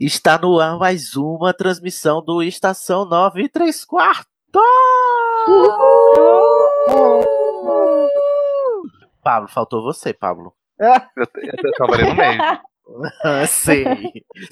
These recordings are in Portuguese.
Está no ar mais uma transmissão do Estação 9 e 3 quartos. Pablo, faltou você, Pablo. Eu, eu tava ali no meio. Sei.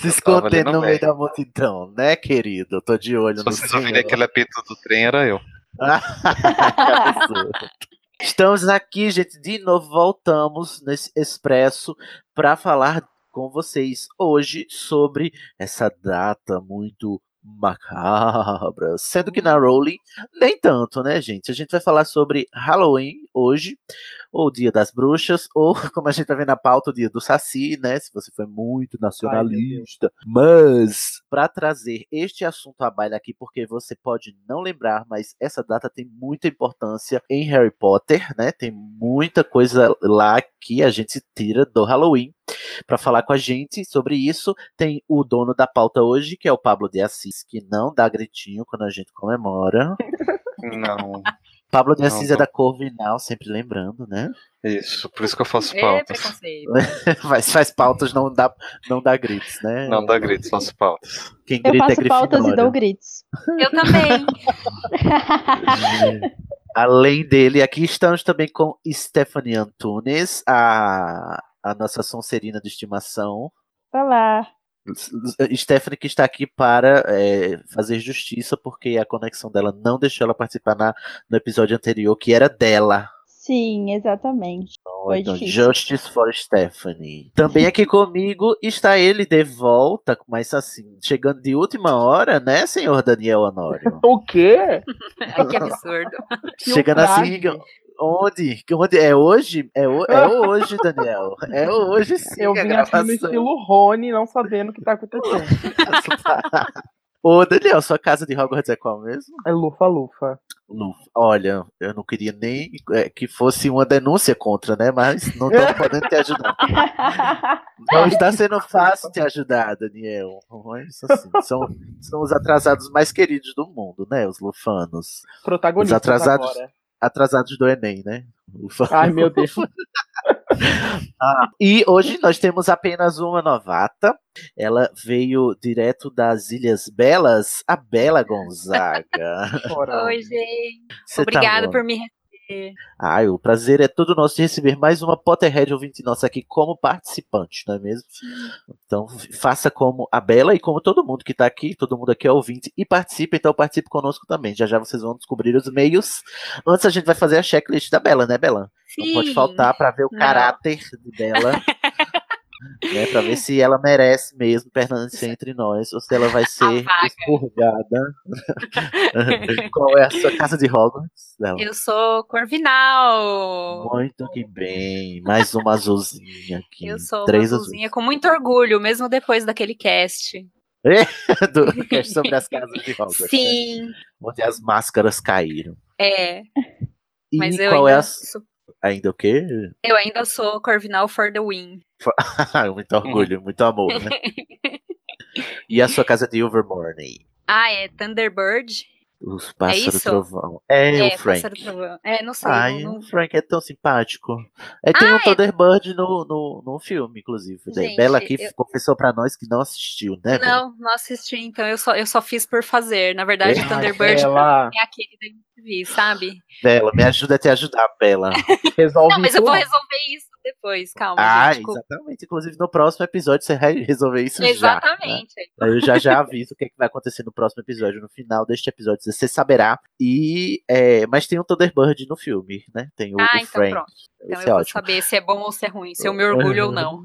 Se escondendo no meio da multidão, né, querido? Eu tô de olho Se no vocês ouvirem aquele apito do trem, era eu. Estamos aqui, gente, de novo voltamos nesse expresso para falar com vocês hoje sobre essa data muito macabra, sendo que na Rowling nem tanto, né, gente? A gente vai falar sobre Halloween hoje, ou Dia das Bruxas, ou como a gente vai ver na pauta, o Dia do Saci, né? Se você foi muito nacionalista. Mas para trazer este assunto à baila aqui, porque você pode não lembrar, mas essa data tem muita importância em Harry Potter, né? Tem muita coisa lá que a gente tira do Halloween. Para falar com a gente sobre isso, tem o dono da pauta hoje, que é o Pablo de Assis, que não dá gritinho quando a gente comemora. Não, Pablo de Não, Assis é da Corvinal, sempre lembrando, né? isso. Por isso que eu faço É, pautas. preconceito. Mas faz pautas, não dá, não dá gritos, né? Não dá gritos, faço pautas. Quem Eu grita é faço pautas e dou gritos. Eu também. Além dele, aqui estamos também com Stephanie Antunes, a, a nossa Sonserina de estimação. Olá. Stephanie que está aqui para é, fazer justiça, porque a conexão dela não deixou ela participar na, no episódio anterior, que era dela. Sim, exatamente. Então, difícil. Justice for Stephanie. Também aqui comigo está ele de volta, mas assim, chegando de última hora, né, senhor Daniel Honório? O quê? Ai, que absurdo. Que Chegando assim. Onde? onde? É hoje? É, ho- é hoje, Daniel. É hoje sim. Eu vim aqui no estilo Rony, não sabendo o que tá acontecendo. Ô, Daniel, sua casa de Hogwarts é qual mesmo? É lufa, lufa. Lu- Olha, eu não queria nem é, que fosse uma denúncia contra, né? Mas não estou podendo te ajudar. Não está sendo fácil te ajudar, Daniel. Mas, assim, são, são os atrasados mais queridos do mundo, né? Os lufanos. Protagonista Os atrasados. agora. Atrasados do Enem, né? Ufa. Ai, meu Deus. Ah, e hoje nós temos apenas uma novata. Ela veio direto das Ilhas Belas, a Bela Gonzaga. Oi, gente. Você tá Obrigada bom? por me receber. Ai, o prazer é todo nosso de receber mais uma Potterhead ouvinte nossa aqui como participante, não é mesmo? Então, faça como a Bela e como todo mundo que tá aqui, todo mundo aqui é ouvinte e participa, então participe conosco também. Já já vocês vão descobrir os meios. Antes a gente vai fazer a checklist da Bela, né, Bela? Não pode Sim. faltar pra ver o Não. caráter dela. né, pra ver se ela merece mesmo permanecer entre nós ou se ela vai ser expurgada. Qual é a sua casa de Hogwarts? Dela? Eu sou Corvinal. Muito que bem. Mais uma azulzinha aqui. Eu sou uma Três azulzinha com muito orgulho, mesmo depois daquele cast. azuis. Do é sobre as casas de Hogwarts. né? Sim, Onde as máscaras caíram. é. E Mas eu qual é ainda, a. sou, Ainda o quê? eu ainda sou Corvinal for the win. muito orgulho, muito amor, né? E a sua casa de Overmorning? Ah, é Thunderbird? Os pássaros isso? trovão. É, é, o Frank. Trovão. É, não sei. Ai, não- o Frank é tão simpático. É, tem Ah, um é. Thunderbird no, no, no filme, inclusive. né? Gente, Bela aqui eu- confessou pra nós que não assistiu, né? Não, não assisti, então eu só, eu só fiz por fazer. Na verdade, Thunderbird ela é aquele MTV, sabe? Bela, me ajuda a te ajudar, Bela. resolve Não, mas eu vou resolver isso depois, calma, Ah, gente. exatamente. Inclusive, no próximo episódio você vai resolver isso já. né? Exatamente. Eu já já aviso o que, é que vai acontecer no próximo episódio. No final deste episódio você saberá. E, é, mas tem um Thunderbird no filme, né? Tem o, ah, o então Frank. pronto. Então Esse eu é vou ótimo. saber se é bom ou se é ruim, se eu me orgulho ou não.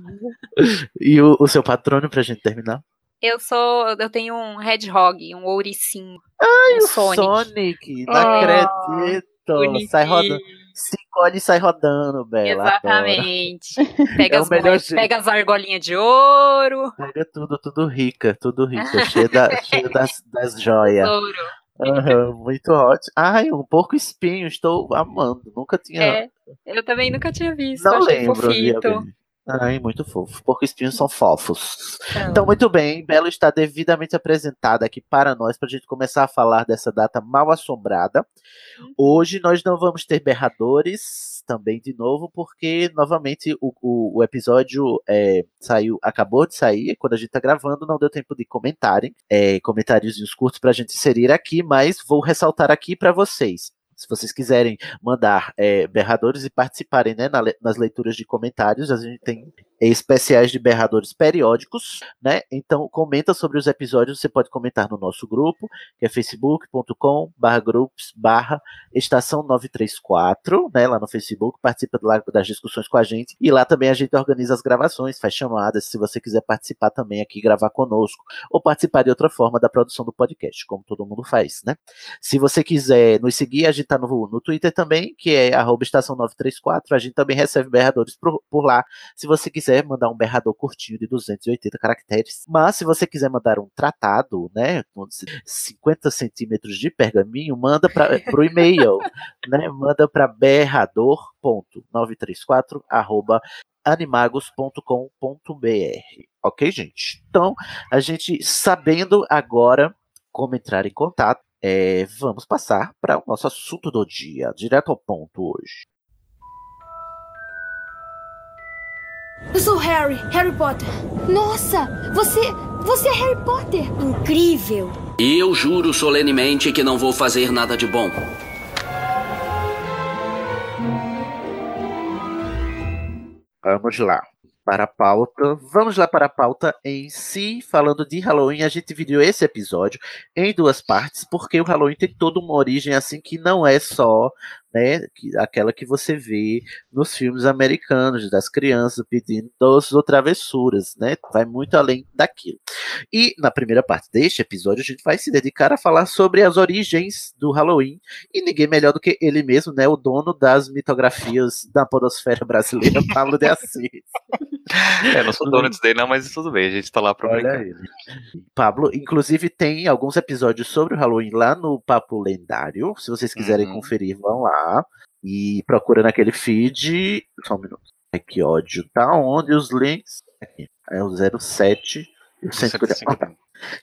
E o, o seu patrônio pra gente terminar? Eu sou. Eu tenho um hedgehog, um ouricinho. Ai, um o Sonic. Sonic, não Ah. acredito. Pronto, sai rodando. Se encolhe e sai rodando, Bela. Exatamente. Pega, É as, moedas, pega as argolinhas de ouro. Pega tudo, tudo rica, tudo rica, cheio, da, das, das joias. Ouro. Aham, muito ótimo. Ai, um porco espinho, estou amando. Nunca tinha. É, eu também nunca tinha visto. não lembro, fofito. Ai, muito fofo. Porco espinhos são fofos. Então. Então, muito bem, Belo está devidamente apresentada aqui para nós, para a gente começar a falar dessa data mal assombrada. Hoje nós não vamos ter berradores também de novo, porque novamente o, o, o episódio é, saiu, acabou de sair, quando a gente está gravando, não deu tempo de comentarem, é, comentáriozinhos curtos para a gente inserir aqui, mas vou ressaltar aqui para vocês. Se vocês quiserem mandar é, berradores e participarem né, na nas leituras de comentários, a gente tem especiais de berradores periódicos, né? Então comenta sobre os episódios, você pode comentar no nosso grupo, que é facebook.com barra grupos barra estação 934, né? Lá no Facebook, participa das discussões com a gente. E lá também a gente organiza as gravações, faz chamadas, se você quiser participar também aqui, gravar conosco, ou participar de outra forma da produção do podcast, como todo mundo faz, né? Se você quiser nos seguir, a gente tá no, no Twitter também, que é arroba estação 934. A gente também recebe berradores por, por lá. Se você quiser mandar um berrador curtinho de 280 caracteres. Mas se você quiser mandar um tratado, né, com 50 centímetros de pergaminho, manda para o e-mail, né? Manda para berrador.934 arroba animagos.com.br. Ok, gente? Então, a gente sabendo agora como entrar em contato, é, vamos passar para o nosso assunto do dia, direto ao ponto hoje. Eu sou Harry, Harry Potter. Nossa, você. Você é Harry Potter. Incrível. E eu juro solenemente que não vou fazer nada de bom. Vamos lá para a pauta. Vamos lá para a pauta em si, falando de Halloween. A gente dividiu esse episódio em duas partes, porque o Halloween tem toda uma origem assim que não é só né, que- aquela que você vê nos filmes americanos das crianças pedindo doces ou travessuras, né? Vai muito além daquilo. E na primeira parte deste episódio a gente vai se dedicar a falar sobre as origens do Halloween e ninguém melhor do que ele mesmo, né, o dono das mitografias da podosfera brasileira, Pablo de Assis. É, não sou dono disso daí, não, mas tudo bem, a gente tá lá pra Olha brincar. aí. Pablo, inclusive tem alguns episódios sobre o Halloween lá no Papo Lendário. Se vocês quiserem Uhum. conferir, vão lá e procura naquele feed. Só um minuto. É que ódio. Tá onde os links? Aqui. É o 07 o 150. Ah, tá.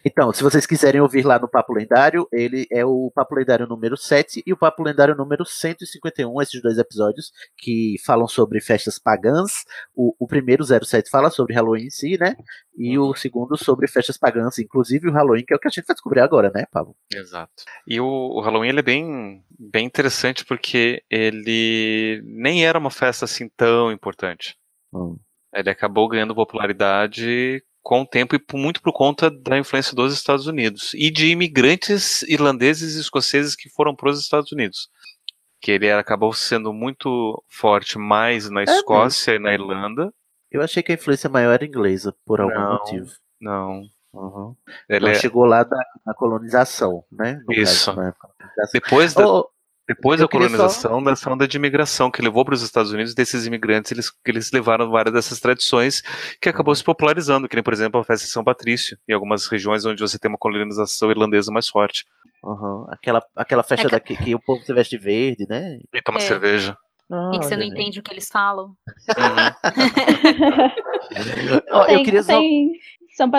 Então, se vocês quiserem ouvir lá no Papo Lendário, ele é o Papo Lendário número 7 e o Papo Lendário número 151, esses dois episódios que falam sobre festas pagãs. O, o primeiro, 07, fala sobre Halloween em si, né? E o segundo sobre festas pagãs, inclusive o Halloween, que é o que a gente vai descobrir agora, né, Pablo? Exato. E o, o Halloween ele é bem, bem interessante porque ele nem era uma festa assim tão importante. Hum. Ele acabou ganhando popularidade com o tempo e muito por conta da influência dos Estados Unidos e de imigrantes irlandeses e escoceses que foram para os Estados Unidos. Que ele acabou sendo muito forte mais na Escócia e na Irlanda. Eu achei que a influência maior era inglesa, por algum Não, motivo. Não. Uhum. Ele Não é- chegou lá da, da colonização, né? no Isso. caso, colonização. Depois da, Oh, depois eu da queria só- colonização, dessa onda de imigração que levou para os Estados Unidos, desses imigrantes, eles, que eles levaram várias dessas tradições que acabou se popularizando, que nem, por exemplo, a festa de São Patrício, em algumas regiões onde você tem uma colonização irlandesa mais forte. Uhum. Aquela, aquela festa É que- daqui que o povo se veste verde, né? E toma É. cerveja. E que você não entende o que eles falam. Ó, eu tem, queria só. São.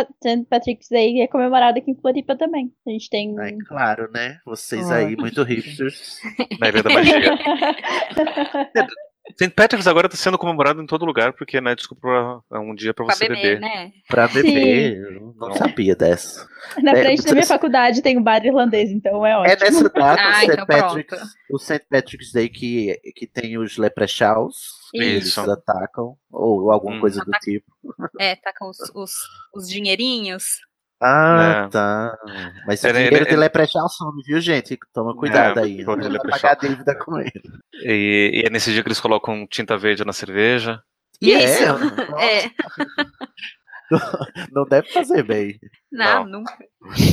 Patrick's Day é comemorado aqui em Floripa também. A gente tem. É claro, né? Vocês Ah. aí, muito hipsters. Na Ilha da Magia. St. Patrick's agora está sendo comemorado em todo lugar, porque, né, desculpa, é um dia para Pra você beber, beber. né? Pra beber, eu não sabia dessa. Na É, frente da minha faculdade tem um bar irlandês, então é É ótimo. nessa data, Ah, o St. então Patrick's, o St. Patrick's Day que, que tem os leprechauns. Eles Isso. atacam, ou alguma Hum. coisa do Ataca- tipo. É, com os, os, os dinheirinhos. Ah, Né. tá. Mas o Ele- dinheiro ele- de ele- leprechaun some, viu, gente? Toma cuidado É, aí. Não vai leprechaun. pagar dívida com ele. E, e é nesse dia que eles colocam tinta verde na cerveja. E Isso. é, É. Não deve fazer bem. Não, nunca.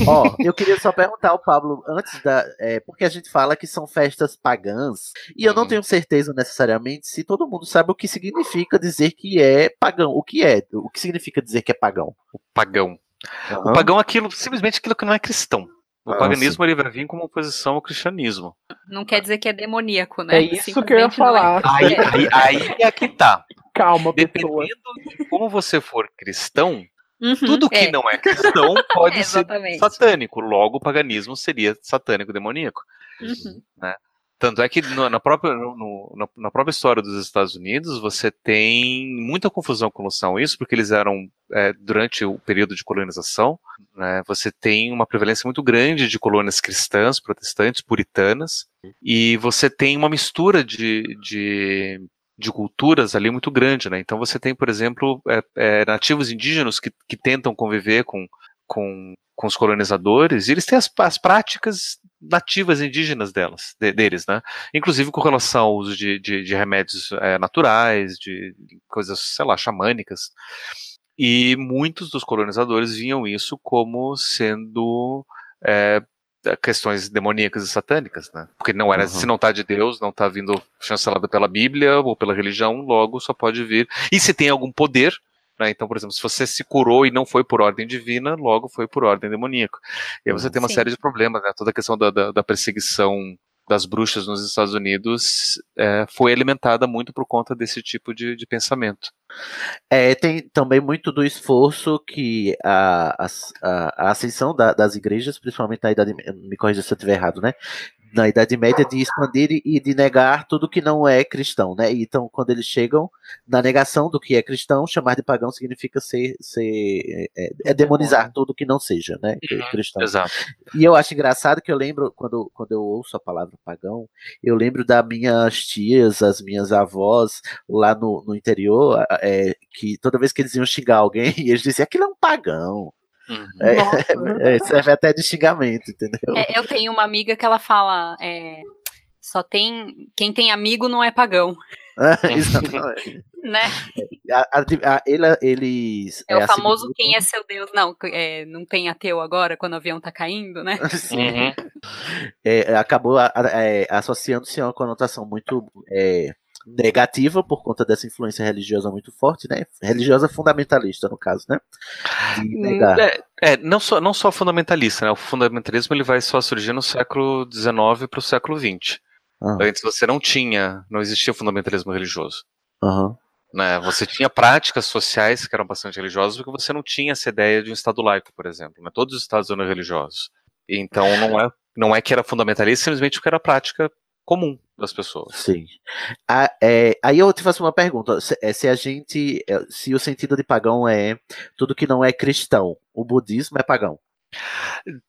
Ó, eu queria só perguntar ao Pablo, antes da. é, porque a gente fala que são festas pagãs, e eu não tenho certeza necessariamente se todo mundo sabe o que significa dizer que é pagão. O que é? O que significa dizer que é pagão? Pagão. O pagão é aquilo, simplesmente aquilo que não é cristão. O Ah, paganismo ele vai vir como oposição ao cristianismo. Não quer dizer que é demoníaco, né? É isso que eu ia é. falar. Aí, aí, aí é que tá. Calma, pessoa. Dependendo de como você for cristão, Uhum, tudo que é. não é cristão pode ser Exatamente. satânico. Logo, o paganismo seria satânico demoníaco. Uhum. né? Tanto é que no- na, própria, no- no- na, própria história dos Estados Unidos, você tem muita confusão com relação isso, porque eles eram, é, durante o período de colonização, né, você tem uma prevalência muito grande de colônias cristãs, protestantes, puritanas, e você tem uma mistura de, de, de culturas ali muito grande. Né? Então você tem, por exemplo, é, é, nativos indígenas que, que tentam conviver com, com, com os colonizadores, e eles têm as, as práticas nativas indígenas delas, de- deles, né? Inclusive com relação ao uso de, de, de remédios é, naturais, de, de coisas, sei lá, xamânicas. E muitos dos colonizadores viam isso como sendo é, questões demoníacas e satânicas, né? Porque não era, Uhum. se não tá de Deus, não tá vindo chancelado pela Bíblia ou pela religião, logo só pode vir. E se tem algum poder, né? Então, por exemplo, se você se curou e não foi por ordem divina, logo foi por ordem demoníaca. E aí você tem uma Sim. série de problemas, né? Toda a questão da, da, da perseguição das bruxas nos Estados Unidos é, foi alimentada muito por conta desse tipo de, de pensamento. É, tem também muito do esforço que a, a, a ascensão da- das igrejas, principalmente na Idade me corrija se eu estiver errado, né? Na Idade Média, de expandir e- de negar tudo que não é cristão, né? Então, quando eles chegam na negação do que é cristão, chamar de pagão significa ser, ser é, é demonizar tudo que não seja, né? Cristão. Exato. E eu acho engraçado que eu lembro, quando, quando eu ouço a palavra pagão, eu lembro das minhas tias, as minhas avós lá no, no interior, é, que toda vez que eles iam xingar alguém, eles diziam, aquilo é um pagão. É, é, serve até de xingamento, entendeu? É, eu tenho uma amiga que ela fala, é, só tem quem tem amigo não é pagão, Exatamente. né? A- a- a- ele- eles. É, o a famoso segunda- quem é seu Deus. Não, é, não tem ateu agora quando o avião tá caindo, né? Sim. É, acabou é, associando-se a uma conotação muito é, negativa por conta dessa influência religiosa muito forte, né? Religiosa fundamentalista, no caso, né? Negar. É, é, não só não só fundamentalista, né? O fundamentalismo ele vai só surgir no século XIX para o século XX. Ah. Antes você não tinha, não existia fundamentalismo religioso. Aham. Né? Você tinha práticas sociais que eram bastante religiosas, porque você não tinha essa ideia de um Estado laico, por exemplo. Né? Todos os Estados eram religiosos. Então não é, não é que era fundamentalista, simplesmente porque era prática comum das pessoas. Sim. Ah, é, aí eu te faço uma pergunta: se, é, se a gente. é, Se o sentido de pagão é tudo que não é cristão, o budismo é pagão.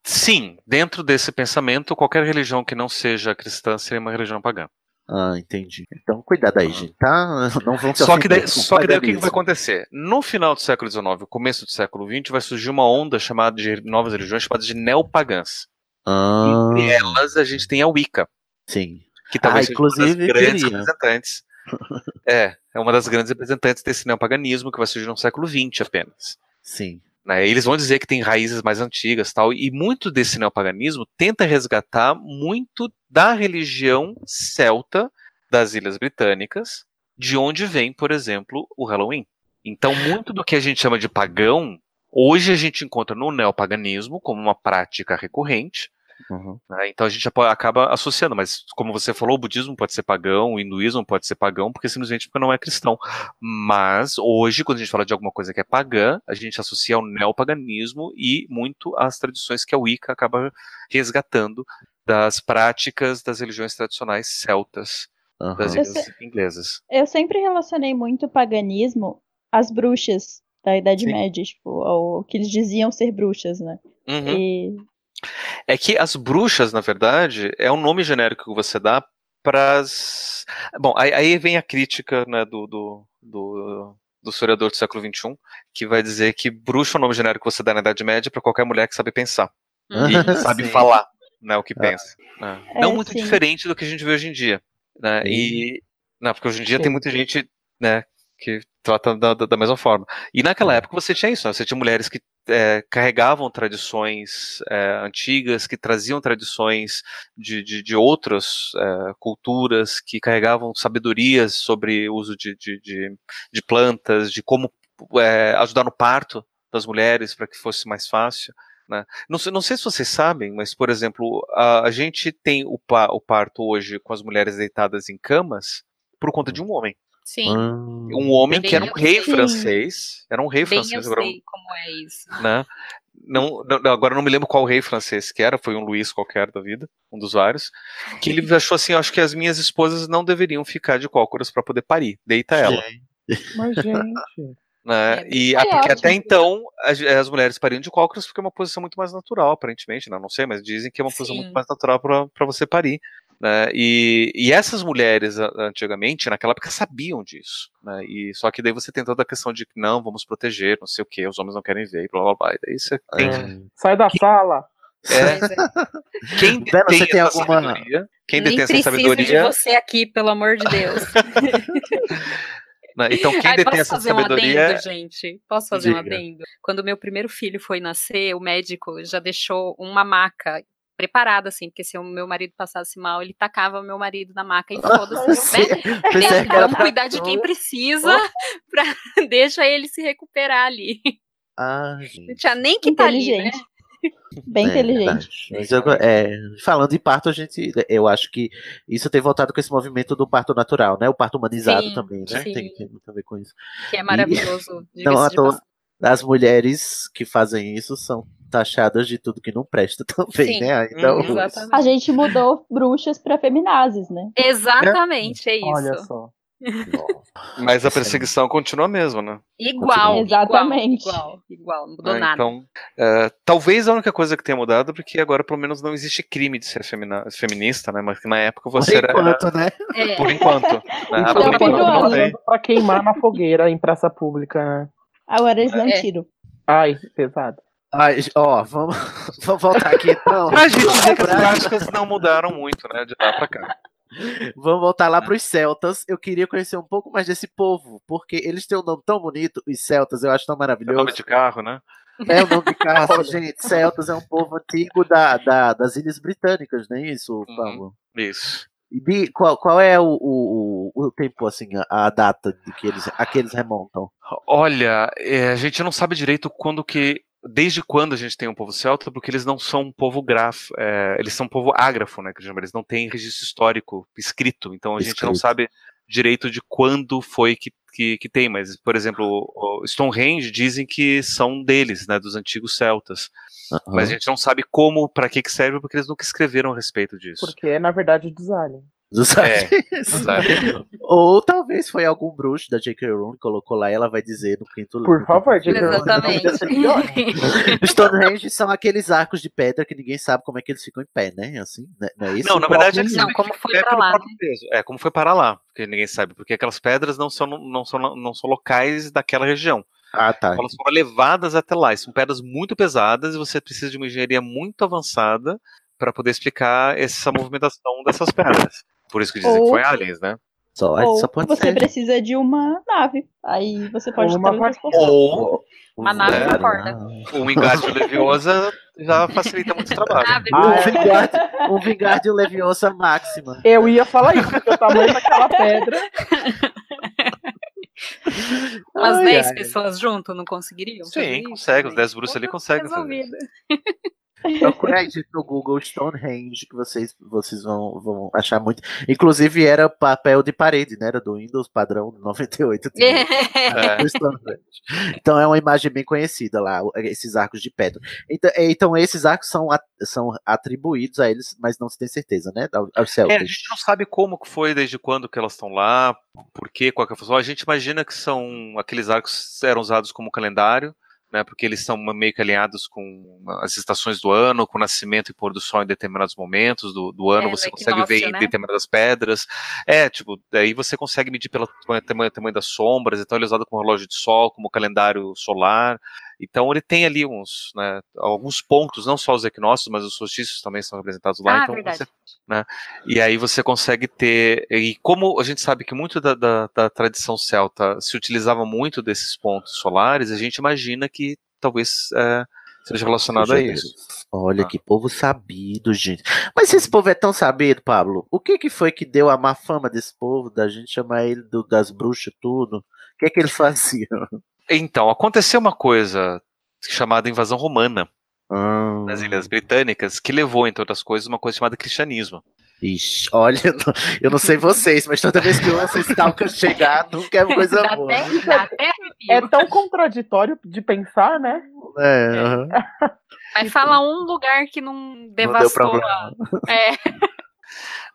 Sim, dentro desse pensamento, qualquer religião que não seja cristã seria uma religião pagã. Ah, entendi. Então, cuidado aí, gente, tá? Não vão se Só que, daí, só que daí o que que vai acontecer? No final do século XIX, começo do século XX, vai surgir uma onda chamada de novas religiões chamadas de neopagãs. Ah, Entre elas, a gente tem a Wicca, sim. Que talvez Ah, seja uma das grandes queria. representantes. É, é uma das grandes representantes desse neopaganismo que vai surgir no século XX apenas. Sim. né? Eles vão dizer que tem raízes mais antigas tal, e muito desse neopaganismo tenta resgatar muito da religião celta das Ilhas Britânicas, de onde vem, por exemplo, o Halloween. Então, muito do que a gente chama de pagão, hoje a gente encontra no neopaganismo como uma prática recorrente. Uhum. né? Então a gente acaba associando, mas como você falou, o budismo pode ser pagão, o hinduísmo pode ser pagão, porque simplesmente porque não é cristão. Mas hoje, quando a gente fala de alguma coisa que é pagã, a gente associa ao neopaganismo e muito às tradições que a Wicca acaba resgatando das práticas das religiões tradicionais celtas das Eu ilhas sei- inglesas. Eu sempre relacionei muito o paganismo às bruxas da Idade Sim. Média, tipo, ao que eles diziam ser bruxas, né? Uhum. E É que as bruxas, na verdade, é um nome genérico que você dá para as. Bom, aí, aí vem a crítica né, do, do, do, do historiador do século XXI, que vai dizer que bruxa é um nome genérico que você dá na Idade Média para qualquer mulher que sabe pensar e sabe Sim. falar né, o que pensa. né. É, Não muito sim. diferente do que a gente vê hoje em dia. Né, e, não, porque hoje em dia tem Sim. muita gente né, que trata da, da, mesma forma. E naquela época você tinha isso, né? você tinha mulheres que é, carregavam tradições é, antigas, que traziam tradições de, de, de outras é, culturas, que carregavam sabedorias sobre o uso de, de, de, de plantas, de como é, ajudar no parto das mulheres para que fosse mais fácil. Né? Não, sei, não sei se vocês sabem, mas, por exemplo, a, a gente tem o, pa, o parto hoje com as mulheres deitadas em camas por conta de um homem. Sim. Um homem que era um rei Sim. francês. Era um rei Bem, francês. eu agora, sei como é isso. né? Não, não- agora eu não me lembro qual rei francês que era, foi um Luís qualquer da vida, um dos vários, que ele achou assim, acho que as minhas esposas não deveriam ficar de cócoras para poder parir, deita ela. Mas, gente. Né? E É ah, porque até então as, as mulheres pariam de cócoras porque é uma posição muito mais natural, aparentemente, né? não sei, mas dizem que é uma posição Sim. muito mais natural para você parir. Né? E, e essas mulheres antigamente, naquela época, sabiam disso. Né? E só que daí você tem toda a questão de que não, vamos proteger, não sei o que, os homens não querem ver, e blá blá blá. E daí você tem. Sai da sala. É, quem Bela, detém você tem essa alguma- sabedoria? Quem Nem detém essa preciso sabedoria? de você aqui, pelo amor de Deus. né? Então quem Ai, detém posso essa fazer um sabedoria? adendo, gente? Posso fazer um Diga. adendo? Quando meu primeiro filho foi nascer, o médico já deixou uma maca preparada, assim, porque se o meu marido passasse mal, ele tacava o meu marido na maca e foda-se, né? Vamos pra cuidar de quem precisa, pra, deixa ele se recuperar ali. Ah, Não gente. tinha nem que estar ali, né? Inteligente. Bem É, inteligente. verdade. Mas eu- é, falando em parto, a gente, eu acho que isso tem voltado com esse movimento do parto natural, né? O parto humanizado Sim, também, né? sim. Tem, tem muito a ver com isso. Que é E- maravilhoso. Não à toa, passagem. as mulheres que fazem isso são taxadas de tudo que não presta também, Sim, né? Então, exatamente. A gente mudou bruxas pra feminazes, né? Exatamente, é isso. Olha só. Mas a perseguição continua a mesma, né? Igual, Exatamente. igual, igual, igual, não mudou né? nada. Então, é, talvez a única coisa que tenha mudado, porque agora pelo menos não existe crime de ser femina- feminista, né? Mas que na época por você era. enquanto, né? É. Por enquanto. né? Ah, Então, por enquanto por ano. tem. Pra queimar na fogueira em praça pública, né? Agora eles não É. tiram. Ai, pesado. Ai, ó, vamos, vamos voltar aqui então. Pra gente dizer que as práticas não mudaram muito, né? De lá pra cá. Vamos voltar lá para os celtas. Eu queria conhecer um pouco mais desse povo, porque eles têm um nome tão bonito, os celtas, eu acho tão É maravilhoso. nome de carro, né? É o nome de carro, gente. Celtas é um povo antigo da, da- das Ilhas Britânicas, não é isso, Uhum. Pablo? Isso. E qual, qual é o, o, o, o tempo, assim, a, a data de que eles, a que eles remontam? Olha, é, a gente não sabe direito quando que. Desde quando a gente tem um povo celta, porque eles não são um povo grafo, é, eles são um povo ágrafo, né? Que chama, eles não têm registro histórico escrito, então a gente não Escrito. sabe direito de quando foi que, que, que tem, mas, por exemplo, Stonehenge dizem que são deles, né? Dos antigos celtas. Mas a gente não sabe como, para que que serve, porque eles nunca escreveram a respeito disso. Porque é, na verdade, dos aliens. Dos É. Ou talvez foi algum bruxo da J.K. Rowling que colocou lá e ela vai dizer no quinto Por favor, J.K. livro. Exatamente. Os Stonehenge são aqueles arcos de pedra que ninguém sabe como é que eles ficam em pé, né? Assim, né? não é isso? Não, na verdade é Não, como foi pelo lá, peso. É, como foi parar lá, porque ninguém sabe, porque aquelas pedras não são, não são, não são locais daquela região. Ah, tá. Elas foram levadas até lá. E são pedras muito pesadas e você precisa de uma engenharia muito avançada para poder explicar essa movimentação dessas pedras. Por isso que dizem que foi aliens, né? Só, Ou só pode você ser. precisa de uma nave. Aí você pode Ou uma teletransportar. Ou Uma nave É. corda. o Engardio Leviosa já facilita muito o trabalho. Ah, Um um Vingardium Leviosa máxima. Eu ia falar isso, porque o tamanho daquela pedra. Umas Ai, 10 ai. pessoas junto não conseguiriam? Sim, consegue. Os 10 bruxos ali conseguem. Resolvido. Procura aí no Google Stonehenge que vocês, vocês vão, vão achar muito. Inclusive era papel de parede, né? Era do Windows padrão 98. tinha É. Então é uma imagem bem conhecida lá, esses arcos de pedra. Então, é, então esses arcos são, são atribuídos a eles, mas não se tem certeza, né? Aos É, a gente não sabe como que foi, desde quando que elas estão lá, por quê, qual que é a função. A gente imagina que são aqueles arcos eram usados como calendário, né? Porque eles são meio que alinhados com as estações do ano, com o nascimento e pôr do sol em determinados momentos do, do ano, É, você consegue ver né? determinadas pedras. É, tipo, daí você consegue medir pelo tamanho, tamanho, tamanho das sombras, então ele é usado como relógio de sol, como calendário solar. Então ele tem ali uns, né, alguns pontos, não só os equinócios, mas os solstícios também são representados lá. Ah, então verdade. você, né, e aí você consegue ter, e como a gente sabe que muito da, da, da tradição celta se utilizava muito desses pontos solares, a gente imagina que talvez é, seja relacionado a isso. Olha Ah. que povo sabido, gente. Mas se esse povo é tão sabido, Pablo, o que que foi que deu a má fama desse povo, da gente chamar ele do- das bruxas e tudo? O que é que eles faziam? Então, aconteceu uma coisa chamada invasão romana Ah, nas Ilhas Britânicas, que levou, entre outras coisas, uma coisa chamada cristianismo. ixi, olha, eu não- eu não sei vocês, mas toda vez que eu ouço Stalker chegar, nunca é uma coisa Dá boa. até, dá até. É tão contraditório de pensar, né? É, aham. Mas fala um lugar que não Não deu devastou. problema. a- É.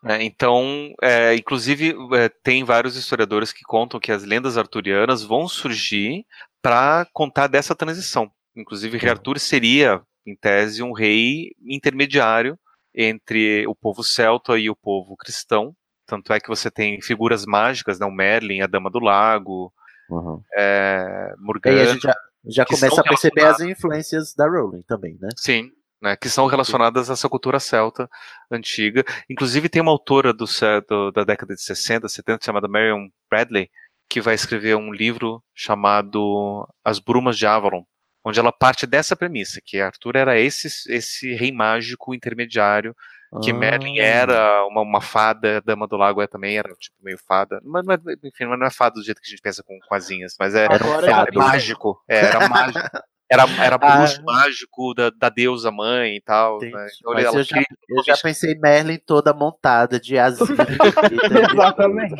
né? Então, é, inclusive, é, tem vários historiadores que contam que as lendas arturianas vão surgir para contar dessa transição. Inclusive, rei Arthur seria, em tese, um rei intermediário entre o povo celta e o povo cristão. Tanto é que você tem figuras mágicas, né? o Merlin, a Dama do Lago, Uhum. é, E aí Morgana. a gente já, já começa a perceber as influências da Rowling também, né? Sim, né, que são relacionadas a essa cultura celta antiga. Inclusive tem uma autora do, do- da década de 60, 70, chamada Marion Bradley, que vai escrever um livro chamado As Brumas de Avalon, onde ela parte dessa premissa, que Arthur era esse, esse rei mágico intermediário, que Ah. Merlin era uma, uma fada, Dama do Lago é também era tipo meio fada, mas não é, enfim, mas não é fada do jeito que a gente pensa com, com asinhas, mas é, Era fado. mágico, é, era mágico. Era, era Ah. bruxo mágico da, da deusa mãe e tal. Né? Então, eu, já, cria- eu já pensei Merlin toda montada de asinha. Exatamente.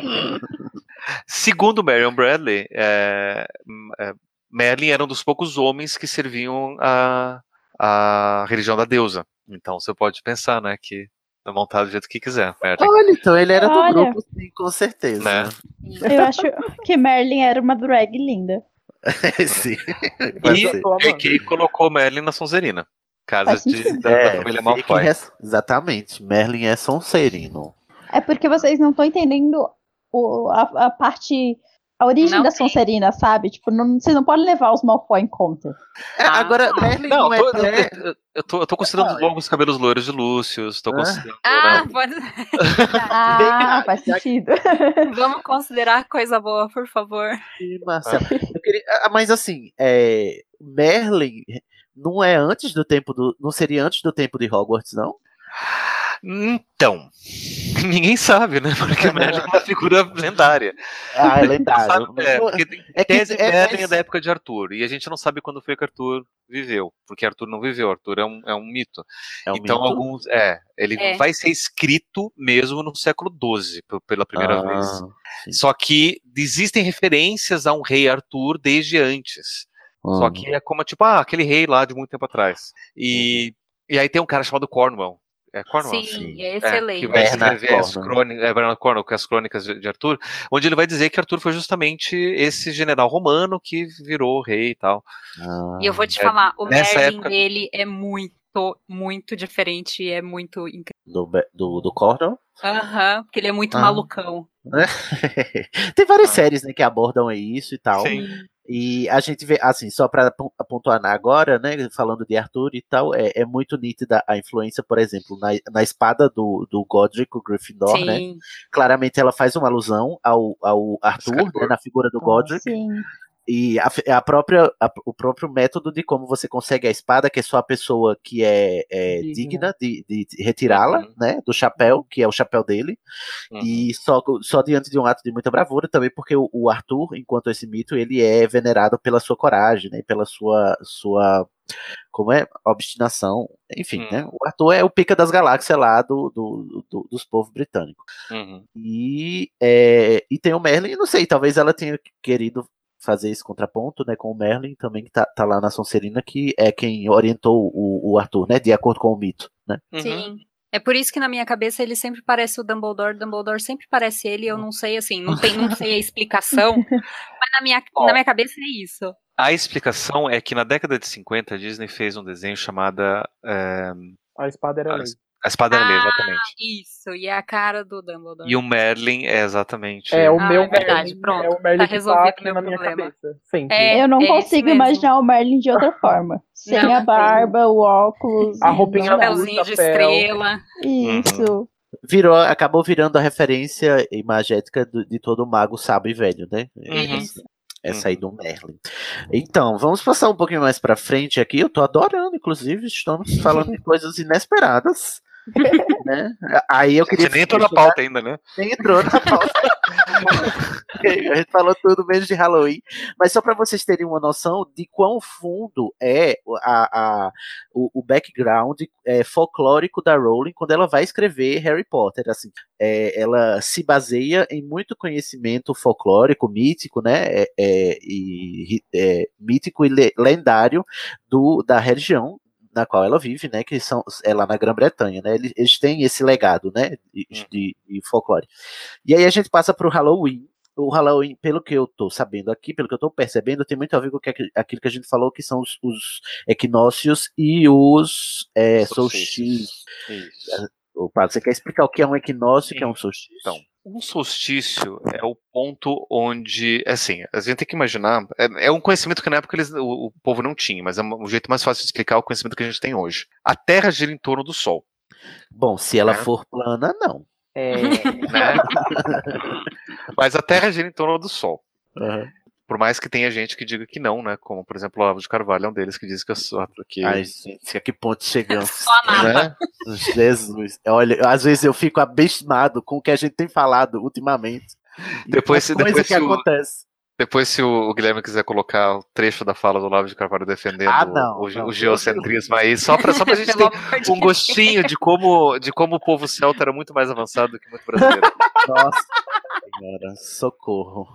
Segundo Marion Bradley, é, é, Merlin era um dos poucos homens que serviam a, a religião da deusa. Então você pode pensar, né, que é montado do jeito que quiser. Merlin. Olha, então ele era do Olha. grupo, sim, com certeza. Né? Eu acho que Merlin era uma drag linda. sim. E. J.K. colocou Merlin na Sonserina. Casa de, da, da É, família fique Malfoy. res- Exatamente. Merlin é Sonserino. É porque vocês não estão entendendo o- a, a parte. A origem Não da tem. Sonserina, sabe? Tipo, não, vocês não podem levar os Malfoy em conta. É, Ah, agora, Merlin não, Não, é. tô- eu, eu tô, eu tô considerando logo os cabelos loiros de Lúcio, tô Ah. considerando. Ah, né? pode... Ah, faz sentido. vamos considerar coisa boa, por favor. Sim, Marcelo. Queria- ah, mas assim, é, Merlin não é antes do tempo do. Não seria antes do tempo de Hogwarts, não? Então, ninguém sabe, né? Porque Merlin é uma figura lendária. Ah, é Sabe? lendário. É, porque tem É que- tese é- Merlin é- da época de Arthur, e a gente não sabe quando foi que Arthur viveu, porque Arthur não viveu, Arthur é um, é um mito. é um então, mito. alguns. É, ele É. vai ser escrito mesmo no século XII, pela primeira Ah, vez. sim. Só que existem referências a um rei Arthur desde antes. Só Hum. que é como, tipo, ah, aquele rei lá de muito tempo atrás. E, e aí tem um cara chamado Cornwall. É Cornwall? Sim, sim. é É, excelente. que vai Bernard escrever as Cornwell. crônicas, é, Bernard Cornwell, que é as crônicas de, de Arthur, onde ele vai dizer que Arthur foi justamente esse general romano que virou rei e tal. Ah, E eu vou te É, falar, o Merlin época- dele é muito, muito diferente, é muito incrível. do, do, do Cordon. Aham, porque ele é muito Ah. malucão. Tem várias Ah. séries né, que abordam isso e tal. Sim. E a gente vê, assim, só para pontuar agora, né, falando de Arthur e tal, é, é muito nítida a influência, por exemplo, na, na espada do, do Godric, o Gryffindor, né? Sim. Claramente ela faz uma alusão ao, ao Arthur, né, na figura do Godric. Sim. E a, a própria, a- o próprio método de como você consegue a espada, que é só a pessoa que é, é Digna. digna de, de retirá-la, Uhum. né, do chapéu, que é o chapéu dele, Uhum. e só, só diante de um ato de muita bravura, também porque o, o Arthur, enquanto esse mito, ele é venerado pela sua coragem, né, pela sua, sua como é, obstinação, enfim, Hum. né, o Arthur é o pica das galáxias lá do, do, do- dos povos britânicos. Uhum. E, é, e tem o Merlin, não sei, talvez ela tenha querido fazer esse contraponto, né, com o Merlin também que tá, tá lá na Sonserina, que é quem orientou o, o Arthur, né, de acordo com o mito, né. Uhum. Sim. É por isso que na minha cabeça ele sempre parece o Dumbledore, Dumbledore sempre parece ele, eu não sei assim, não tem, não sei a explicação, mas na minha, Ó. na minha cabeça é isso. A explicação é que na década de 50 a Disney fez um desenho chamado é, A espada era a, lei. A espada Ah, exatamente. Isso, e é a cara do Dumbledore. E o Merlin é exatamente. É o Ah, meu é verdade, Merlin. pronto. É o Merlin Tá que resolvido tá aqui meu na minha problema. É, eu não é consigo imaginar o Merlin de outra forma. Sem Não, a barba, o óculos. A roupinha. Chapeuzinho de estrela. Isso. Virou, acabou virando a referência imagética do- de todo mago sábio e velho, né? Uhum. Isso. Essa aí do Merlin. Então, vamos passar um pouquinho mais pra frente aqui. Eu tô adorando, inclusive, estamos falando de coisas inesperadas. Né? Aí eu queria. Você nem entrou na pauta ainda, né? Nem entrou na pauta. a gente falou tudo menos de Halloween. Mas só para vocês terem uma noção de quão fundo é a, a- o, o background é, folclórico da Rowling quando ela vai escrever Harry Potter. Assim, é, ela se baseia em muito conhecimento folclórico, mítico, né? é, é, e, é, mítico e le- lendário do, da região na qual ela vive, né, que são é lá na Grã-Bretanha, né, eles, eles têm esse legado, né, de, de- de folclore. E aí a gente passa para o Halloween. O Halloween, pelo que eu tô sabendo aqui, pelo que eu tô percebendo, tem muito a ver com o aquilo que a gente falou, que são os, os equinócios e os é, Solstícios. Paulo, você quer explicar o que é um equinócio e o que é um solstício? Então, um solstício é o ponto onde, assim, a gente tem que imaginar, é, é um conhecimento que na época eles, o, o povo não tinha, mas é um jeito mais fácil de explicar o conhecimento que a gente tem hoje. A Terra gira em torno do Sol. Bom, se ela É. for plana, não. É, né? Mas a Terra gira em torno do Sol. Aham. Por mais que tenha gente que diga que não, né? Como, por exemplo, o Olavo de Carvalho é um deles que diz que eu sou. Que, Ai, gente, a que ponto chegamos? Só nada. né? Jesus. Olha, às vezes eu fico abismado com o que a gente tem falado ultimamente. Depois- coisas depois que se o- acontece. Depois, se o o Guilherme quiser colocar o trecho da fala do Olavo de Carvalho defendendo Ah, não, o, o- não. o geocentrismo aí, só pra, só pra gente ter um gostinho de como, de como o povo celta era muito mais avançado do que muito brasileiro. Nossa senhora, socorro.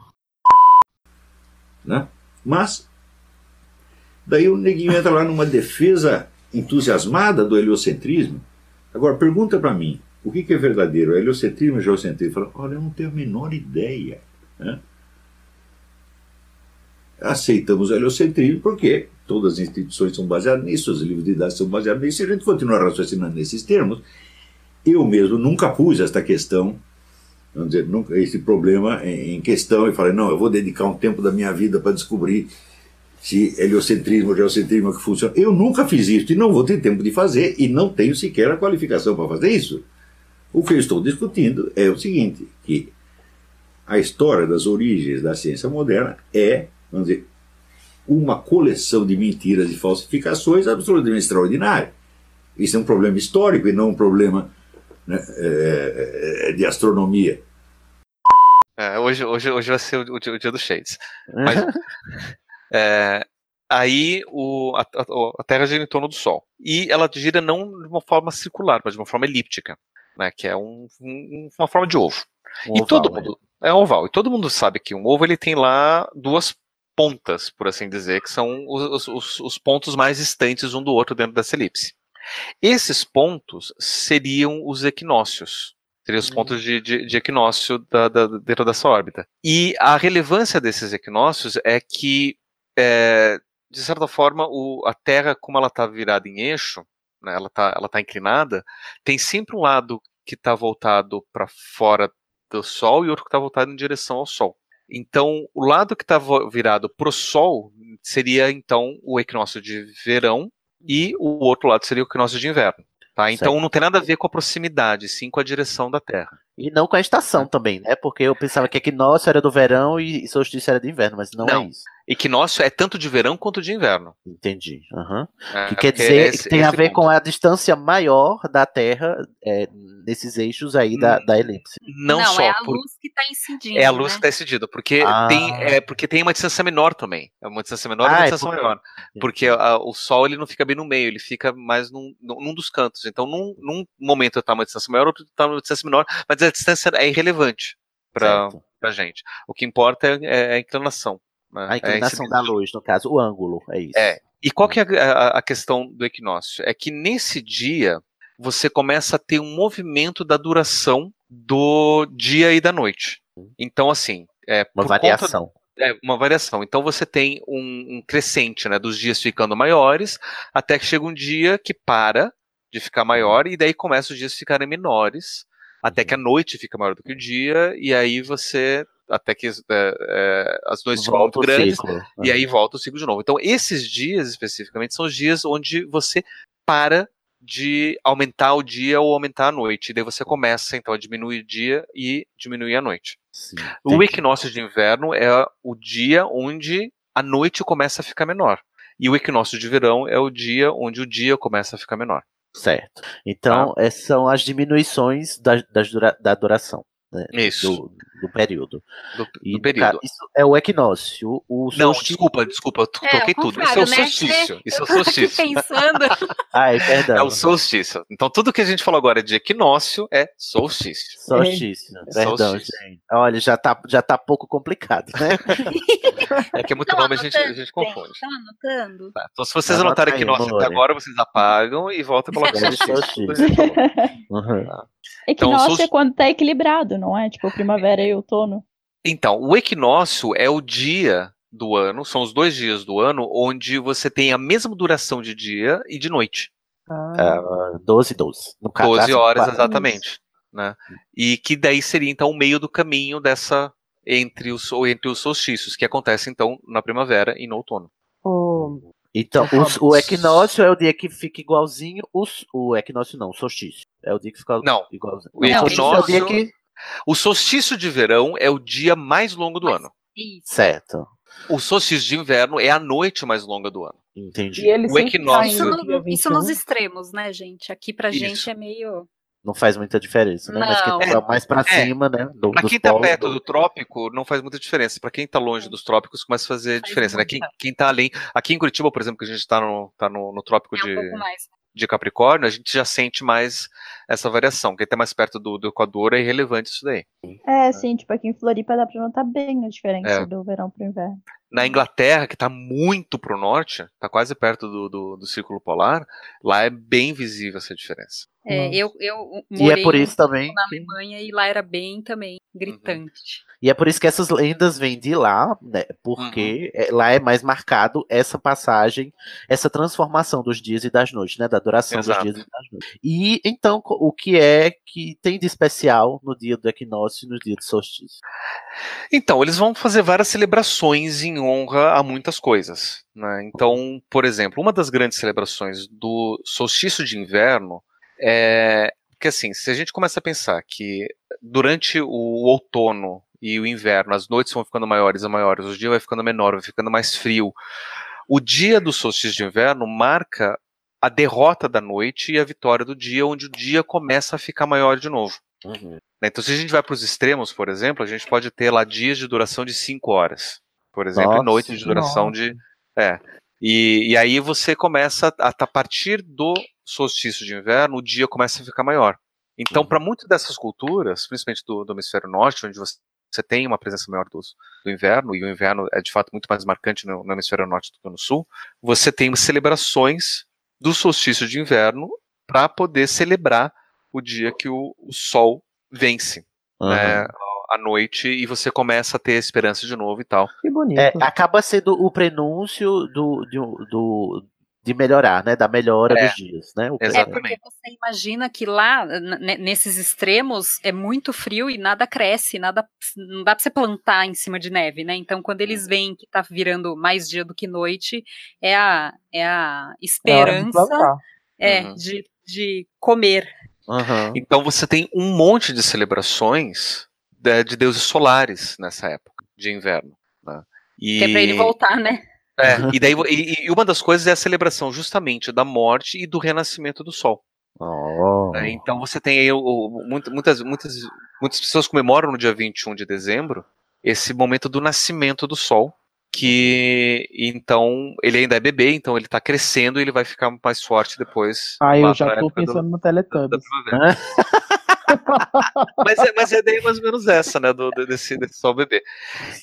Né? Mas daí o neguinho entra lá numa defesa entusiasmada do heliocentrismo. Agora pergunta para mim, o que, que é verdadeiro? É heliocentrismo ou geocentrismo? Fala, olha, eu não tenho a menor ideia. né? Aceitamos o heliocentrismo porque todas as instituições são baseadas nisso, os livros didáticos são baseados nisso, e a gente continua raciocinando nesses termos. Eu mesmo nunca pus esta questão vamos dizer, nunca, esse problema em, questão e falei, não, eu vou dedicar um tempo da minha vida para descobrir se heliocentrismo ou geocentrismo é que funciona. Eu nunca fiz isso e não vou ter tempo de fazer e não tenho sequer a qualificação para fazer isso. O que eu estou discutindo é o seguinte, que a história das origens da ciência moderna é, vamos dizer, uma coleção de mentiras e falsificações absolutamente extraordinária. Isso é um problema histórico e não um problema né, é, é, de astronomia. É, hoje, hoje, hoje vai ser o, o dia, o dia dos shades. Mas, é, aí o, a, a- Terra gira em torno do Sol. E ela gira não de uma forma circular, mas de uma forma elíptica, né, que é um- um- uma forma de ovo. Um e todo oval, mundo é um oval. E todo mundo sabe que um ovo ele tem lá duas pontas, por assim dizer, que são os, os- os pontos mais distantes um do outro dentro dessa elipse. Esses pontos seriam os equinócios. Seriam os pontos de, de- de equinócio da- da- dentro dessa órbita. E a relevância desses equinócios é que, é, de certa forma, o- a Terra, como ela está virada em eixo, né, ela está ela tá inclinada, tem sempre um lado que está voltado para fora do Sol e outro que está voltado em direção ao Sol. Então, o lado que está virado para o Sol seria então o equinócio de verão e o outro lado seria o equinócio de inverno. Tá? Então Certo. não tem nada a ver com a proximidade, sim com a direção da Terra. E não com a estação também, né? Porque eu pensava que equinócio era do verão e solstício era de inverno, mas não, Não. é isso. Equinócio é tanto de verão quanto de inverno. Entendi. aham. É, que quer dizer esse- que tem a ver ponto. com a distância maior da Terra é, nesses eixos aí da, da elipse. Não, só. é a por- luz que tá incidindo. É a luz né? que está incidindo, porque, Ah. tem, é, porque tem uma distância menor também. É uma distância menor e Ah, uma é distância porque- maior. Porque a- o Sol ele não fica bem no meio, ele fica mais num, num dos cantos. Então, num, num momento está uma distância maior, outro está uma distância menor, mas a distância é irrelevante para a gente. O que importa é, é a inclinação. Né? É A inclinação incidência. da luz, no caso, o ângulo, é isso. É. E qual que é a, a- questão do equinócio? É que nesse dia você começa a ter um movimento da duração do dia e da noite. Então, assim, é, Uma variação. Conta, é, uma variação. Então você tem um, um crescente, né, dos dias ficando maiores, até que chega um dia que para de ficar maior, e daí começa os dias a ficarem menores, até que a noite fica maior do que o dia, e aí você. Até que é, é, as noites ficam muito o grandes, ciclo, e é. aí volta o ciclo de novo. Então, esses dias especificamente são os dias onde você para de aumentar o dia ou aumentar a noite. E daí você começa, então, a diminuir o dia e diminuir a noite. o entendi. equinócio de inverno é o dia onde a noite começa a ficar menor. E o equinócio de verão é o dia onde o dia começa a ficar menor. Certo. Então, Tá. essas são as diminuições da, dura- da duração. Né, Isso. Do, do período. Do, E, do período. cara, isso é o equinócio. O Não, solstício- desculpa, desculpa, É, toquei ao tudo. Isso é o né? solstício. Isso é o solstício. pensando. Ai, perdão. É o solstício. Então, tudo que a gente falou agora de equinócio é solstício. Solstício. Perdão, Solstício. gente. Olha, já tá, já tá pouco complicado, né? É que é muito nome, a gente, a gente confunde. Tá anotando? Tá, Então, se vocês Anota anotarem aí, equinócio até agora, vocês apagam e voltam e colocam solstício. solstício. Uhum. Então, Equinócio solsti- é quando tá equilibrado, não é? Tipo, primavera e outono. Então, o equinócio é o dia do ano, são os dois dias do ano, onde você tem a mesma duração de dia e de noite. Ah, 12 12. No caso, 12 assim, horas, quatro- exatamente. Né? E que daí seria, então, o meio do caminho dessa. Entre os, ou entre os solstícios, que acontece, então, na primavera e no outono. O... Então, o, o equinócio é o dia que fica igualzinho. O, s- o equinócio não, o solstício. É o dia que fica Não, igualzinho. O Não, solstício é o dia equinócio. que. O solstício de verão é o dia mais longo do ano. Certo. O solstício de inverno é a noite mais longa do ano. Entendi. E ele O equinócio- Isso, no- isso nos 21. extremos, né, gente? Aqui pra gente Isso. é meio. Não faz muita diferença, né? Mas Não. quem tá mais pra É. cima, né? Do, Pra quem tá polos, perto do- do trópico, não faz muita diferença. Pra quem tá longe dos trópicos, começa a fazer diferença, né? Quem, quem tá além. Aqui em Curitiba, por exemplo, que a gente tá no, tá no, no trópico É um de, de Capricórnio, a gente já sente mais essa variação. Quem tá mais perto do, do Equador é irrelevante isso daí. É, sim, tipo, aqui em Floripa dá pra notar bem a diferença É. do verão pro inverno. Na Inglaterra, que tá muito pro norte, tá quase perto do, do, do Círculo Polar, lá é bem visível essa diferença. É, eu, eu E é morei por isso também. na Alemanha e lá era bem também gritante. E é por isso que essas lendas vêm de lá, né? Porque Uhum. é- lá é mais marcado essa passagem, essa transformação dos dias e das noites, né? Da duração Exato. dos dias e das noites. E então, o que é que tem de especial no dia do equinócio e no dia do solstício? Então, eles vão fazer várias celebrações em honra a muitas coisas. Né? Então, por exemplo, uma das grandes celebrações do solstício de inverno é que, assim, se a gente começa a pensar que durante o outono e o inverno as noites vão ficando maiores e maiores, o dia vai ficando menor, vai ficando mais frio, o dia do solstício de inverno marca a derrota da noite e a vitória do dia, onde o dia começa a ficar maior de novo. Né, Então, se a gente vai para os extremos, por exemplo, a gente pode ter lá dias de duração de 5 horas, por exemplo, Nossa, e noites de duração nossa. de. É. E, e aí você começa, a, a partir do solstício de inverno, o dia começa a ficar maior. Então, para muitas dessas culturas, principalmente do, do hemisfério norte, onde você, você tem uma presença maior do, do inverno, e o inverno é de fato muito mais marcante no, no hemisfério norte do que no sul, você tem celebrações do solstício de inverno para poder celebrar o dia que o, o sol vence né, à noite e você começa a ter esperança de novo e tal. Que bonito. É, acaba sendo o prenúncio do, do, do- de melhorar, né? Da melhora É, dos dias, né? O É exatamente. porque você imagina que lá, nesses extremos, é muito frio e nada cresce, nada não dá pra você plantar em cima de neve, né? Então, quando eles Uhum. veem que tá virando mais dia do que noite, é a, é a É de esperança é, Uhum. de, de comer. Aham. Então você tem um monte de celebrações de, de deuses solares nessa época de inverno. né? E, Que é pra ele voltar, né? é, e, daí, e, e uma das coisas é a celebração justamente da morte e do renascimento do sol. Oh. né? Então você tem aí o- o- muitas, muitas, muitas pessoas comemoram no dia 21 de dezembro esse momento do nascimento do sol. Que então ele ainda é bebê, então ele tá crescendo e ele vai ficar mais forte depois. Ah, eu já tô época do- pensando no da Teletubbies. mas, é, mas é daí mais ou menos essa, né? Do, desse, desse sol bebê.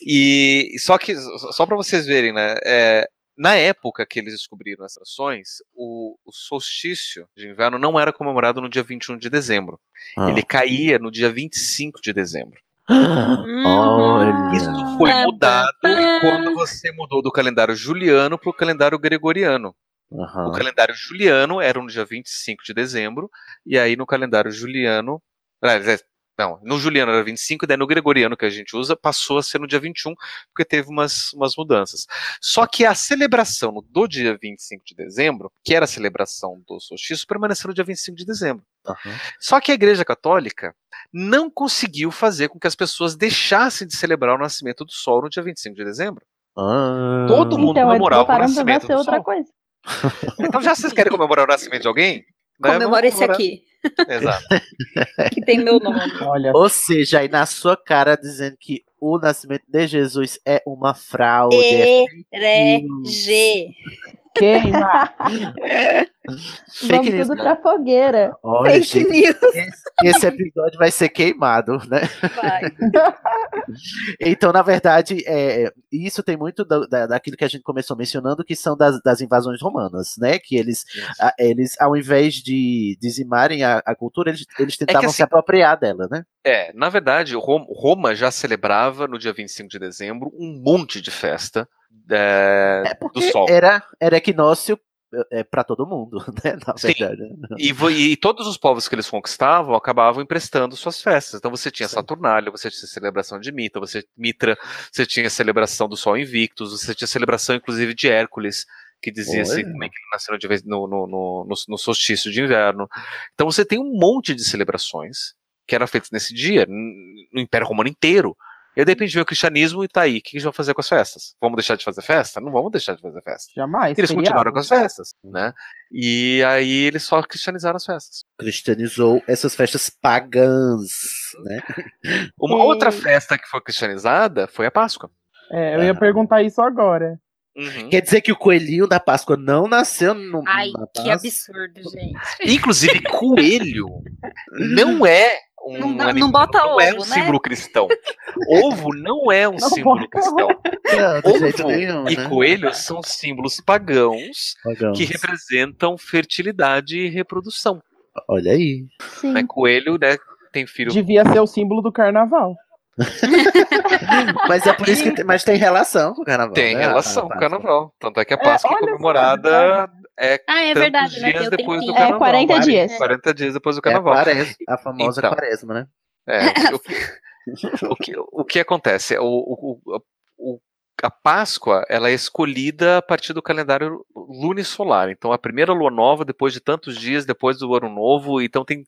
E só que, só para vocês verem, né? é, na época que eles descobriram essas ações, o, o solstício de inverno não era comemorado no dia 21 de dezembro. Ah. Ele caía no dia 25 de dezembro. Olha. Isso foi mudado quando você mudou do calendário juliano para o calendário gregoriano. Aham. O calendário juliano era no dia 25 de dezembro, e aí no calendário juliano. É, Não, no juliano era 25, e daí no gregoriano que a gente usa passou a ser no dia 21, porque teve umas, umas mudanças. Só que a celebração do dia 25 de dezembro, que era a celebração do solstício, permaneceu no dia 25 de dezembro. Aham. Só que a Igreja Católica não conseguiu fazer com que as pessoas deixassem de celebrar o nascimento do Sol no dia 25 de dezembro. Ah. Todo mundo Então, comemorava o nascimento do outra Sol. coisa. Então já vocês querem comemorar o nascimento de alguém? Comemora esse aqui, Exato. que tem meu nome. Olha, Ou seja, aí na sua cara dizendo que o nascimento de Jesus é uma fraude. é Herege. Queima. fake Vamos news. tudo pra fogueira. Olha, Fake gente, news. esse, esse episódio vai ser queimado, né? Vai. Então, na verdade, é, isso tem muito da- da- daquilo que a gente começou mencionando, que são das, das invasões romanas, né? Que eles, a- eles ao invés de dizimarem a, a cultura, eles, eles tentavam se assim- apropriar dela, né? É, na verdade, Rom- Roma já celebrava no dia 25 de dezembro um monte de festa é, do Porque Sol. Era, era equinócio é, para todo mundo, né? Na Sim. verdade. E, e todos os povos que eles conquistavam acabavam emprestando suas festas. Então você tinha Saturnália, você tinha celebração de Mitra, você, Mitra, você tinha celebração do Sol Invictus, você tinha celebração inclusive de Hércules, que dizia-se Olha. também que nasceu de vez- no, no, no, no, solstício de inverno. Então você tem um monte de celebrações que eram feitas nesse dia, no Império Romano inteiro. E aí, de repente veio o cristianismo e tá aí. O que a gente vai fazer com as festas? Vamos deixar de fazer festa? Não vamos deixar de fazer festa. Jamais. Eles continuaram com as festas, né? E aí eles só cristianizaram as festas. Cristianizou essas festas pagãs, né? Uma outra festa que foi cristianizada foi a Páscoa. É, eu ia perguntar isso agora. Uhum. Quer dizer que o coelhinho da Páscoa não nasceu no, Ai, na que absurdo, gente. Inclusive, coelho não é um Não dá- não bota não é um ovo, né? símbolo cristão. Ovo não é um Não símbolo bota cristão. Não, Ovo nenhum, e né? coelho são símbolos pagãos Pagãos. que representam fertilidade e reprodução. Olha aí. Sim. Né? Coelho, né, tem filho Devia ser o símbolo do carnaval. Mas é por isso que tem, mas tem relação com o carnaval. Tem né? relação A- a com o Páscoa. carnaval. Tanto é que a Páscoa é, só, comemorada é Ah, é tantos verdade, né? dias o depois do. É, carnaval. 40 dias. 40 dias depois do É a, carnaval. quaresma, a famosa Então. quaresma, né? É, o, que, o, que, o que acontece? O, o- o- a Páscoa ela é escolhida a partir do calendário lunisolar. Então, a primeira lua nova, depois de tantos dias, depois do ano novo. Então, tem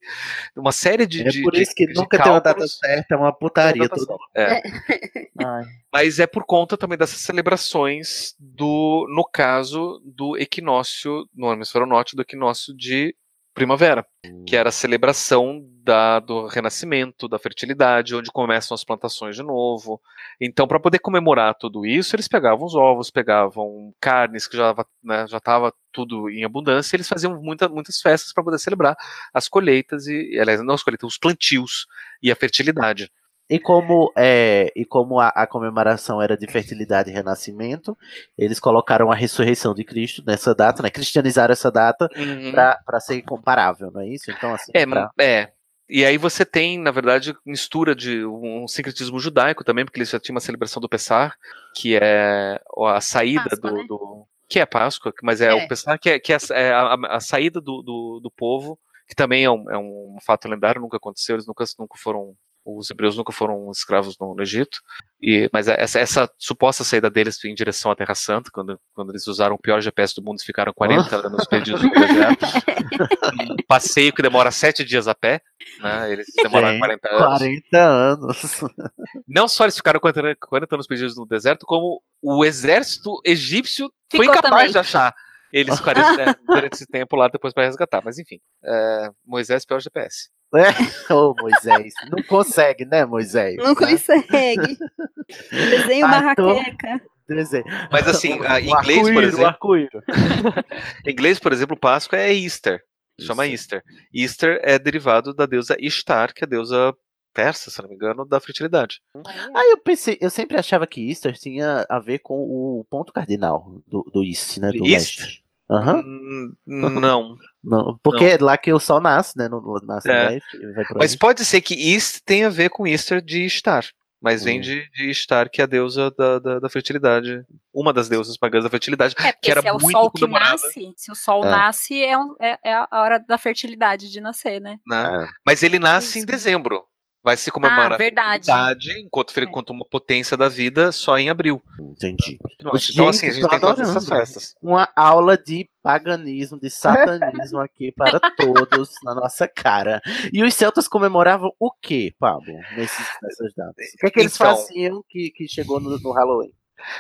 uma série de. É de- por de- isso que de nunca tem uma data certa, é uma putaria. Tudo. É. Ai. Mas é por conta também dessas celebrações do, no caso do equinócio no hemisfério norte, do equinócio de primavera, que era a celebração da, do renascimento, da fertilidade, onde começam as plantações de novo. Então, para poder comemorar tudo isso, eles pegavam os ovos, pegavam carnes que já né, já estava tudo em abundância, e eles faziam muita, muitas festas para poder celebrar as colheitas e, aliás, não as colheitas, os plantios e a fertilidade. E como, é, e como a, a comemoração era de fertilidade e renascimento, eles colocaram a ressurreição de Cristo nessa data, né? Cristianizaram essa data Uhum. para ser comparável, não é isso? Então, assim, É, pra- é. E aí você tem, na verdade, mistura de um sincretismo judaico também, porque eles já tinham uma celebração do Pessar, que é a saída Páscoa, do, né? do- Que é Páscoa, mas é, É. o Pessar, que é, que é a, é a- a saída do, do, do povo, que também é um, é um fato lendário, nunca aconteceu, eles nunca, nunca foram. Os hebreus nunca foram escravos no, no Egito, e, mas essa, essa suposta saída deles em direção à Terra Santa, quando, quando eles usaram o pior GPS do mundo e ficaram 40 anos perdidos no deserto, um passeio que demora sete dias a pé, né? Eles demoraram Tem 40 anos. 40 anos. Não só eles ficaram 40, 40 anos perdidos no deserto, como o exército egípcio foi Ficou incapaz também. de achar eles 40, né, durante esse tempo lá depois para resgatar. Mas enfim, é, Moisés pior GPS. É, Ô, Moisés. Não consegue, né, Moisés? Não consegue. Desenho Ah, tô- barraqueca. Desenho. Mas assim, em inglês, por exemplo, em inglês, por exemplo, Páscoa é Easter. Chama Easter. Easter é derivado da deusa Ishtar, que é a deusa persa, se não me engano, da fertilidade. Aí eu pensei, eu sempre achava que Easter tinha a ver com o ponto cardinal do, do East, né? Do East? leste. Aham. Hum, Não. Não, porque é lá que o sol nasce, né? No, nasce É. leste Mas oeste. pode ser que East tenha a ver com Easter de Ishtar. mas vem de, de Star, que é a deusa da, da, da fertilidade. Uma das deusas pagãs da fertilidade, É, porque que era se é o sol que nasce, se o sol É. nasce, é, um- é- é a hora da fertilidade de nascer, né? né? Mas ele nasce em dezembro. Vai se comemorar Ah, verdade. a fertilidade, enquanto, enquanto uma potência da vida só em abril. Entendi. Então, assim, a gente tem todas essas adorando. festas. Uma aula de paganismo, de satanismo aqui para todos na nossa cara. E os celtas comemoravam o que, Pablo, nesses, nessas datas? O que, é que eles Então- faziam que, que chegou no, no Halloween?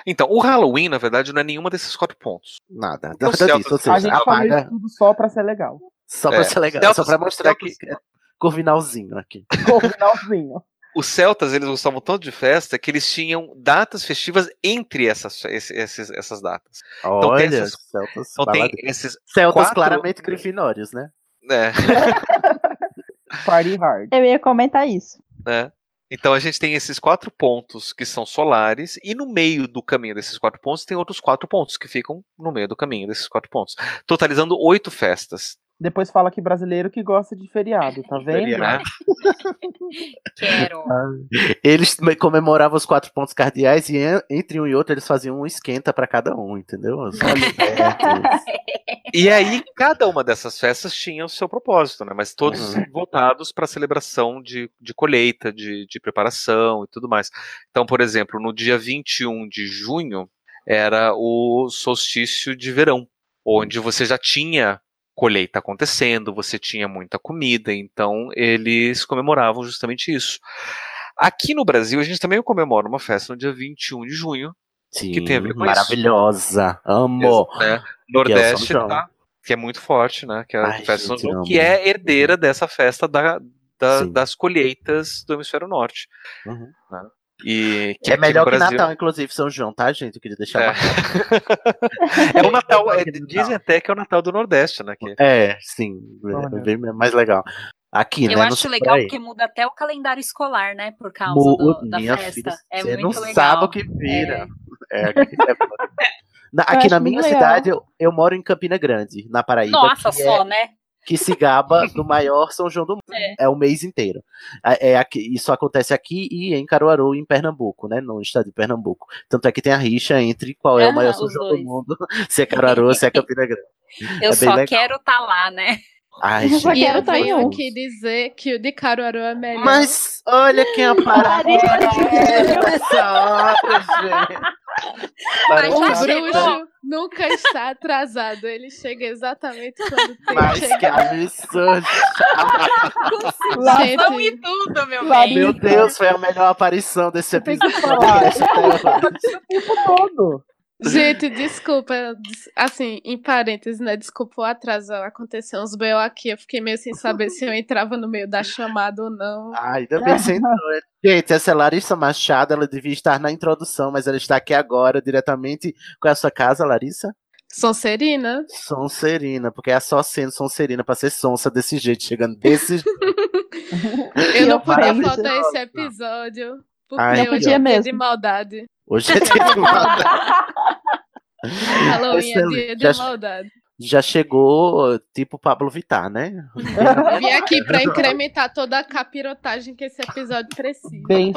Então, o Halloween, na verdade, não é nenhuma desses quatro pontos. Nada. Nada disso, ou A seja, gente falou apaga tudo só pra ser legal. só pra É. ser legal, Celtas- só pra mostrar celtas- que é corvinalzinho aqui. Corvinalzinho. Os celtas, eles gostavam tanto de festa que eles tinham datas festivas entre essas, esse- esses- essas datas. Então tem Olha, essas- celtas, então tem esses celtas quatro- claramente grifinórios, né? É, Party hard. Eu ia comentar isso. né? Então a gente tem esses quatro pontos que são solares, e no meio do caminho desses quatro pontos tem outros quatro pontos que ficam no meio do caminho desses quatro pontos, totalizando oito festas. Depois fala que brasileiro que gosta de feriado, tá vendo? né? Quero. Eles me- comemoravam os quatro pontos cardeais e en- entre um e outro eles faziam um esquenta pra cada um, entendeu? E aí, cada uma dessas festas tinha o seu propósito, né? Mas todos Uhum. voltados para a celebração de, de colheita, de, de preparação e tudo mais. Então, por exemplo, no dia 21 de junho era o solstício de verão, onde você já tinha colheita acontecendo, você tinha muita comida, então eles comemoravam justamente isso. Aqui no Brasil, a gente também comemora uma festa no dia 21 de junho, Sim, que tem a ver com maravilhosa. Amo. isso, né? Que é Nordeste, tá? Que é muito forte, né? Que é a Ai, festa gente, João, amo. que é herdeira dessa festa da, da- das colheitas do hemisfério norte. Uhum. né? E que É melhor que Brasil- Natal, inclusive, São João, tá, gente? Eu queria deixar É. É o Natal, é, que dizem até que é o Natal do Nordeste, né? Que, É, sim. É bem mais legal. Aqui, Eu né? acho no legal porque muda até o calendário escolar, né? Por causa mu- do- da minha festa. filha, é você muito não legal. sabe o que vira. É, aqui, é. Na- aqui na minha legal. cidade, eu, eu moro em Campina Grande, na Paraíba. Nossa, que só, é- né? Que se gaba do maior São João do mundo. É, o mês inteiro. É, é aqui- isso acontece aqui e em Caruaru, em Pernambuco, né? No estado de Pernambuco. Tanto é que tem a rixa entre qual é o Ah, maior São João dois. do mundo, se é Caruaru ou se é Campina Grande. Eu É só legal. quero estar lá, né? Ai, Eu só gente, E quero eu tá que dizer que o de Caruaru é melhor. Mas olha quem aparece. Mas o chegou. nunca está atrasado. Ele chega exatamente quando tem Mas que que chegar. absurdo. Situação e tudo, meu bem. Meu Deus, foi a melhor aparição desse episódio. falar. Desse. O tempo todo. Gente, desculpa, des- assim, em parênteses, né? Desculpa o atraso, aconteceu uns B.O. aqui, eu fiquei meio sem saber se eu entrava no meio da chamada ou não. Ai, ainda bem que você entrou. Gente, essa é Larissa Machado, ela devia estar na introdução, mas ela está aqui agora, diretamente com a sua casa, Larissa? Sonserina? Sonserina, porque é só sendo Sonserina pra ser sonsa desse jeito, chegando desse jeito. Eu não Eu podia faltar esse episódio, porque Ai, hoje podia é dia mesmo. de maldade. Hoje é dia de maldade. Halloween é dia de Já- maldade. Já chegou, tipo Pablo Vittar, né? Vim aqui pra incrementar toda a capirotagem que esse episódio precisa. Bem.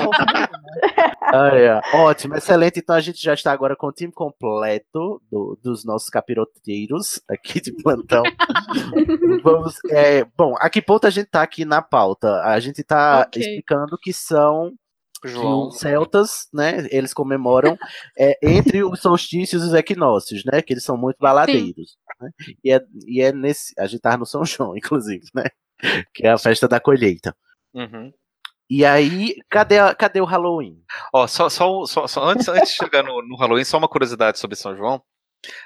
Ai, ai. Ótimo, excelente. Então a gente já está agora com o time completo do- dos nossos capiroteiros aqui de plantão. Vamos, é, bom, a que ponto a gente está aqui na pauta? A gente está Ok. explicando que são João. os celtas, né? Eles comemoram é, entre os solstícios e os equinócios, né? Que eles são muito baladeiros. né? E, é, e é nesse. A gente tá no São João, inclusive, né? Que é a festa da colheita. Uhum. E aí, cadê, a- cadê o Halloween? Ó, só, só, só, só antes, antes de chegar no, no Halloween, só uma curiosidade sobre São João.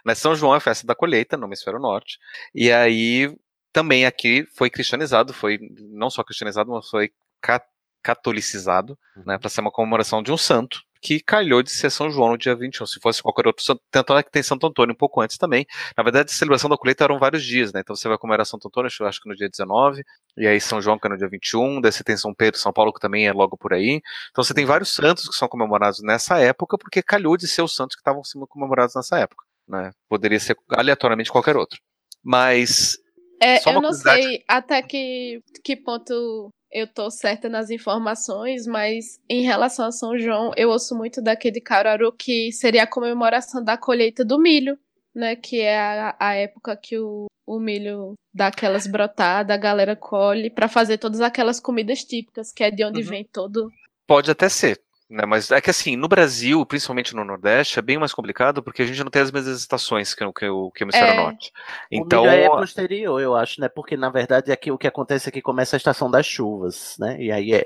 Mas São João é a festa da colheita no hemisfério norte. E aí também aqui foi cristianizado, foi não só cristianizado, mas foi ca- catolicizado, né, para ser uma comemoração de um santo que calhou de ser São João no dia 21. Se fosse qualquer outro santo, tanto é que tem Santo Antônio um pouco antes também. Na verdade, a celebração da colheita eram vários dias, né? Então você vai comemorar Santo Antônio, eu acho que no dia 19, e aí São João que é no dia 21, daí você tem São Pedro, São Paulo que também é logo por aí. Então você tem vários santos que são comemorados nessa época, porque calhou de ser os santos que estavam sendo comemorados nessa época. Né? Poderia ser aleatoriamente qualquer outro. Mas É, eu não sei até que, que ponto eu tô certa nas informações, mas em relação a São João, eu ouço muito daquele Caruaru que seria a comemoração da colheita do milho, né? Que é a, a época que o, o milho dá aquelas brotadas, a galera colhe para fazer todas aquelas comidas típicas, que é de onde Uhum. vem todo. Pode até ser. Né, mas é que assim, no Brasil, principalmente no Nordeste, é bem mais complicado porque a gente não tem as mesmas estações que, o- que, o- que o hemisfério É. norte. O Então, milho é posterior, eu acho, né? Porque na verdade aqui o que acontece é que começa a estação das chuvas, né? E aí é,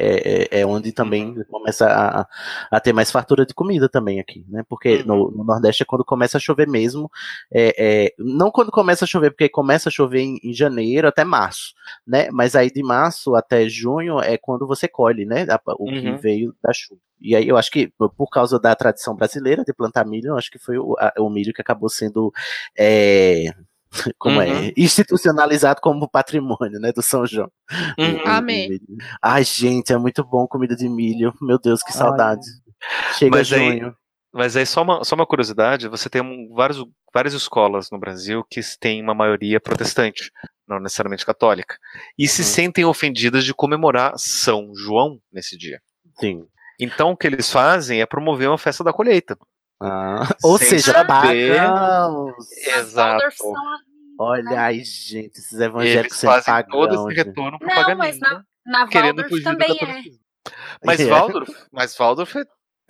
é, é onde também Uhum. começa a, a ter mais fartura de comida também aqui, né? Porque Uhum. no, no Nordeste é quando começa a chover mesmo. é, é, não quando começa a chover, porque começa a chover em, em janeiro até março, né? Mas aí de março até junho é quando você colhe, né? O que Uhum. veio da chuva. E aí eu acho que por causa da tradição brasileira de plantar milho, eu acho que foi o, a- o milho que acabou sendo é, como Uhum. é, institucionalizado como patrimônio, né, do São João. Uhum. Amém. Ai, gente, é muito bom comida de milho. Meu Deus, que Ai. saudade. Chega Mas aí- junho. Mas aí só uma, só uma curiosidade, você tem um- vários, várias escolas no Brasil que têm uma maioria protestante, não necessariamente católica, e se Uhum. sentem ofendidas de comemorar São João nesse dia. Sim. Então o que eles fazem é promover uma festa da colheita. Ah, ou seja, saber-. Exato. Olha aí, gente, esses Eles evangélicos sendo fazem todo esse retorno pro Não, mas na, na querendo Waldorf também é. Mas É. Waldorf, mas Waldorf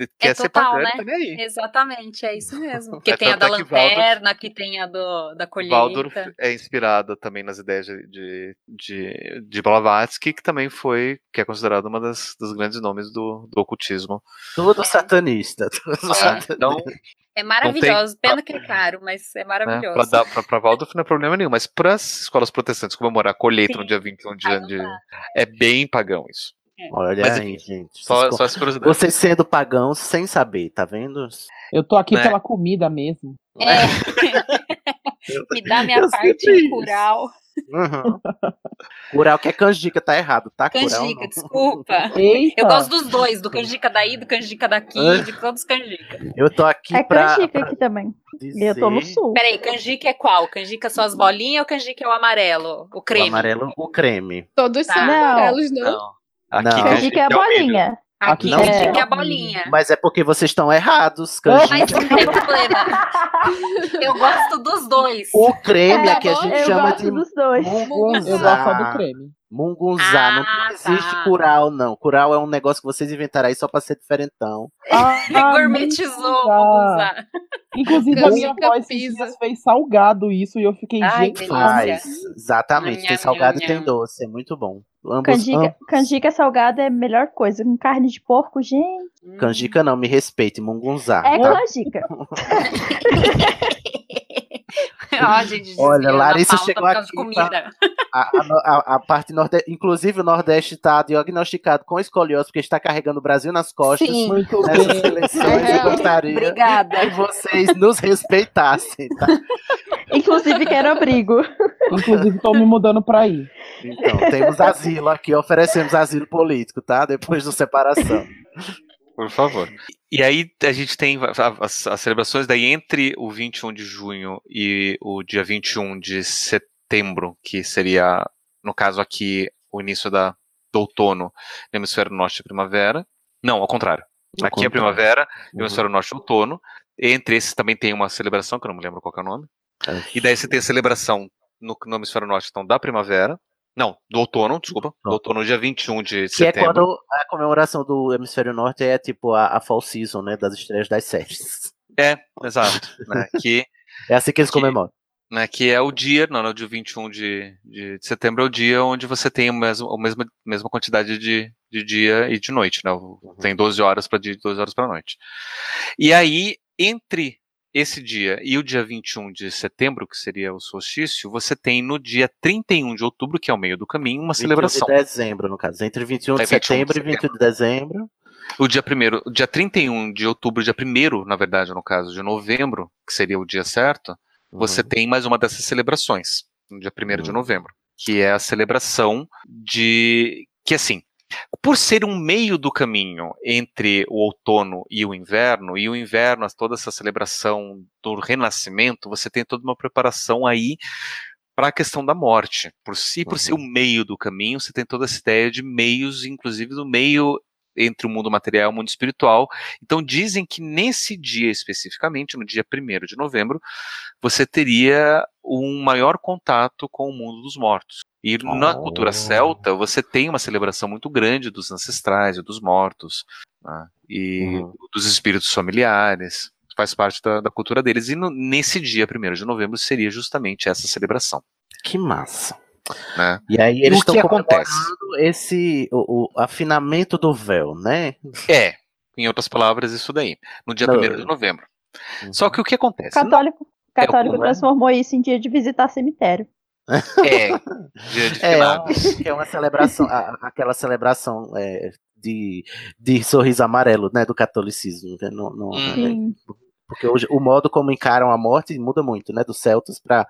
é- quer ser total, pagano, né? tá nem aí. Exatamente, é isso mesmo. Porque É, tem a tanto da é que lanterna, que tem a do, da colheita. Waldorf é inspirada também nas ideias de, de, de, de Blavatsky, que também foi, que é considerado uma das, dos grandes nomes do, do ocultismo. Tudo satanista. Tudo É, satanista. então, É maravilhoso, tem- pena que é caro, mas é né, pra, maravilhoso. dar, pra, pra Waldorf não é problema nenhum, mas para as escolas protestantes comemorar a colheita no Sim. dia 21 de, não de, é bem pagão isso. Olha Mas, aí, gente. Só, Vocês, só essa curiosidade. vocês sendo pagãos sem saber, tá vendo? Eu tô aqui Né? pela comida mesmo. É. Me dá minha Eu parte cultural. Uhum. Cural que é canjica, tá errado, tá? Cural Canjica, não. desculpa. Eita! Eu gosto dos dois, do canjica daí, do canjica daqui, Ah. de todos os canjica. Eu tô aqui É pra, canjica pra aqui também. dizer E eu tô no sul. Peraí, canjica é qual? Canjica só as bolinhas ou canjica é o amarelo? O o creme? amarelo, o creme. Todos Tá. são Não. amarelos, não? Não. Aqui, Não. Canjica é a bolinha. Aqui, Não. canjica é É. a bolinha. Mas é porque vocês estão errados. Mas Canjica. não tem problema. Eu gosto dos dois. O creme É, aqui a gente eu chama gosto de dos dois. Eu gosto só do creme. Mungunzá. Não Ah, existe tá. curau, não. Curau é um negócio que vocês inventaram aí só pra ser diferentão. Ah, Gourmetizou, mungunzá. Inclusive, a minha avó dias fez salgado isso e eu fiquei, Ai, gente. Faz. Exatamente. Nham, Tem salgado e tem doce. É muito bom. Ambos, Canjica, ambos- canjica salgada é a melhor coisa. Com carne de porco, gente. Canjica não, me respeite. Mungunzá. É tá? canjica. Ó, gente, Olha, Larissa chegou aqui de comida. A, a a- a parte nordeste, inclusive o Nordeste está diagnosticado com escoliose porque está carregando o Brasil nas costas Sim. muito nessas bem. eleições. É, Eu gostaria Obrigada. que vocês nos respeitassem, tá? Inclusive, quero abrigo. Inclusive, tô me mudando pra aí. Então, temos asilo aqui, oferecemos asilo político, tá? Depois da separação. Por favor. E aí a gente tem as, as celebrações daí entre o 21 de junho e o dia 21 de setembro, que seria, no caso aqui, o início da, do outono no hemisfério norte primavera. Não, ao contrário. Ao aqui é contrário. primavera, no Uhum. hemisfério norte e outono. Entre esses também tem uma celebração, que eu não me lembro qual é o nome. E daí você tem a celebração no, no hemisfério norte, então, da primavera. Não, do outono, desculpa. Do outono, dia 21 de Que é setembro. quando a comemoração do hemisfério norte é tipo a, a fall season, né? Das estreias das séries. É, exato. né, que É assim que eles Que- comemoram. né, que é o dia, não, não, o dia 21 de, de, de setembro é o dia onde você tem o mesmo, a mesma, mesma quantidade de, de dia e de noite, né? o- Tem 12 horas para dia e 12 horas para noite. E aí, entre esse dia e o dia 21 de setembro, que seria o solstício, você tem no dia 31 de outubro, que é o meio do caminho, uma 21 celebração. de dezembro, no caso. Entre 21 de É 21 de setembro e 21 de dezembro. O dia primeiro, dia 31 de outubro, dia primeiro, na verdade, no caso, de novembro, que seria o dia certo, você Uhum. tem mais uma dessas celebrações, no dia 1 de Uhum. novembro, que é a celebração de. que assim. Por ser um meio do caminho entre o outono e o inverno, e o inverno, toda essa celebração do renascimento, você tem toda uma preparação aí para a questão da morte. Por si, por ser o meio do caminho, você tem toda essa ideia de meios, inclusive do meio entre o mundo material e o mundo espiritual. Então dizem que nesse dia especificamente, no dia 1 de novembro, você teria um maior contato com o mundo dos mortos. E na cultura celta, você tem uma celebração muito grande dos ancestrais e dos mortos, né? e dos espíritos familiares. Faz parte da, da cultura deles. E no- nesse dia 1 de novembro seria justamente essa celebração. Que massa. Né? E aí eles estão acontece? esse o, o afinamento do véu, né? É, em outras palavras, isso daí. No dia Não. 1 de novembro. Só que o que acontece? Católico, católico É transformou isso em dia de visitar cemitério. É, dia de É, finados. que é uma celebração, a- aquela celebração é, de, de sorriso amarelo, né, do catolicismo. né, não- não- Hum. Porque hoje o modo como encaram a morte muda muito, né, dos celtas para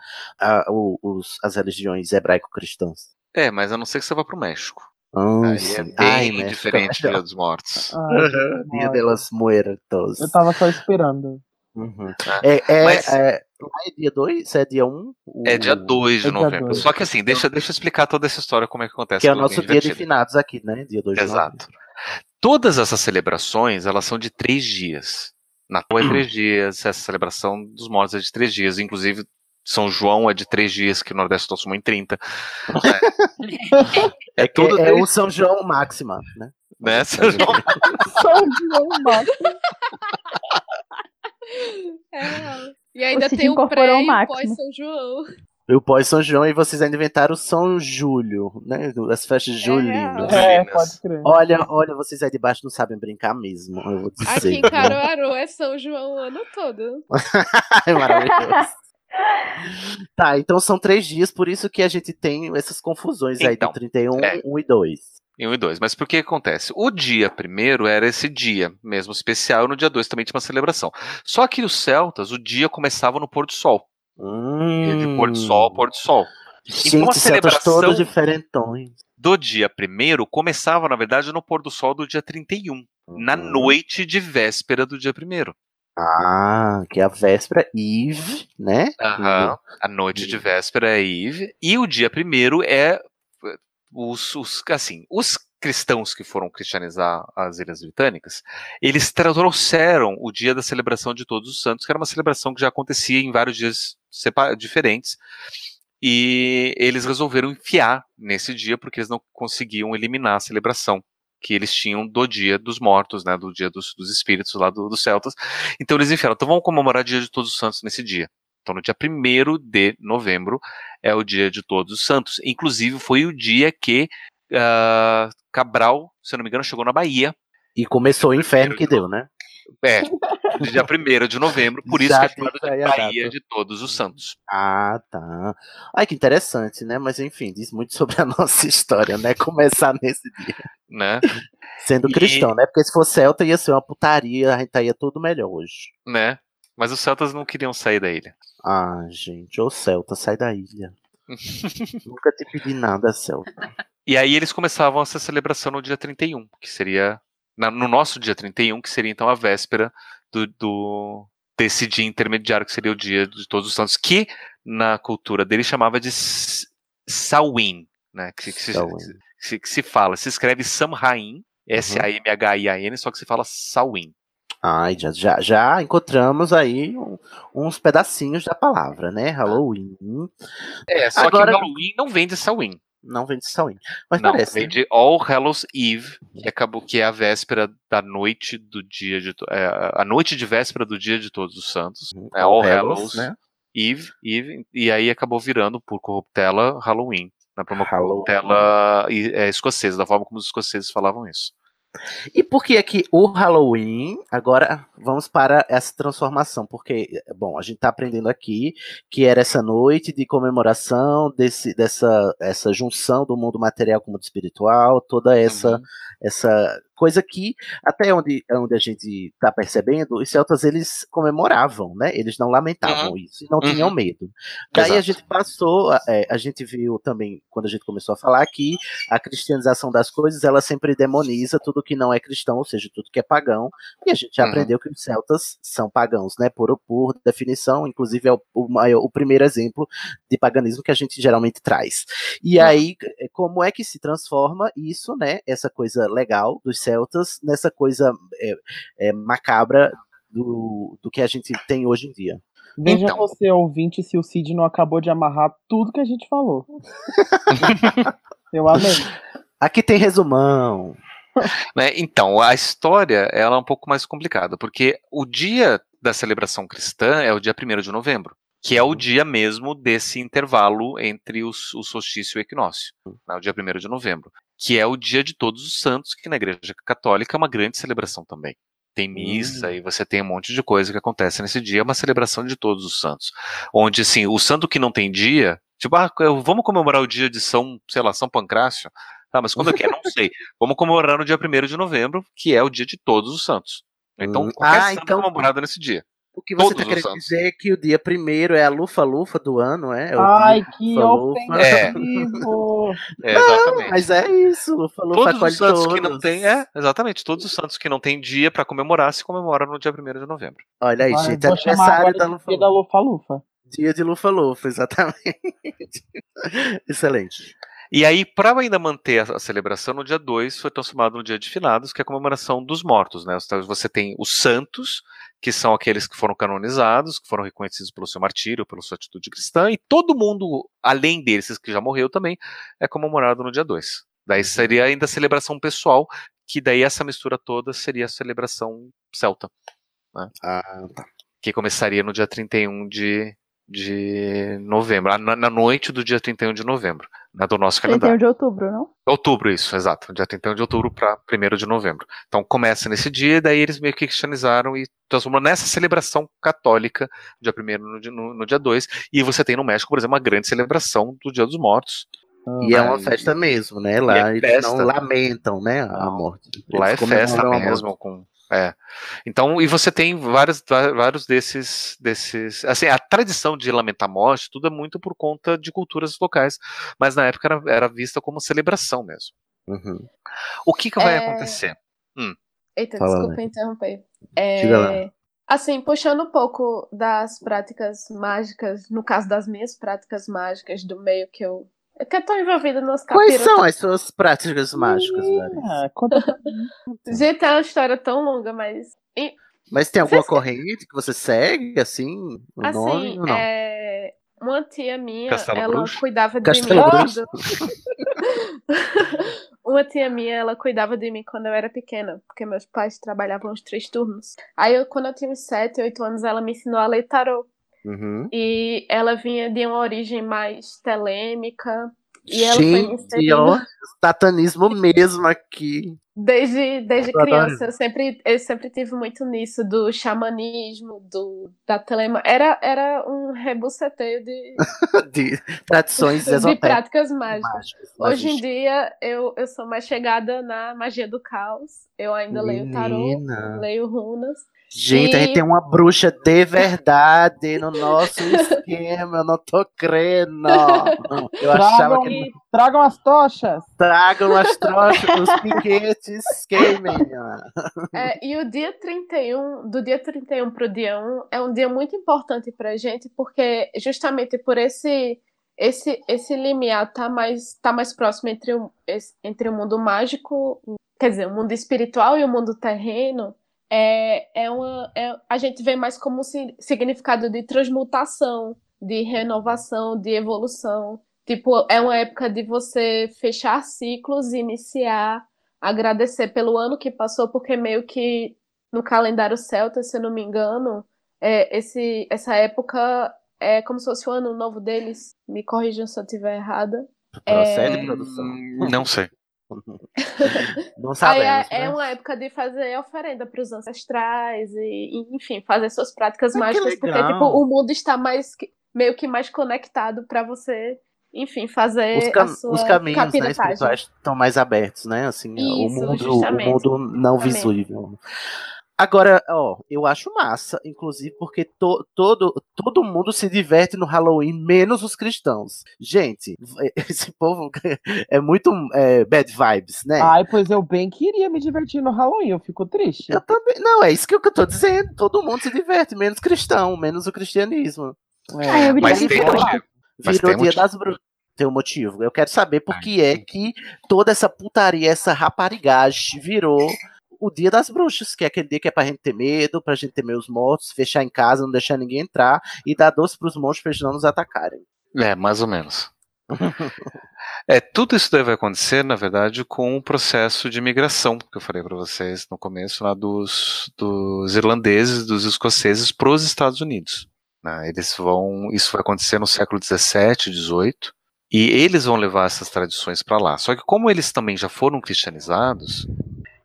as religiões hebraico-cristãs. É, mas a não ser que você vá pro México. Ah, Aí é bem Ai, México diferente do. Dia dos Mortos. Ah, Dia de los Muertos. Eu tava só esperando. Uhum. É, é, Mas- é, é dia 2? É dia 1? Um? É dia 2 de É novembro. dois. Só que assim, deixa, deixa eu explicar toda essa história, como é que acontece. Que é o nosso dia de finados aqui, né? Dia 2 de Exato. Todas essas celebrações, elas são de três dias. Natal é três dias, essa celebração dos mortos é de três dias, inclusive São João é de três dias, que o Nordeste transformou em 30. É, É tudo é, é o São João Máxima, né? né? São João- São João Máximo. É. E ainda O tem o incorporou pré o e o Máximo. pós-São João. E o pós-São João, e vocês ainda inventaram o São Júlio, né? As festas julinas. É, pode crer. Olha, olha, vocês aí de baixo não sabem brincar mesmo, eu vou dizer. Aqui em Caruaru é São João o ano todo. É maravilhoso. Tá, então são três dias, por isso que a gente tem essas confusões aí Então, do 31, é. 1 e 2. Em 1 e 2. Mas por que acontece? O dia primeiro era esse dia mesmo especial, e no dia 2 também tinha uma celebração. Só que os celtas, o dia começava no pôr do sol. Ia de pôr do sol, pôr do sol. Gente, então a celebração todos diferentões. do dia primeiro começava, na verdade, no pôr do sol do dia 31. Na Uhum. noite de véspera do dia primeiro. Ah, que é a véspera, Eve, né? Aham. A noite de véspera é Eve. E o dia primeiro é eh, os, os- assim, os cristãos que foram cristianizar as Ilhas Britânicas, eles trouxeram o dia da celebração de Todos os Santos, que era uma celebração que já acontecia em vários dias diferentes. E eles resolveram enfiar nesse dia porque eles não conseguiam eliminar a celebração que eles tinham do dia dos mortos, né, do dia dos, dos espíritos lá do- dos celtas. Então eles enfiaram, então vamos comemorar o dia de Todos os Santos nesse dia. Então no dia 1 de novembro é o dia de Todos os Santos. Inclusive foi o dia que ah, Cabral, se eu não me engano, chegou na Bahia. E começou o inferno que deu, né? É, dia 1 de novembro, por isso Já que é chamado de Bahia de Todos os Santos. Ah, tá. Ai, que interessante, né? Mas enfim, diz muito sobre a nossa história, né? Começar nesse dia. Né? Sendo E- cristão, né? Porque se fosse celta ia ser uma putaria, a gente estaria tudo melhor hoje. né? Mas os celtas não queriam sair da ilha. Ah, gente, ô celta, sai da ilha. Nunca te pedi nada, celta. E aí eles começavam essa celebração no dia 31, que seria na- no nosso dia 31, que seria então a véspera do, do- desse dia intermediário, que seria o dia de Todos os Santos, que na cultura dele chamava de Samhain, né? Que, que se, que que se fala, se escreve Samhain, S-A-M-H-I-A-N, só que se fala Samhain. Ai, já, já, já encontramos aí um- uns pedacinhos da palavra, né? Halloween. É, só Agora- que Halloween não vem de Samhain. Não vem de Samhain. Mas não, parece. vem né? de All Hallows Eve, que acabou que é a véspera da noite do dia de é, a noite de véspera do dia de Todos os Santos, é All, All Hallows, Hallows, né? Eve, Eve, e aí acabou virando por corruptela Halloween, né, por uma Halloween. corruptela é, escocesa, da forma como os escoceses falavam isso. E por que é que o Halloween, agora vamos para essa transformação, porque, bom, a gente está aprendendo aqui que era essa noite de comemoração desse, dessa essa junção do mundo material com o mundo espiritual, toda essa, essa Coisa que, até onde, onde a gente está percebendo, os celtas eles comemoravam, né? Eles não lamentavam Uhum. isso e não Uhum. tinham medo. Daí a Exato. gente passou, é, a gente viu também, quando a gente começou a falar que a cristianização das coisas, ela sempre demoniza tudo que não é cristão, ou seja, tudo que é pagão, e a gente já Uhum. aprendeu que os celtas são pagãos, né? Por, por definição, inclusive é o, o, maior- o primeiro exemplo de paganismo que a gente geralmente traz. E aí, é, como é que se transforma isso, né? Essa coisa legal dos celtas nessa coisa é, é, macabra do, do que a gente tem hoje em dia. Veja Então. você, ouvinte, se o Cid não acabou de amarrar tudo que a gente falou. Eu amei. Aqui tem resumão. Né, Então, a história ela é um pouco mais complicada, porque o dia da celebração cristã é o dia 1 de novembro, que é o dia mesmo desse intervalo entre os- o solstício e o equinócio, né, o dia 1 de novembro, que é o dia de todos os santos, que na Igreja Católica é uma grande celebração também. Tem missa e você tem um monte de coisa que acontece nesse dia, é uma celebração de todos os santos. Onde, assim, o santo que não tem dia, tipo, ah, vamos comemorar o dia de São, sei lá, São Pancrácio. Ah, mas quando é que é? Não sei. Vamos comemorar no dia 1 de novembro, que é o dia de todos os santos. Então, Hum. qualquer Ah, santo então- comemorado nesse dia. O que você Todos tá os querendo dizer é que o dia primeiro é a lufa-lufa do ano, é? É o Ai, dia que lufa-lufa. É. ofensivo! É, exatamente. Mas é isso, lufa-lufa Todos os santos todos. que não tem, é, exatamente, todos os santos que não tem dia pra comemorar se comemoram no dia 1 de novembro. Olha aí, Ai, gente, é aniversário da Lufa-Lufa. Dia de lufa-lufa, exatamente. Excelente. E aí, para ainda manter a, a celebração, no dia 2 foi transformado no dia de finados, que é a comemoração dos mortos. Né? Então, você tem os santos, que são aqueles que foram canonizados, que foram reconhecidos pelo seu martírio, pela sua atitude cristã, e todo mundo, além desses que já morreu também, é comemorado no dia 2. Daí seria ainda a celebração pessoal, que daí essa mistura toda seria a celebração celta. Né? Ah, tá. Que começaria no dia 31 de, de novembro, na, na noite do dia 31 de novembro, né, do nosso calendário. 31 de outubro, não? Outubro, isso, exato. Dia 31 de outubro para 1 de novembro. Então começa nesse dia, e daí eles meio que cristianizaram e transformam nessa celebração católica, dia 1 no, dia- no, no dia 2. E você tem no México, por exemplo, uma grande celebração do Dia dos Mortos. E é uma festa mesmo, né? E Lá é eles festa. não lamentam, né? A morte. Lá é Eles festa mesmo, com. É. Então, e você tem vários, vários desses, desses. Assim, a tradição de lamentar morte, tudo é muito por conta de culturas locais. Mas na época era, era vista como celebração mesmo. Uhum. O que, que vai É. acontecer? Hum. Eita, Fala, desculpa né? interromper. É, assim, puxando um pouco das práticas mágicas, no caso das minhas práticas mágicas do meio que eu. Que eu tô envolvida nos Quais capirotos. são as suas práticas mágicas, Larissa? Ah, conta Gente, é uma história tão longa, mas. Mas tem alguma Vocês- corrente que você segue, assim? O nome Assim, ou não? é, uma tia minha, Castelo ela Bruxo? cuidava de Castelo mim. Bruxo? uma tia minha, ela cuidava de mim quando eu era pequena, porque meus pais trabalhavam os três turnos. Aí, eu, quando eu tinha uns 7, 8 anos, ela me ensinou a ler tarô. Uhum. E ela vinha de uma origem mais telêmica. E ela foi Gente, inserindo ó, satanismo mesmo aqui. desde, desde Eu adoro. criança. Eu sempre, eu sempre tive muito nisso do xamanismo, do, da telema. Era, era um rebuceteio de, De tradições de práticas mágicas. mágicas, Hoje em dia, eu, eu sou mais chegada na magia do caos. Eu ainda leio tarô, Menina. leio runas. Gente, a gente E- tem uma bruxa de verdade no nosso esquema, eu não tô crendo. Eu achava Tragam, que tragam as tochas. tragam as trochas, os piquetes, queimem. É, e o dia 31, do dia 31 para o dia 1, é um dia muito importante para a gente, porque justamente por esse esse esse limiar tá mais tá mais próximo entre o, entre o mundo mágico, quer dizer, o mundo espiritual e o mundo terreno, é, é uma é- a gente vê mais como um si- significado de transmutação, de renovação, de evolução. Tipo, é uma época de você fechar ciclos e iniciar agradecer pelo ano que passou, porque meio que no calendário celta, se eu não me engano, é, esse, essa época é como se fosse o ano novo deles. Me corrijam se eu estiver errada. Procede, É, produção. Não sei. Não Aí sabemos, é, é né? uma época de fazer oferenda para os ancestrais e, e, enfim, fazer suas práticas Ah, mágicas, porque tipo, o mundo está mais meio que mais conectado para você enfim, fazer Os, cam- sua os caminhos né, espirituais estão mais abertos, né? Assim, o Isso, mundo, o mundo não Justamente. visível. Agora, ó, eu acho massa, inclusive, porque to- todo, todo mundo se diverte no Halloween, menos os cristãos. Gente, esse povo é muito é, bad vibes, né? Ai, pois eu bem queria me divertir no Halloween, eu fico triste. Eu também. Não, é isso que eu tô dizendo. Todo mundo se diverte, menos cristão, menos o cristianismo. Ah, eu Mas tem motivo. Mas Virou tem dia motivo. das bruxas. Tem um motivo. Eu quero saber por que é que toda essa putaria, essa raparigagem virou o dia das bruxas, que é aquele dia que é pra gente ter medo, pra gente temer os mortos, fechar em casa, não deixar ninguém entrar e dar doce pros monstros pra eles não nos atacarem. É, mais ou menos. É, tudo isso deve acontecer, na verdade, com o processo de migração que eu falei para vocês no começo, lá dos, dos irlandeses, dos escoceses para os Estados Unidos. né? Eles vão, isso vai acontecer no século 17, 18, e eles vão levar essas tradições para lá. Só que como eles também já foram cristianizados,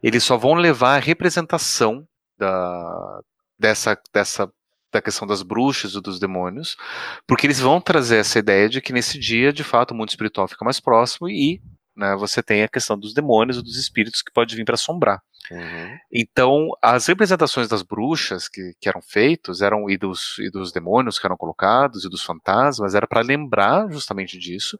eles só vão levar a representação da, dessa, dessa da questão das bruxas e dos demônios, porque eles vão trazer essa ideia de que nesse dia, de fato, o mundo espiritual fica mais próximo e né, você tem a questão dos demônios e dos espíritos que pode vir para assombrar. Então, as representações das bruxas que, que eram feitos eram e dos, e dos demônios que eram colocados e dos fantasmas era para lembrar justamente disso,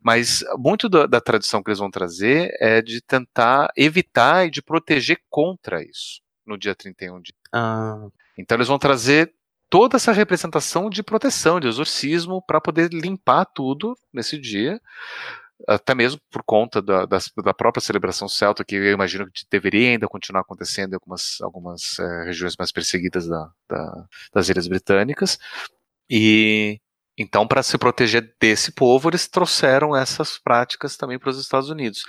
mas muito da, da tradição que eles vão trazer é de tentar evitar e de proteger contra isso no dia 31 de Ah, então eles vão trazer toda essa representação de proteção, de exorcismo, para poder limpar tudo nesse dia, até mesmo por conta da, das- da própria celebração celta, que eu imagino que deveria ainda continuar acontecendo em algumas, algumas eh, regiões mais perseguidas da- da- das Ilhas Britânicas. E então, para se proteger desse povo, eles trouxeram essas práticas também para os Estados Unidos.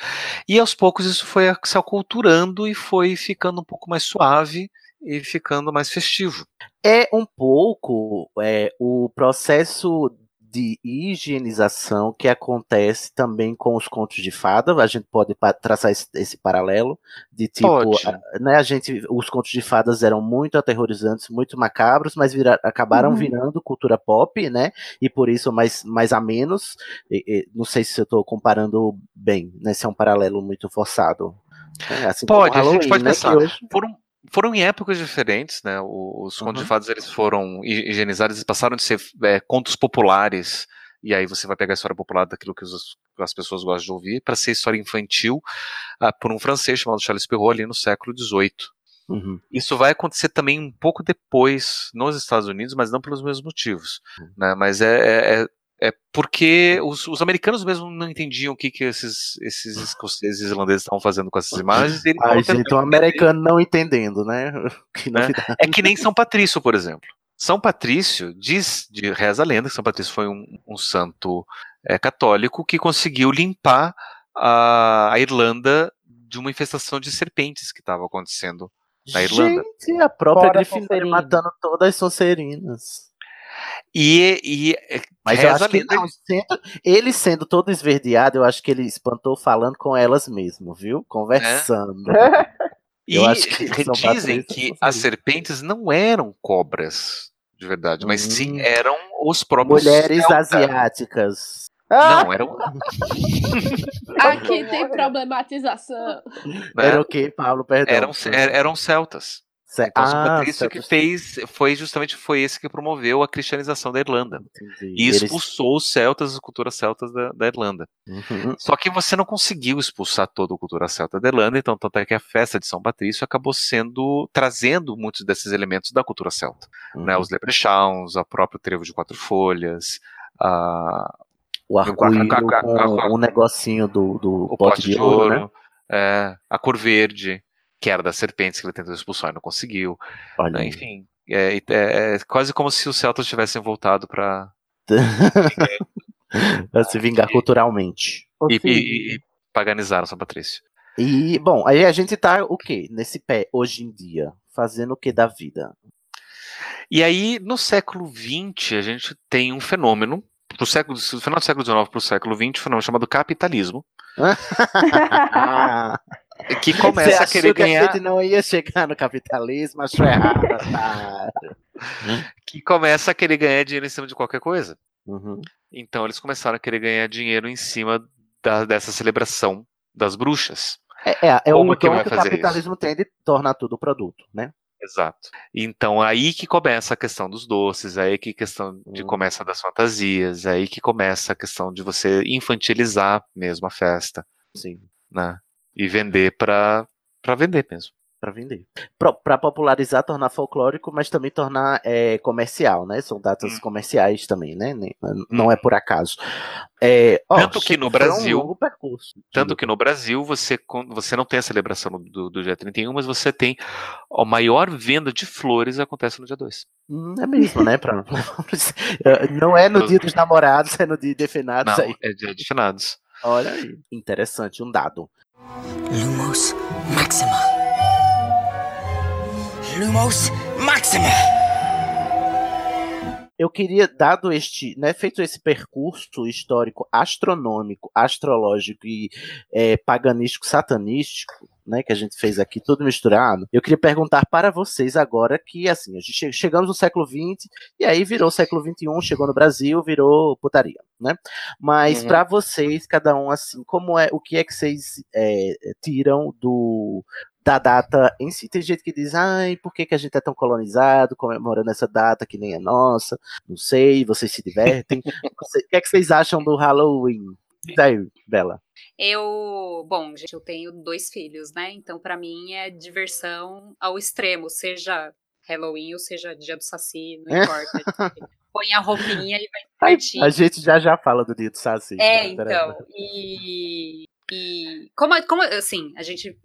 E aos poucos isso foi se aculturando e foi ficando um pouco mais suave e ficando mais festivo. é um pouco é, o processo de higienização que acontece também com os contos de fada. A gente pode traçar esse, esse paralelo de tipo, a- né, a gente, os contos de fadas eram muito aterrorizantes, muito macabros, mas vira- acabaram Uhum. virando cultura pop, né? E por isso mais, mais a menos. E- e não sei se eu estou comparando bem, né? Se é um paralelo muito forçado. É, assim Pode, a gente pode né, pensar. hoje- Foram, foram em épocas diferentes, né? Os contos de Uhum. fadas eles foram hi- higienizados, eles passaram de ser é, contos populares. E aí você vai pegar a história popular daquilo que os- as pessoas gostam de ouvir para ser história infantil ah, por um francês chamado Charles Perrault ali no século XVIII. Uhum. Isso vai acontecer também um pouco depois nos Estados Unidos, mas não pelos mesmos motivos. Né? Mas é, é, é- é porque os, os americanos mesmo não entendiam o que, que esses, esses escoceses e irlandeses estavam fazendo com essas imagens. E Ai, estavam gente, um tentando americano não entendendo, né? Que né? novidade. É que nem São Patrício, por exemplo. São Patrício diz, de, reza a lenda que São Patrício foi um, um santo é, católico que conseguiu limpar a, a Irlanda de uma infestação de serpentes que estava acontecendo na Irlanda. Gente, a própria Grifinória matando todas as Sonserinas. E, e é, Mas eu acho que não, sendo- ele sendo todo esverdeado, eu acho que ele espantou falando com elas mesmo, viu? Conversando. E Eu acho que dizem que as serpentes não eram cobras de verdade, mas sim Hum. eram os próprios Mulheres celta. asiáticas. Não, eram Aqui tem problematização. né, Era o quê, Paulo? Perdão. eram, er- eram celtas. Ce- Então, São Ah, Patrício que celtas. fez, foi justamente foi esse que promoveu a cristianização da Irlanda Entendi. e Eles- expulsou os celtas, as culturas celtas da, da Irlanda. Uhum. Só que você não conseguiu expulsar toda a cultura celta da Irlanda, então tanto é que a festa de São Patrício acabou sendo trazendo muitos desses elementos da cultura celta, né? Uhum. Os leprechauns, o próprio trevo de quatro folhas, a, O arco-íris o negocinho do, do o pote de ouro, né? é, a cor verde, que era das serpentes que ele tentou expulsar e não conseguiu. Olha né, aí. Enfim, é, é- é quase como se os celtas tivessem voltado para Pra se vingar culturalmente. E, e, e paganizaram São Patrício. E, bom, aí a gente tá o quê? Nesse pé, hoje em dia? Fazendo o que da vida? E aí, no século XX, a gente tem um fenômeno, pro século, do final do século XIX para o século XX, um fenômeno chamado capitalismo, que começa a querer que a ganhar, gente não ia chegar no capitalismo? Achou errado, tá? que começa a querer ganhar dinheiro em cima de qualquer coisa. Uhum. Então eles começaram a querer ganhar dinheiro em cima da- dessa celebração das bruxas. É, é, é que vai que o capitalismo tem de tornar tudo produto, né? Exato. Então aí que começa a questão dos doces, aí que questão de Hum. começa das fantasias, aí que começa a questão de você infantilizar mesmo a festa, Sim. né? E vender para para vender mesmo. Pra vender. Pra popularizar, tornar folclórico, mas também tornar é, comercial, né? São datas Hum. comerciais também, né? Nem- Não é por acaso. É, ó, Tanto que no um Brasil- longo percurso. Tanto que no Brasil você, você não tem a celebração do, do dia 31, mas você tem a maior venda de flores acontece no dia 2. Hum, É mesmo, né? Pra, Eh, não é no dia dos namorados, é no dia de finados Não, aí. é dia de finados. Olha aí. Interessante, um dado. Lumos Maxima. Lumos Maxima. Eu queria, dado este, né, feito esse percurso histórico astronômico, astrológico e eh, paganístico, satanístico, né, que a gente fez aqui, tudo misturado, eu queria perguntar para vocês agora que, assim, a gente che- chegamos no século XX, e aí virou século XXI, chegou no Brasil, virou putaria, né? Mas Uhum. para vocês, cada um, assim, como é, o que é que vocês eh, tiram do da data em si. Tem gente que diz, ai, por que, que a gente é tão colonizado, comemorando essa data que nem é nossa? Não sei, vocês se divertem. Você- o que é que vocês acham do Halloween? Diz aí, Bela. Eu, bom, gente, eu tenho dois filhos, né? Então, pra mim é diversão ao extremo, seja Halloween ou seja Dia do Saci, não É. importa. Põe a roupinha e vai Ai, divertir. A gente já já fala do dia do Saci. É, né? Então. E, e como, como assim, a gente.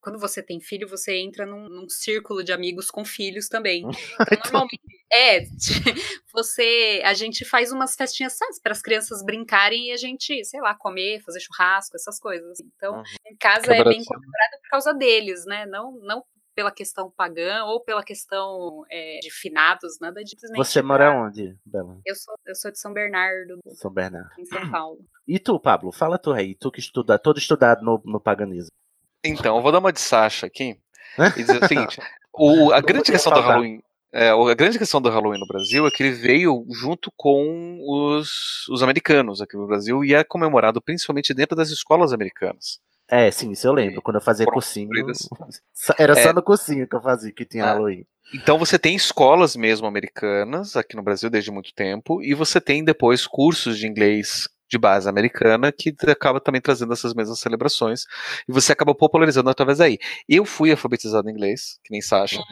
Quando você tem filho, você entra num, num círculo de amigos com filhos também. Então, normalmente. É, você. A gente faz umas festinhas para as crianças brincarem e a gente, sei lá, comer, fazer churrasco, essas coisas. Então, em casa é bem comemorado por causa deles, né? Não, não pela questão pagã ou pela questão é, de finados, nada de simplesmente Você mora onde, Bela? Eu sou, eu sou de São Bernardo, São Bernardo. em São Paulo. E tu, Pablo? Fala tu aí, tu que estuda, todo estudado no, no paganismo. Então, eu vou dar uma de Sasha aqui e dizer o seguinte: o- a grande questão do. Halloween. é, a grande questão do Halloween no Brasil é que ele veio junto com os, os americanos aqui no Brasil e é comemorado principalmente dentro das escolas americanas. É, sim, isso eu lembro. Quando eu fazia cursinho. Era só É. no cursinho que eu fazia, que tinha Ah. Halloween. Então você tem escolas mesmo americanas aqui no Brasil desde muito tempo, e você tem depois cursos de inglês de base americana que acaba também trazendo essas mesmas celebrações, e você acaba popularizando através daí. Eu fui alfabetizado em inglês, que nem Sasha,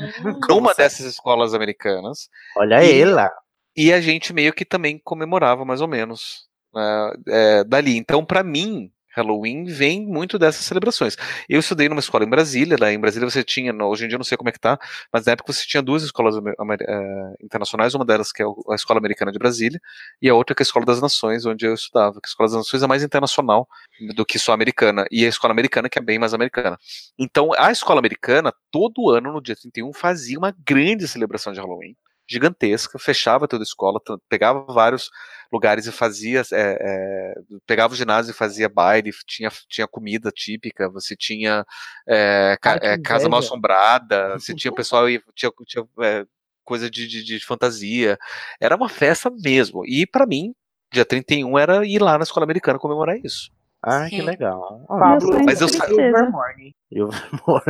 numa dessas escolas americanas. Olha e, ela. E a gente meio que também comemorava mais ou menos né, é, dali. Então, para mim, Halloween vem muito dessas celebrações. Eu estudei numa escola em Brasília, lá em Brasília você tinha, hoje em dia não sei como é que tá, mas na época você tinha duas escolas eh, internacionais, uma delas que é a Escola Americana de Brasília, e a outra que é a Escola das Nações, onde eu estudava, que a Escola das Nações é mais internacional do que só americana, e a Escola Americana que é bem mais americana. Então, a Escola Americana, todo ano, no dia 31, fazia uma grande celebração de Halloween, gigantesca, fechava toda a escola, pegava vários lugares e fazia, é, é, pegava o ginásio e fazia baile, tinha, tinha comida típica, você tinha é, ca- é, casa mal assombrada, você tinha o pessoal e tinha, tinha é, coisa de, de, de fantasia, era uma festa mesmo. E pra mim, dia 31 era ir lá na escola americana comemorar isso. Ai, que legal. Pablo, Mas eu sa- Ilvermorny. Eu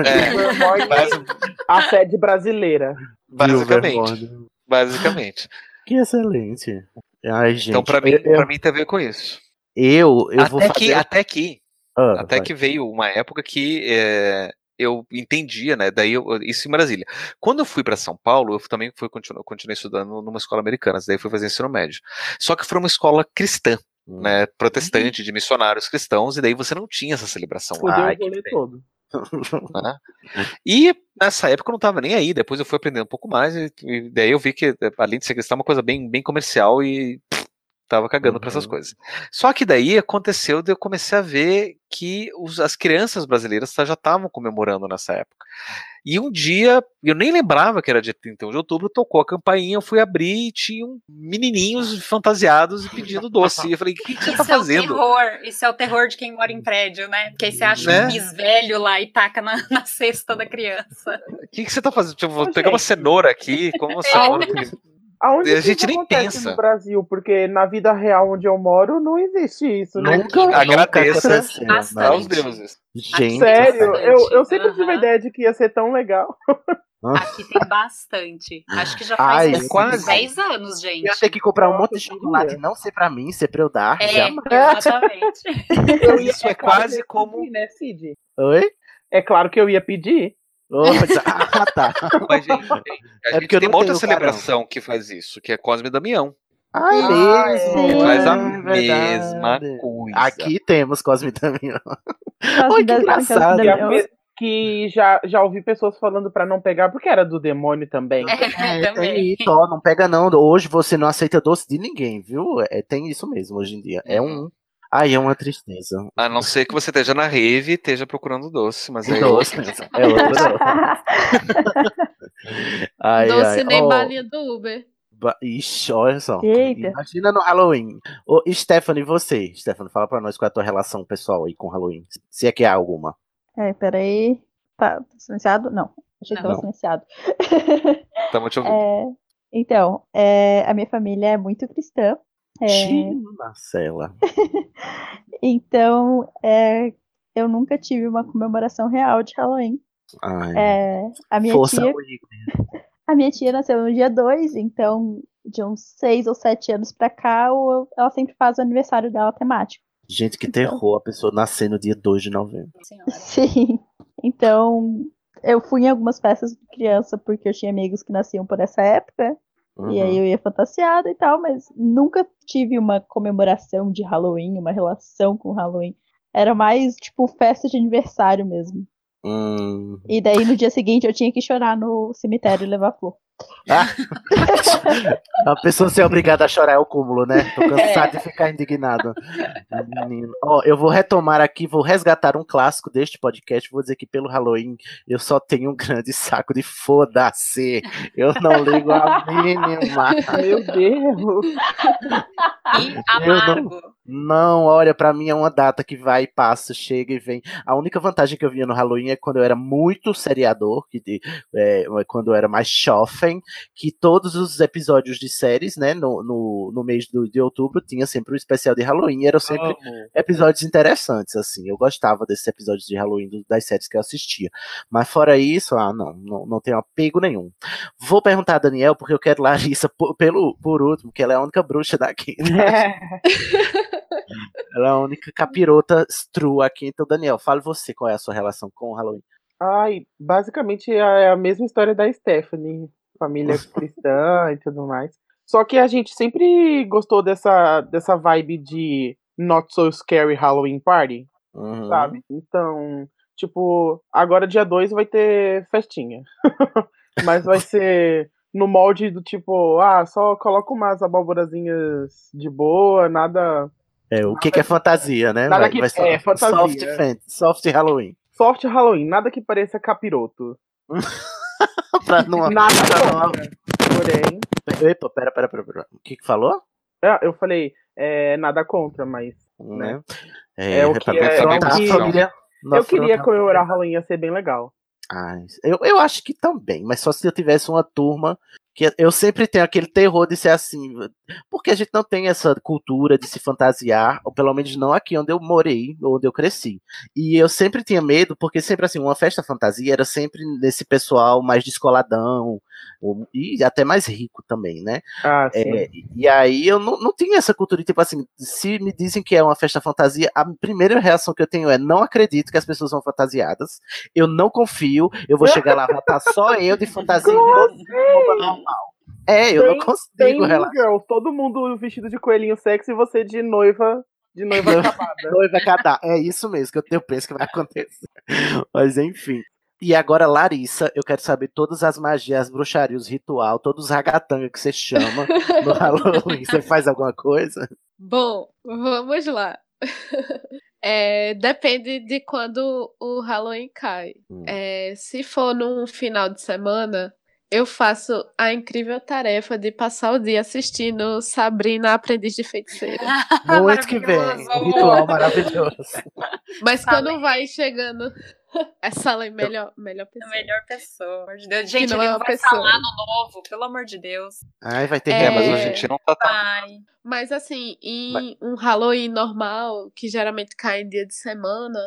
É, Ilvermorny, basi- a sede brasileira. basicamente. Basicamente. Que excelente. Ai, gente. Então, pra mim, eu, pra mim tem a ver com isso. eu, eu vou até fazer... que, até que, Ah, até vai. que veio uma época que é, eu entendia, né? Daí eu, isso em Brasília. Quando eu fui para São Paulo, eu também fui continuo, continuei estudando numa escola americana, daí fui fazer ensino médio. Só que foi uma escola cristã, Hum. né? Protestante, de missionários cristãos, e daí você não tinha essa celebração. Fudeu Ai, o rolê todo. né? E nessa época eu não tava nem aí, depois eu fui aprendendo um pouco mais, e, e daí eu vi que, além de ser cristão, é uma coisa bem, bem comercial e pff, tava cagando pra essas coisas. Só que daí aconteceu de eu comecei a ver que os- as crianças brasileiras já estavam comemorando nessa época. E um dia, eu nem lembrava que era dia 31 de outubro, tocou a campainha, eu fui abrir e tinham menininhos fantasiados e pedindo doce. E eu falei, o que, que você tá Isso é o fazendo? terror, isso é o terror de quem mora em prédio, né? Porque aí você acha Né? um bis velho lá e taca na, na cesta da criança. O que, que você tá fazendo? Tipo, vou pegar uma cenoura aqui, como uma cenoura. aqui. Aonde a gente nem pensa. no Brasil? Porque na vida real onde eu moro não existe isso. né? Nunca, Agradeço nunca Bastante. aos deuses. Gente, Sério, eu, eu sempre Aham. tive a ideia de que ia ser tão legal. Aqui tem bastante. Acho que já faz Ai, uns quase. 10 anos, gente. eu tenho que comprar um monte de chocolate, não ser pra mim, ser pra eu dar. É, jamais. exatamente. Ia- Isso é quase ia como- pedir, né, Cid? Oi? É claro que eu ia pedir. Oh, ah, tá. Mas, gente, a É gente tem uma outra celebração que faz isso, que é Cosme e Damião. Ai, Ah, mesmo. é. Que faz a é mesma coisa. Aqui temos Cosme e Damião. Cosme que da- engraçado. Cosme Que, já, já ouvi pessoas falando pra não pegar, porque era do demônio também. É, É, também. tem isso, ó, não pega não. Hoje você não aceita doce de ninguém, viu? É, tem isso mesmo hoje em dia. É um. Ai, é uma tristeza. A não ser que você esteja na rave e esteja procurando doce, mas aí Doce mesmo. É outro não. Ai, Doce ai. nem ó, balinha do Uber. ba- Ixi, olha só. Eita. Imagina no Halloween. Ô, Stephanie, você. Stephanie, fala pra nós qual é a tua relação pessoal aí com Halloween. Se é que há alguma. É, peraí. Tá tá silenciado? Não. Achei que Não. tava silenciado. Tamo te ouvindo. É, então, é, a minha família é muito cristã. É, Xiii, Marcela. então, é, eu nunca tive uma comemoração real de Halloween. Ai, É, a minha força tia, Igor. a minha tia nasceu no dia 2, então de uns 6 ou 7 anos pra cá, ela sempre faz o aniversário dela temático. Gente, que terror a pessoa nascer no dia 2 de novembro. Senhora. Sim. Então, eu fui em algumas festas de criança porque eu tinha amigos que nasciam por essa época. E aí Uhum. eu ia fantasiada e tal, mas nunca tive uma comemoração de Halloween, uma relação com Halloween. Era mais, tipo, festa de aniversário mesmo. Hum. E daí no dia seguinte eu tinha que chorar no cemitério e levar flor. Ah. A pessoa ser obrigada a chorar é o cúmulo, né? Tô cansado de ficar indignado. Menino. Ó, eu vou retomar aqui, vou resgatar um clássico deste podcast. Vou dizer que pelo Halloween eu só tenho um grande saco de foda-se. Eu não ligo a mínima. Meu Deus. E amargo. Não, olha, pra mim é uma data que vai e passa, chega e vem. A única vantagem que eu via no Halloween é quando eu era muito seriador, que de- é, quando eu era mais jovem, que todos os episódios de séries, né, no, no, no mês do- de outubro, tinha sempre um especial de Halloween, e eram sempre episódios interessantes, assim. Eu gostava desses episódios de Halloween do- das séries que eu assistia. Mas fora isso, ah, não, não, não tenho apego nenhum. Vou perguntar a Daniel, porque eu quero Larissa por, pelo, por último, que ela é a única bruxa daqui. né? Ela é a única capirota stru aqui. Então, Daniel, fale você qual é a sua relação com o Halloween. Ai, basicamente é a mesma história da Stephanie, família cristã e tudo mais. Só que a gente sempre gostou dessa, dessa vibe de Not So Scary Halloween Party, Uhum. sabe? Então, tipo, agora dia 2 vai ter festinha. Mas vai ser no molde do tipo, ah, só coloca umas abóborazinhas de boa, nada. É, o que, que é fantasia, né? Nada Vai- que- vai só- é, fantasia. Soft, soft Halloween. Sorte Halloween, nada que pareça capiroto. pra não, Nada pra não- contra. Porém. Epa, pera, pera, pera, pera. O que que falou? Ah, eu falei, é, nada contra, mas. Né? É, É, o que é. é que- a família. eu Nossa, queria não- comemorar Halloween, ia ser bem legal. Ah, eu, eu acho que também, mas só se eu tivesse uma turma que eu sempre tenho aquele terror de ser assim, porque a gente não tem essa cultura de se fantasiar, ou pelo menos não aqui onde eu morei, ou onde eu cresci. E eu sempre tinha medo, porque sempre assim, uma festa fantasia era sempre nesse pessoal mais descoladão, ou- e até mais rico também, né? Ah, sim. É, e aí eu não, não tinha essa cultura, tipo assim, se me dizem que é uma festa fantasia, a primeira reação que eu tenho é não acredito que as pessoas vão fantasiadas, eu não confio, eu vou chegar lá, vai estar só eu de fantasia roupa. É, eu não Tem- consigo Tem relaxar. Girls, todo mundo vestido de coelhinho sexy e você de noiva, de noiva acabada. Noiva cadar. É isso mesmo que eu, eu penso que vai acontecer. Mas enfim. E agora, Larissa, eu quero saber todas as magias, as bruxarias, ritual, todos os ragatanga que você chama no Halloween. Você faz alguma coisa? Bom, vamos lá. É, depende de quando o Halloween cai. Hum. É, se for num final de semana, eu faço a incrível tarefa de passar o dia assistindo Sabrina Aprendiz de Feiticeira. Noite que vem. Um ritual maravilhoso. Mas quando vai chegando É Salem, melhor, melhor pessoa. A melhor pessoa, amor de Deus. Que Gente, não ele é uma vai pessoa. falar no novo, pelo amor de Deus. Ai, vai ter É, É, mas a gente não tá. Vai. Mas assim, em um Halloween normal, que geralmente cai em dia de semana,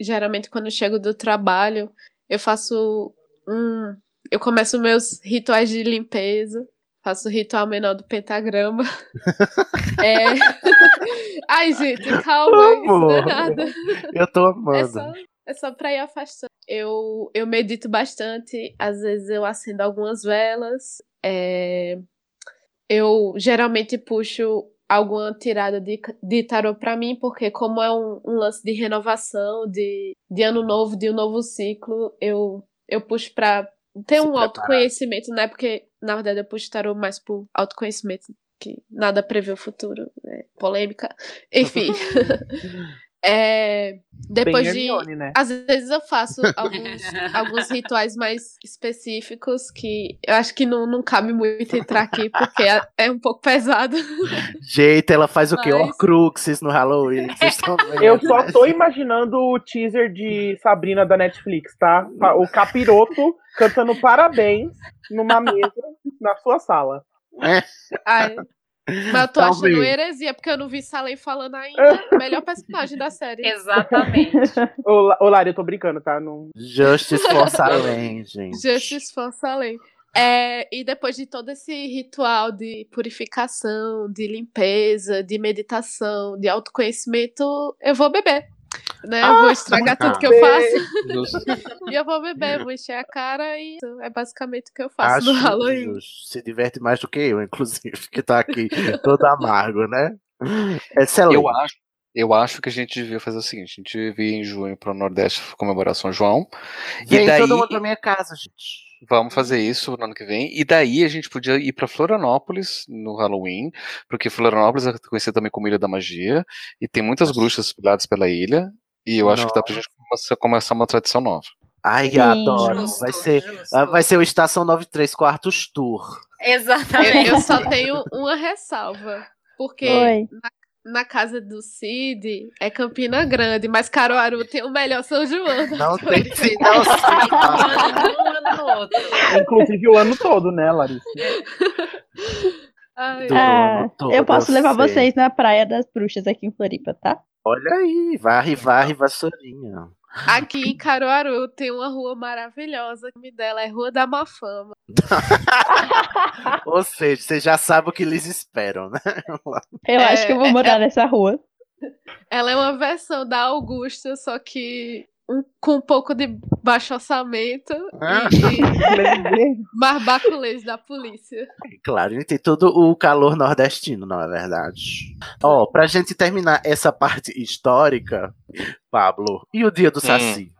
geralmente quando eu chego do trabalho, eu faço um. Eu começo meus rituais de limpeza. Faço o ritual menor do pentagrama. É... Ai, gente, calma, isso não é nada. Eu tô É amando. só, é só pra ir afastando. Eu, eu medito bastante, às vezes eu acendo algumas velas. é, Eu geralmente puxo alguma tirada de, de tarô pra mim, porque como é um, um lance de renovação, de, de ano novo, de um novo ciclo, eu, eu puxo pra ter um preparar. autoconhecimento, né? Porque, na verdade, eu puxo tarô mais por autoconhecimento, que nada prevê o futuro, né? Polêmica. Enfim. É, depois Bem de. Hermione, né? Às vezes eu faço alguns, alguns rituais mais específicos que eu acho que não, não cabe muito entrar aqui, porque é, é um pouco pesado. Gente, ela faz o quê? Mas- Horcruxes no Halloween. Vendo? Eu só tô imaginando o teaser de Sabrina da Netflix, tá? O capiroto cantando parabéns numa mesa na sua sala. É. Ai, mas eu tô Talvez. achando heresia, porque eu não vi Salem falando ainda. Melhor personagem da série. Exatamente. Ô, La- ô Lari, eu tô brincando, tá? Não... Justice for Salem, gente. Justice for Salem. É, e depois de todo esse ritual de purificação, de limpeza, de meditação, de autoconhecimento, eu vou beber. Né? Eu vou estragar tudo que eu faço. E eu vou beber, vou encher a cara e é basicamente o que eu faço Acho no Halloween. Se diverte mais do que eu, inclusive, que tá aqui todo amargo, né? Excelente. Eu acho, eu acho que a gente devia fazer o seguinte: a gente devia ir em junho para o Nordeste comemorar São João. Vem e daí todo mundo pra minha casa, gente. Vamos fazer isso no ano que vem. E daí a gente podia ir para Florianópolis no Halloween, porque Florianópolis é conhecida também como Ilha da Magia e tem muitas bruxas espalhadas pela ilha. E eu acho que dá pra gente começar, uma tradição nova. Ai, Sim. adoro. Justo, vai ser, justo. ah, vai ser o Estação 93 Quartos Tour. Eu, Exatamente. eu só tenho uma ressalva. Porque Oi. na, na casa do Cid é Campina Grande, mas Caruaru tem o melhor São João. Não tem brincando. não, sim, Um ano no outro. Inclusive o ano todo, né, Larissa? Ai, todo, eu posso levar sei. vocês na Praia das Bruxas aqui em Floripa, tá? Olha aí, varre, varre, vassourinha. Aqui em Caruaru tem uma rua maravilhosa. O nome dela é Rua da Má Fama. Ou seja, você já sabe o que eles esperam, né? Eu É, acho que eu vou é- morar é- nessa rua. Ela é uma versão da Augusta, só que um- com um pouco de baixo orçamento Ah. e, e mais baculês da polícia. Claro, e tem todo o calor nordestino, não é verdade? Ó, pra gente terminar essa parte histórica, Pablo, e o dia do Saci?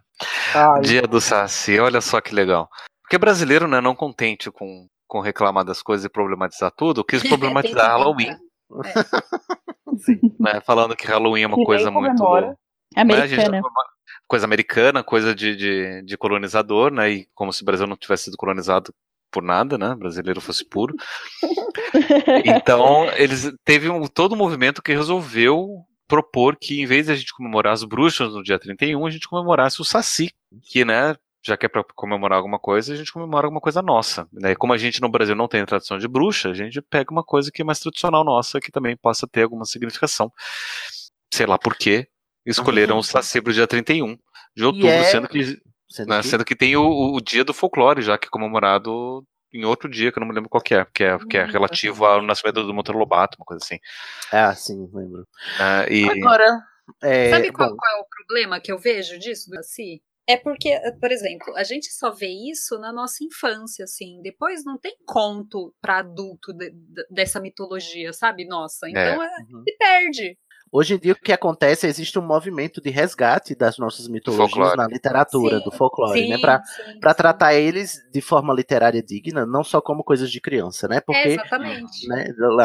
Ai, Dia do Saci, olha só que legal. Porque brasileiro, né, não contente com, com reclamar das coisas e problematizar tudo, quis problematizar Halloween. né, falando que Halloween é uma coisa muito. comemora. né, a gente Americana. tá coisa americana, coisa de, de, de colonizador, né? E como se o Brasil não tivesse sido colonizado por nada, né? Brasileiro fosse puro. Então, eles teve um, todo um movimento que resolveu propor que, em vez de a gente comemorar as bruxas no dia 31, a gente comemorasse o Saci, que, né? Já que é para comemorar alguma coisa, a gente comemora alguma coisa nossa. Né? Como a gente no Brasil não tem tradição de bruxa, a gente pega uma coisa que é mais tradicional nossa, que também possa ter alguma significação. Sei lá por quê. Escolheram o Saci pro dia 31 de outubro, é- sendo que Sendo né, que- sendo que tem o, o dia do folclore, já que é comemorado em outro dia, que eu não me lembro qual que é, que é, que é relativo ao nascimento do Monteiro Lobato, uma coisa assim. Ah, sim, lembro. né, e Agora, é, Sabe qual, bom, qual é o problema que eu vejo disso, assim? É porque, por exemplo, a gente só vê isso na nossa infância, assim. Depois não tem conto para adulto de- de- dessa mitologia, sabe? Nossa. Então é. Uhum. se perde. Hoje em dia o que acontece é existe um movimento de resgate das nossas mitologias Folclore. na literatura, Sim, do folclore, né? sim, pra sim. tratar eles de forma literária digna, não só como coisas de criança, né? É, Porque exatamente. né,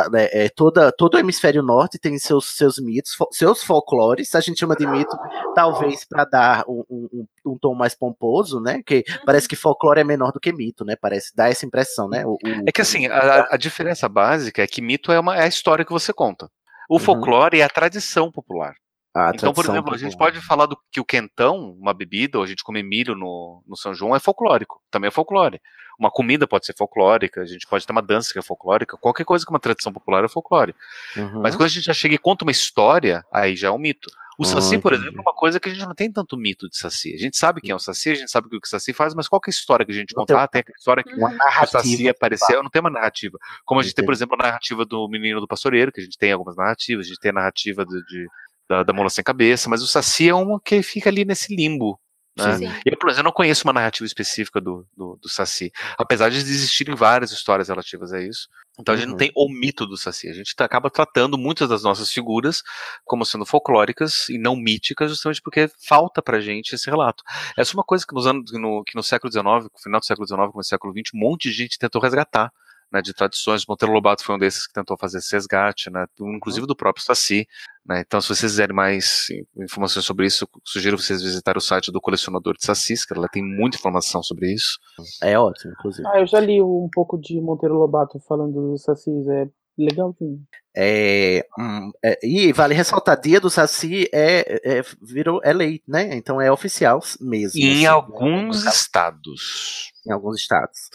né, é, toda, todo o hemisfério norte tem seus, seus mitos, fo- seus folclores, a gente chama de mito, talvez para dar um, um- um- tom mais pomposo, né? Que Uhum. parece que folclore é menor do que mito, né? Parece, dá essa impressão, né? O- o- é que assim, a, a diferença básica é que mito é, uma, é a história que você conta. O Uhum. folclore é a tradição popular. A Então, por tradição exemplo, a gente popular. pode falar do que o quentão, uma bebida, ou a gente comer milho no, no São João, é folclórico. Também é folclore. Uma comida pode ser folclórica, a gente pode ter uma dança que é folclórica, qualquer coisa que é uma tradição popular é folclore. Uhum. Mas quando a gente já chega e conta uma história, aí já é um mito. O Ah, Saci, por exemplo, é uma coisa que a gente não tem tanto mito de Saci. A gente sabe quem é o Saci, a gente sabe o que o Saci faz, mas qual que é a história que a gente conta? tem Ah, tem aquela história que uma o Saci apareceu, não tem uma narrativa. Como a gente tem, por exemplo, a narrativa do Menino do Pastoreiro, que a gente tem algumas narrativas, a gente tem a narrativa do- de, da, da Mola Sem Cabeça, mas o Saci é uma que fica ali nesse limbo. Né? Sim. Eu, por exemplo, não conheço uma narrativa específica do, do, do Saci, apesar de existirem várias histórias relativas a isso. Então a gente não Uhum. tem o mito do Saci, a gente tá- acaba tratando muitas das nossas figuras como sendo folclóricas e não míticas, justamente porque falta pra gente esse relato. Essa é uma coisa que, nos anos, no, que no século XIX, no final do século XIX, começo do século XX, um monte de gente tentou resgatar. Né, de tradições, Monteiro Lobato foi um desses que tentou fazer esse resgate, né, inclusive do próprio Saci. Né, então, se vocês quiserem mais informações sobre isso, sugiro vocês visitarem o site do colecionador de Sacis, que ela tem muita informação sobre isso. É ótimo, inclusive. Ah, eu já li um pouco de Monteiro Lobato falando dos Sacis, é legalzinho. É, hum, é, e vale ressaltar, dia do Saci é, é, virou, é lei, né? Então é oficial mesmo. Em assim, né? alguns estados. Em alguns estados.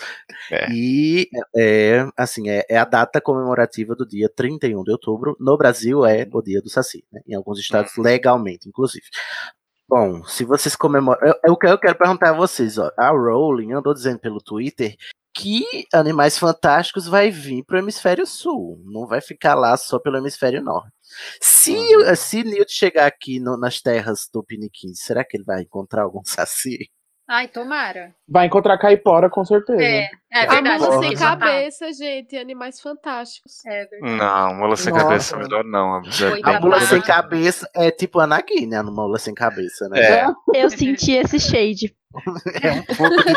É. E é, assim, é, é a data comemorativa do dia 31 de outubro. No Brasil é o dia do Saci, né? Em alguns estados, legalmente, inclusive. Bom, se vocês comemoram. Eu, eu, quero- eu quero perguntar a vocês, ó. A Rowling andou dizendo pelo Twitter que Animais Fantásticos vai vir para o hemisfério sul, não vai ficar lá só pelo hemisfério norte. Se, se Newt chegar aqui no- nas terras do Piniquim, será que ele vai encontrar algum saci? Ai, tomara. Vai encontrar caipora, com certeza. É, é verdade. mula sem tá. cabeça, gente, animais fantásticos. É verdade. Não, mula sem Nossa. cabeça é melhor não. A mula sem cabeça é tipo a Nagui, né? A mula sem cabeça, né? É. Eu senti esse shade. É um pouco de.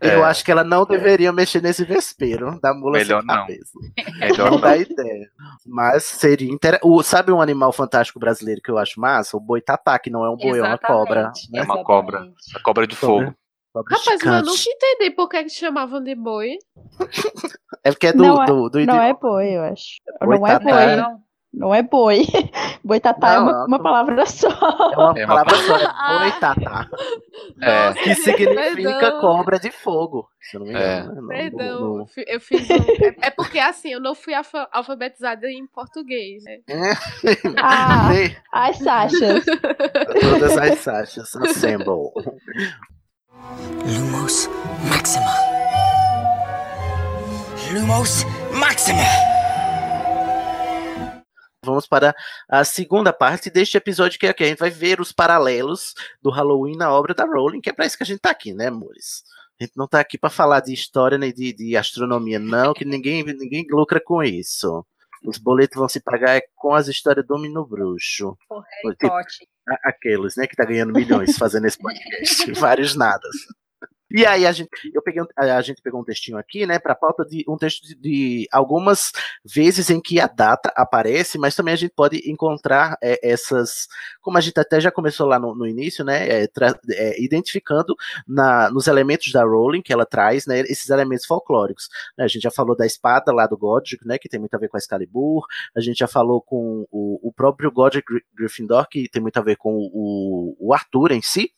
É. Eu acho que ela não deveria mexer nesse vespeiro da mula Melhor sem não. cabeça. Melhor não não. dá ideia. Mas seria interessante. Sabe um animal fantástico brasileiro que eu acho massa? O boitatá, que não é um boi, é uma cobra. É uma cobra. A cobra de fogo. Cobra Rapaz, mas eu nunca entendi por que, que chamavam de boi. É porque é do, não, é, do, do não idioma. é boi, eu acho. boi não é tatá. boi. Não. Não é boi. Boitatá é Não, uma, não. uma palavra só. É uma É uma palavra só, é boitatá. É. Que significa perdão. cobra de fogo. Se eu não me É. engano. No- Perdão, no- eu no- eu fiz um... é, é porque assim, eu não fui alfa- alfabetizada em português, né? Ah, as Sachas. Todas as Sachas. Assemble. Lumos Maxima. Lumos Maxima. Vamos para a segunda parte deste episódio, que é que a gente vai ver os paralelos do Halloween na obra da Rowling, que é para isso que a gente tá aqui, né, amores? A gente não tá aqui para falar de história nem de, de astronomia, não, que ninguém, ninguém lucra com isso. Os boletos vão se pagar é com as histórias do Menino Bruxo. O Harry Tipo, Potter. a- Aqueles, né, que tá ganhando milhões fazendo esse podcast. Vários nadas. E aí a gente, eu peguei, a gente pegou um textinho aqui, né, para pauta de um texto de, de algumas vezes em que a data aparece, mas também a gente pode encontrar é, essas, como a gente até já começou lá no, no início, né, é, é, identificando na, nos elementos da Rowling que ela traz, né, esses elementos folclóricos. né, a gente já falou da espada lá do Godric, né, que tem muito a ver com a Excalibur. A gente já falou com o, o próprio Godric Gry- Gryffindor, que tem muito a ver com o, o Arthur em si,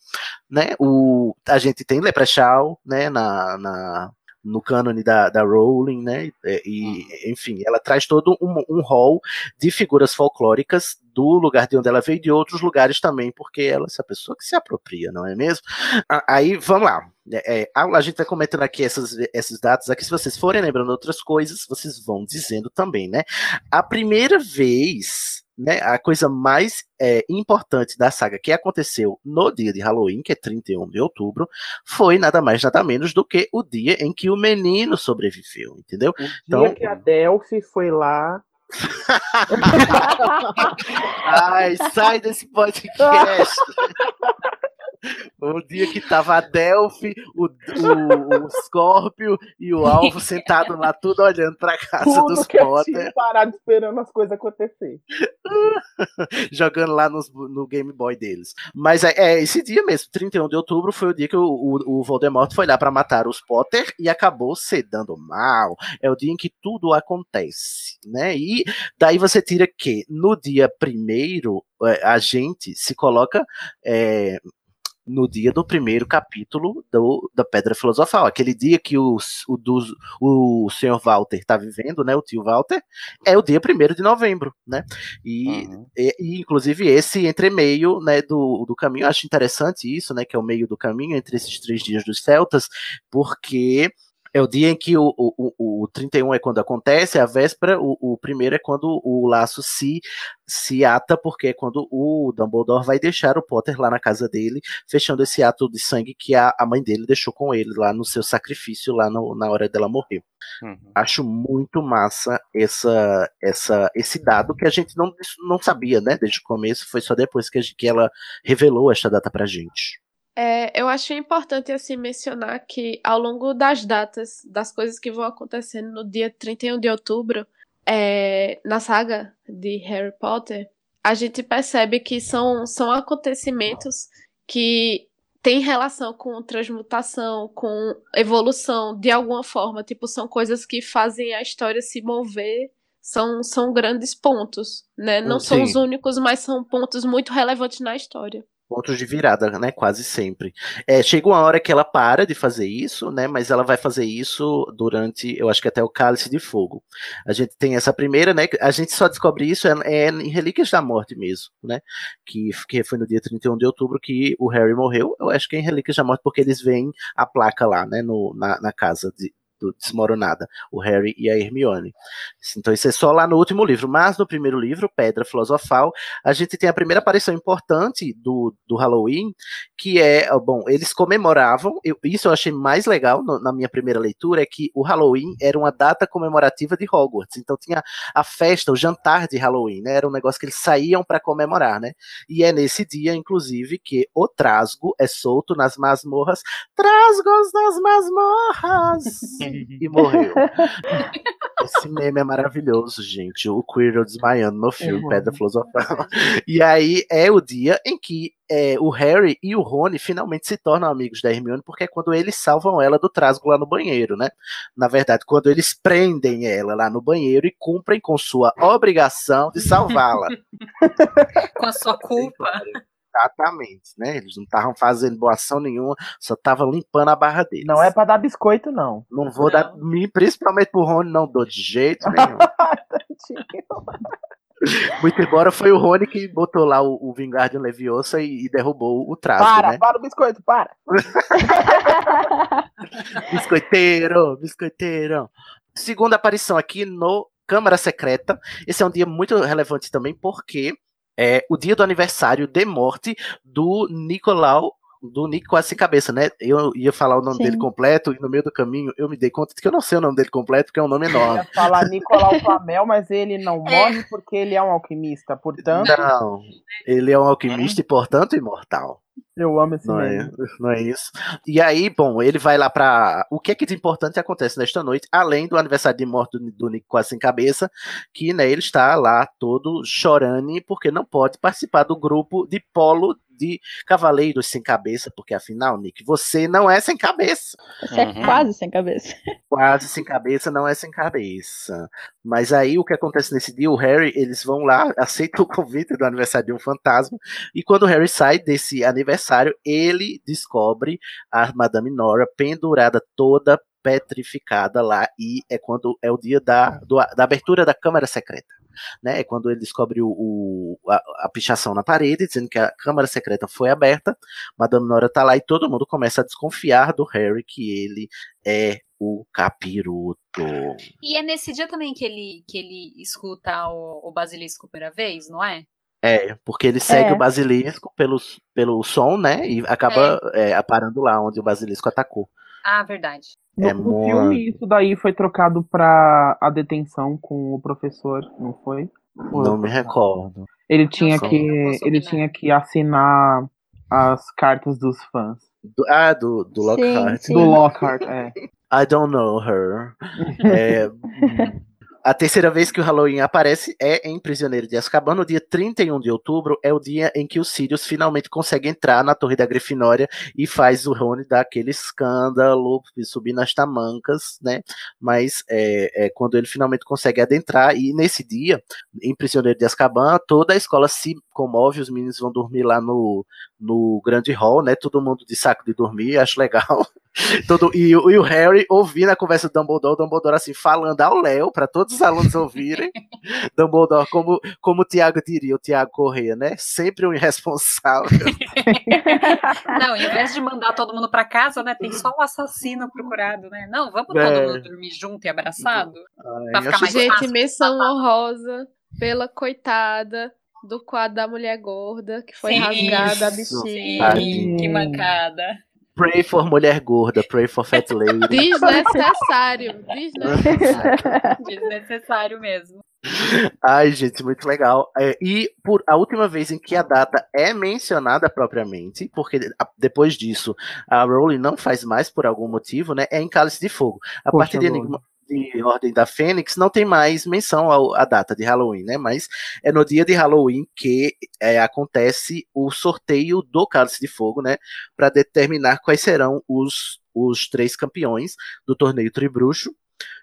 né? O, a gente tem Leprechaun, né? Na, na, no cânone da, da Rowling, né? E, e, enfim, ela traz todo um, um rol de figuras folclóricas do lugar de onde ela veio e de outros lugares também, porque ela é essa pessoa que se apropria, não é mesmo? Aí, vamos lá. É, é, a gente vai comentando aqui essas, esses dados aqui. Se vocês forem lembrando outras coisas, vocês vão dizendo também, né? A primeira vez, né? A coisa mais é, importante da saga que aconteceu no dia de Halloween, que é 31 de outubro, foi nada mais, nada menos do que o dia em que o menino sobreviveu, entendeu? Então, Dia que a Delphi foi lá. Ai, sai desse podcast. O dia que tava a Delphi, o, o, o Scorpio e o Alvo sentado lá, tudo olhando pra casa Tudo dos Potter, parado esperando as coisas acontecer. jogando lá nos- no Game Boy deles. Mas é, é esse dia mesmo, 31 de outubro, foi o dia que o, o, o Voldemort foi lá pra matar os Potter e acabou se dando mal. É o dia em que tudo acontece, né? E daí você tira que no dia primeiro é, a gente se coloca é, no dia do primeiro capítulo do, da Pedra Filosofal, aquele dia que os- o, dos- o senhor Walter está vivendo, né, o tio Walter, é o dia primeiro de novembro, né, e, e- e, inclusive esse entremeio, né, do, do caminho, eu acho interessante isso, né, que é o meio do caminho entre esses três dias dos celtas, porque é o dia em que o, o, o, o 31 é quando acontece, a véspera, o, o primeiro é quando o laço se, se ata, porque é quando o Dumbledore vai deixar o Potter lá na casa dele, fechando esse ato de sangue que a, a mãe dele deixou com ele lá no seu sacrifício, lá no- na hora dela morrer. Acho muito massa essa, essa, esse dado que a gente não, não sabia, né, desde o começo, foi só depois que, a que ela revelou esta data pra gente. É, eu acho importante assim mencionar que ao longo das datas, das coisas que vão acontecendo no dia 31 de outubro, é, na saga de Harry Potter, a gente percebe que são, são acontecimentos que têm relação com transmutação, com evolução de alguma forma. Tipo, são coisas que fazem a história se mover. São, são grandes pontos, né? Não são Sim. os únicos, mas são pontos muito relevantes na história. Pontos de virada, né? Quase sempre. É, chega uma hora que ela para de fazer isso, né? Mas ela vai fazer isso durante, eu acho que até o Cálice de Fogo. A gente tem essa primeira, né? A gente só descobre isso é, é em Relíquias da Morte mesmo, né? Que, que foi no dia 31 de outubro que o Harry morreu. Eu acho que é em Relíquias da Morte porque eles veem a placa lá, né? No, na, na casa de, do Desmoronada, o Harry e a Hermione. Então isso é só lá no último livro, mas no primeiro livro, Pedra Filosofal, a gente tem a primeira aparição importante do, do Halloween, que é, ó, bom, eles comemoravam, eu- isso eu achei mais legal no- na minha primeira leitura, é que o Halloween era uma data comemorativa de Hogwarts, então tinha a festa, o jantar de Halloween, né, era um negócio que eles saíam para comemorar, né, e é nesse dia, inclusive, que o Trasgo é solto nas masmorras, Trasgos nas masmorras, e morreu. Esse meme é maravilhoso, gente. O Quirrell desmaiando no filme Uhum. Pedra Filosofal. E aí é o dia em que é, o Harry e o Rony finalmente se tornam amigos da Hermione, porque é quando eles salvam ela do trasgo lá no banheiro, né? Na verdade, quando eles prendem ela lá no banheiro e cumprem com sua obrigação de salvá-la. Com a sua culpa. Exatamente, né? Eles não estavam fazendo boa ação nenhuma, só estavam limpando a barra deles. Não é pra dar biscoito, não. Não vou dar, mim, principalmente pro Rony, não dou de jeito nenhum. Muito embora foi o Rony que botou lá o, o Vingardium Leviosa e, e derrubou o traço, para, né? para o biscoito, para. Biscoiteiro, biscoiteiro. Segunda aparição aqui no Câmara Secreta. Esse é um dia muito relevante também, porque é o dia do aniversário de morte do Nicolau. Do Nick quase sem cabeça, né? Eu ia falar o nome Sim. dele completo e no meio do caminho eu me dei conta de que eu não sei o nome dele completo, porque é um nome enorme. ia falar Nicolau Flamel, mas ele não morre porque ele é um alquimista. Portanto, Não, ele é um alquimista e, portanto, imortal. Eu amo esse Não é, não é isso. E aí, bom, ele vai lá pra. O que é que de importante acontece nesta noite, além do aniversário de morte do, do Nick quase sem cabeça, que né, ele está lá todo chorando porque não pode participar do grupo de polo de cavaleiros sem cabeça, porque afinal, Nick, você não é sem cabeça. Você é quase sem cabeça. Quase sem cabeça não é sem cabeça. Mas aí o que acontece nesse dia? O Harry, eles vão lá, aceitam o convite do aniversário de um fantasma. E quando o Harry sai desse aniversário, ele descobre a Madame Nora pendurada toda petrificada lá. E é quando é o dia da, do- da abertura da Câmara Secreta. Né? É quando ele descobre o, o- a, a pichação na parede, dizendo que a Câmara Secreta foi aberta. Madame Nora tá lá e todo mundo começa a desconfiar do Harry que ele é o capiroto. E é nesse dia também que ele, que ele escuta o, o basilisco pela vez, não é? É, porque ele segue É. o basilisco pelo, pelo som, né? E acaba é, parando lá onde o basilisco atacou. Ah, verdade. No, É no filme, isso daí foi trocado pra a detenção com o professor, não foi? Não me recordo. Ele tinha que ele tinha que assinar as cartas dos fãs. Do- ah, do, do Lockhart. Do Lockhart, é. I don't know her. É, a terceira vez que o Halloween aparece é em Prisioneiro de Azkaban. No dia 31 de outubro é o dia em que o Sirius finalmente consegue entrar na Torre da Grifinória e faz o Rony dar aquele escândalo, subir nas tamancas, né? Mas é, é quando ele finalmente consegue adentrar e nesse dia, em Prisioneiro de Azkaban, toda a escola se comove, os meninos vão dormir lá no, no grande hall, né? Todo mundo de saco de dormir, acho legal. Todo, e, o- e o Harry ouvindo a conversa do Dumbledore, Dumbledore assim, falando ao Léo, para todos os alunos ouvirem. Dumbledore, como, como o Tiago diria, o Tiago Correia, né? Sempre um irresponsável. Não, em vez de mandar todo mundo pra casa, né? Tem só o assassino procurado, né? Não, vamos É. todo mundo dormir junto e abraçado? Pra ficar mais Gente, fácil. menção honrosa pela coitada do quadro da mulher gorda, que foi Sim, rasgada a bexiga. Tadinha. Que mancada. Pray for mulher gorda, pray for fat lady. Desnecessário. Desnecessário. Desnecessário mesmo. Ai, gente, muito legal. É, e por a última vez em que a data é mencionada propriamente, porque a- depois disso a Rowling não faz mais por algum motivo, né? É em Cálice de Fogo. A Poxa, partir de. Enigma- de Ordem da Fênix não tem mais menção à data de Halloween, né? Mas é no dia de Halloween que é, acontece o sorteio do Cálice de Fogo, né? Para determinar quais serão os, os três campeões do torneio Tribruxo.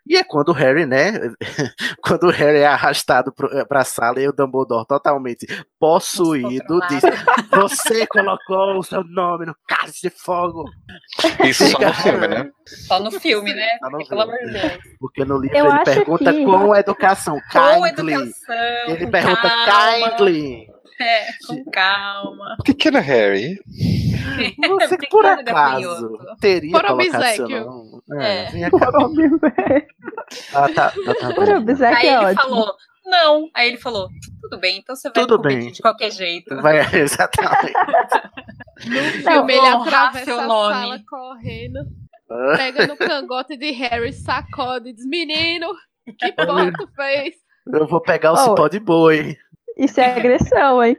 E é quando o Harry, né? quando o Harry é arrastado pro- pra sala e o Dumbledore totalmente possuído diz: Você colocou o seu nome no cálice de fogo. Isso só no filme, né? Só no filme, né? No Porque, Pelo amor de Deus. Porque no livro Eu ele pergunta que- com educação, Com kindly. educação. Ele pergunta calma. kindly. É, com calma. Pequeno Harry. Você que por acaso teria Por colocado seu nome? É. vinha cá. Ah, tá, tá, tá Por bem. obséquio Aí é ele ótimo. falou, não. Aí ele falou, tudo bem, então você vai Tudo bem. de qualquer jeito. Vai, exatamente. Filme, ele atravessa seu a nome. sala correndo, pega no cangote de Harry, sacode e diz: Menino, que porra tu fez? Eu vou pegar o Oh. cipó de boi. Isso é agressão, hein?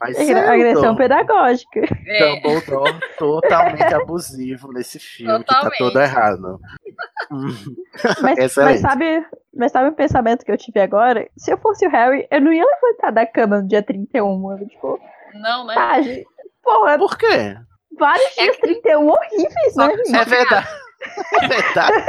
Mas certo. Agressão pedagógica. É, Dumbledore totalmente abusivo nesse filme, que tá Totalmente. todo errado. Hum. Mas, mas sabe, mas sabe o pensamento que eu tive agora? Se eu fosse o Harry, eu não ia levantar da cama no dia 31. Eu, tipo, não, né? ah, gente, porra, Por quê? vários dias 31 horríveis, Só- né, só gente? É verdade. É verdade.